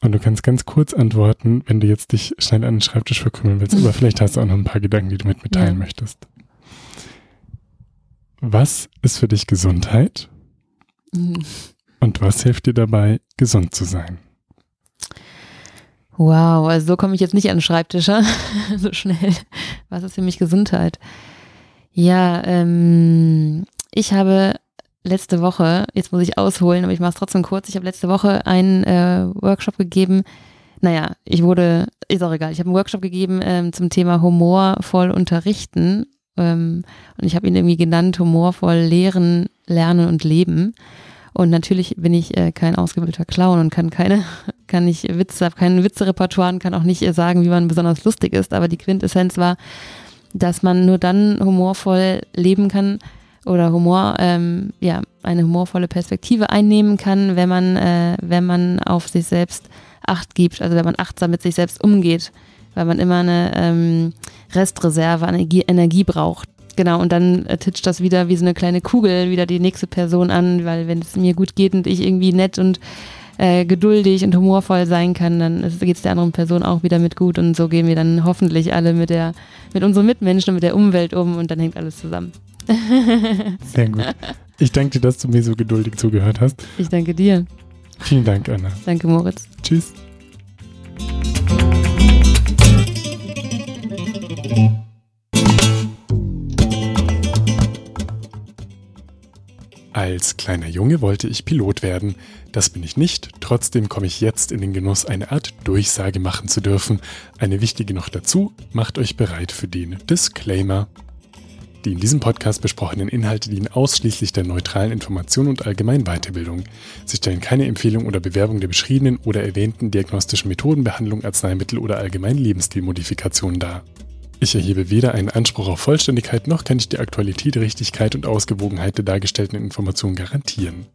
Und du kannst ganz kurz antworten, wenn du jetzt dich schnell an den Schreibtisch verkrümmeln willst. Aber *laughs* vielleicht hast du auch noch ein paar Gedanken, die du mit mitteilen ja. möchtest. Was ist für dich Gesundheit? Mhm. Und was hilft dir dabei, gesund zu sein? Wow, also so komme ich jetzt nicht an den Schreibtisch, *laughs* so schnell. Was ist für mich Gesundheit? Ja, ähm, ich habe letzte Woche, jetzt muss ich ausholen, aber ich mache es trotzdem kurz. Ich habe letzte Woche einen äh, Workshop gegeben. Naja, ich wurde, ist auch egal, ich habe einen Workshop gegeben ähm, zum Thema humorvoll unterrichten. Ähm, und ich habe ihn irgendwie genannt, humorvoll lehren, lernen und leben. Und natürlich bin ich äh, kein ausgebildeter Clown und kann keine, *laughs* kann nicht Witze, habe kein Witzerepertoire und kann auch nicht äh, sagen, wie man besonders lustig ist. Aber die Quintessenz war, dass man nur dann humorvoll leben kann, oder Humor, ähm, ja, eine humorvolle Perspektive einnehmen kann, wenn man, äh, wenn man auf sich selbst Acht gibt, also wenn man achtsam mit sich selbst umgeht, weil man immer eine ähm, Restreserve an Energie, Energie braucht. Genau, und dann äh, titscht das wieder wie so eine kleine Kugel wieder die nächste Person an, weil wenn es mir gut geht und ich irgendwie nett und äh, geduldig und humorvoll sein kann, dann geht es der anderen Person auch wieder mit gut und so gehen wir dann hoffentlich alle mit der, mit unseren Mitmenschen und mit der Umwelt um und dann hängt alles zusammen. Sehr gut. Ich danke dir, dass du mir so geduldig zugehört hast. Ich danke dir. Vielen Dank, Anna. Danke, Moritz. Tschüss. Als kleiner Junge wollte ich Pilot werden. Das bin ich nicht. Trotzdem komme ich jetzt in den Genuss, eine Art Durchsage machen zu dürfen. Eine wichtige noch dazu. Macht euch bereit für den Disclaimer. Die in diesem Podcast besprochenen Inhalte dienen ausschließlich der neutralen Information und allgemeinen Weiterbildung. Sie stellen keine Empfehlung oder Bewerbung der beschriebenen oder erwähnten diagnostischen Methodenbehandlung, Arzneimittel oder allgemeinen Lebensstilmodifikationen dar. Ich erhebe weder einen Anspruch auf Vollständigkeit noch kann ich die Aktualität, Richtigkeit und Ausgewogenheit der dargestellten Informationen garantieren.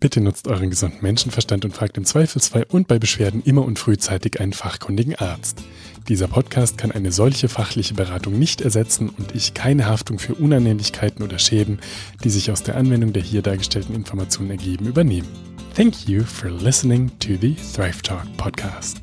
Bitte nutzt euren gesunden Menschenverstand und fragt im Zweifelsfall und bei Beschwerden immer und frühzeitig einen fachkundigen Arzt. Dieser Podcast kann eine solche fachliche Beratung nicht ersetzen und ich keine Haftung für Unannehmlichkeiten oder Schäden, die sich aus der Anwendung der hier dargestellten Informationen ergeben, übernehmen. Thank you for listening to the Thrive Talk podcast.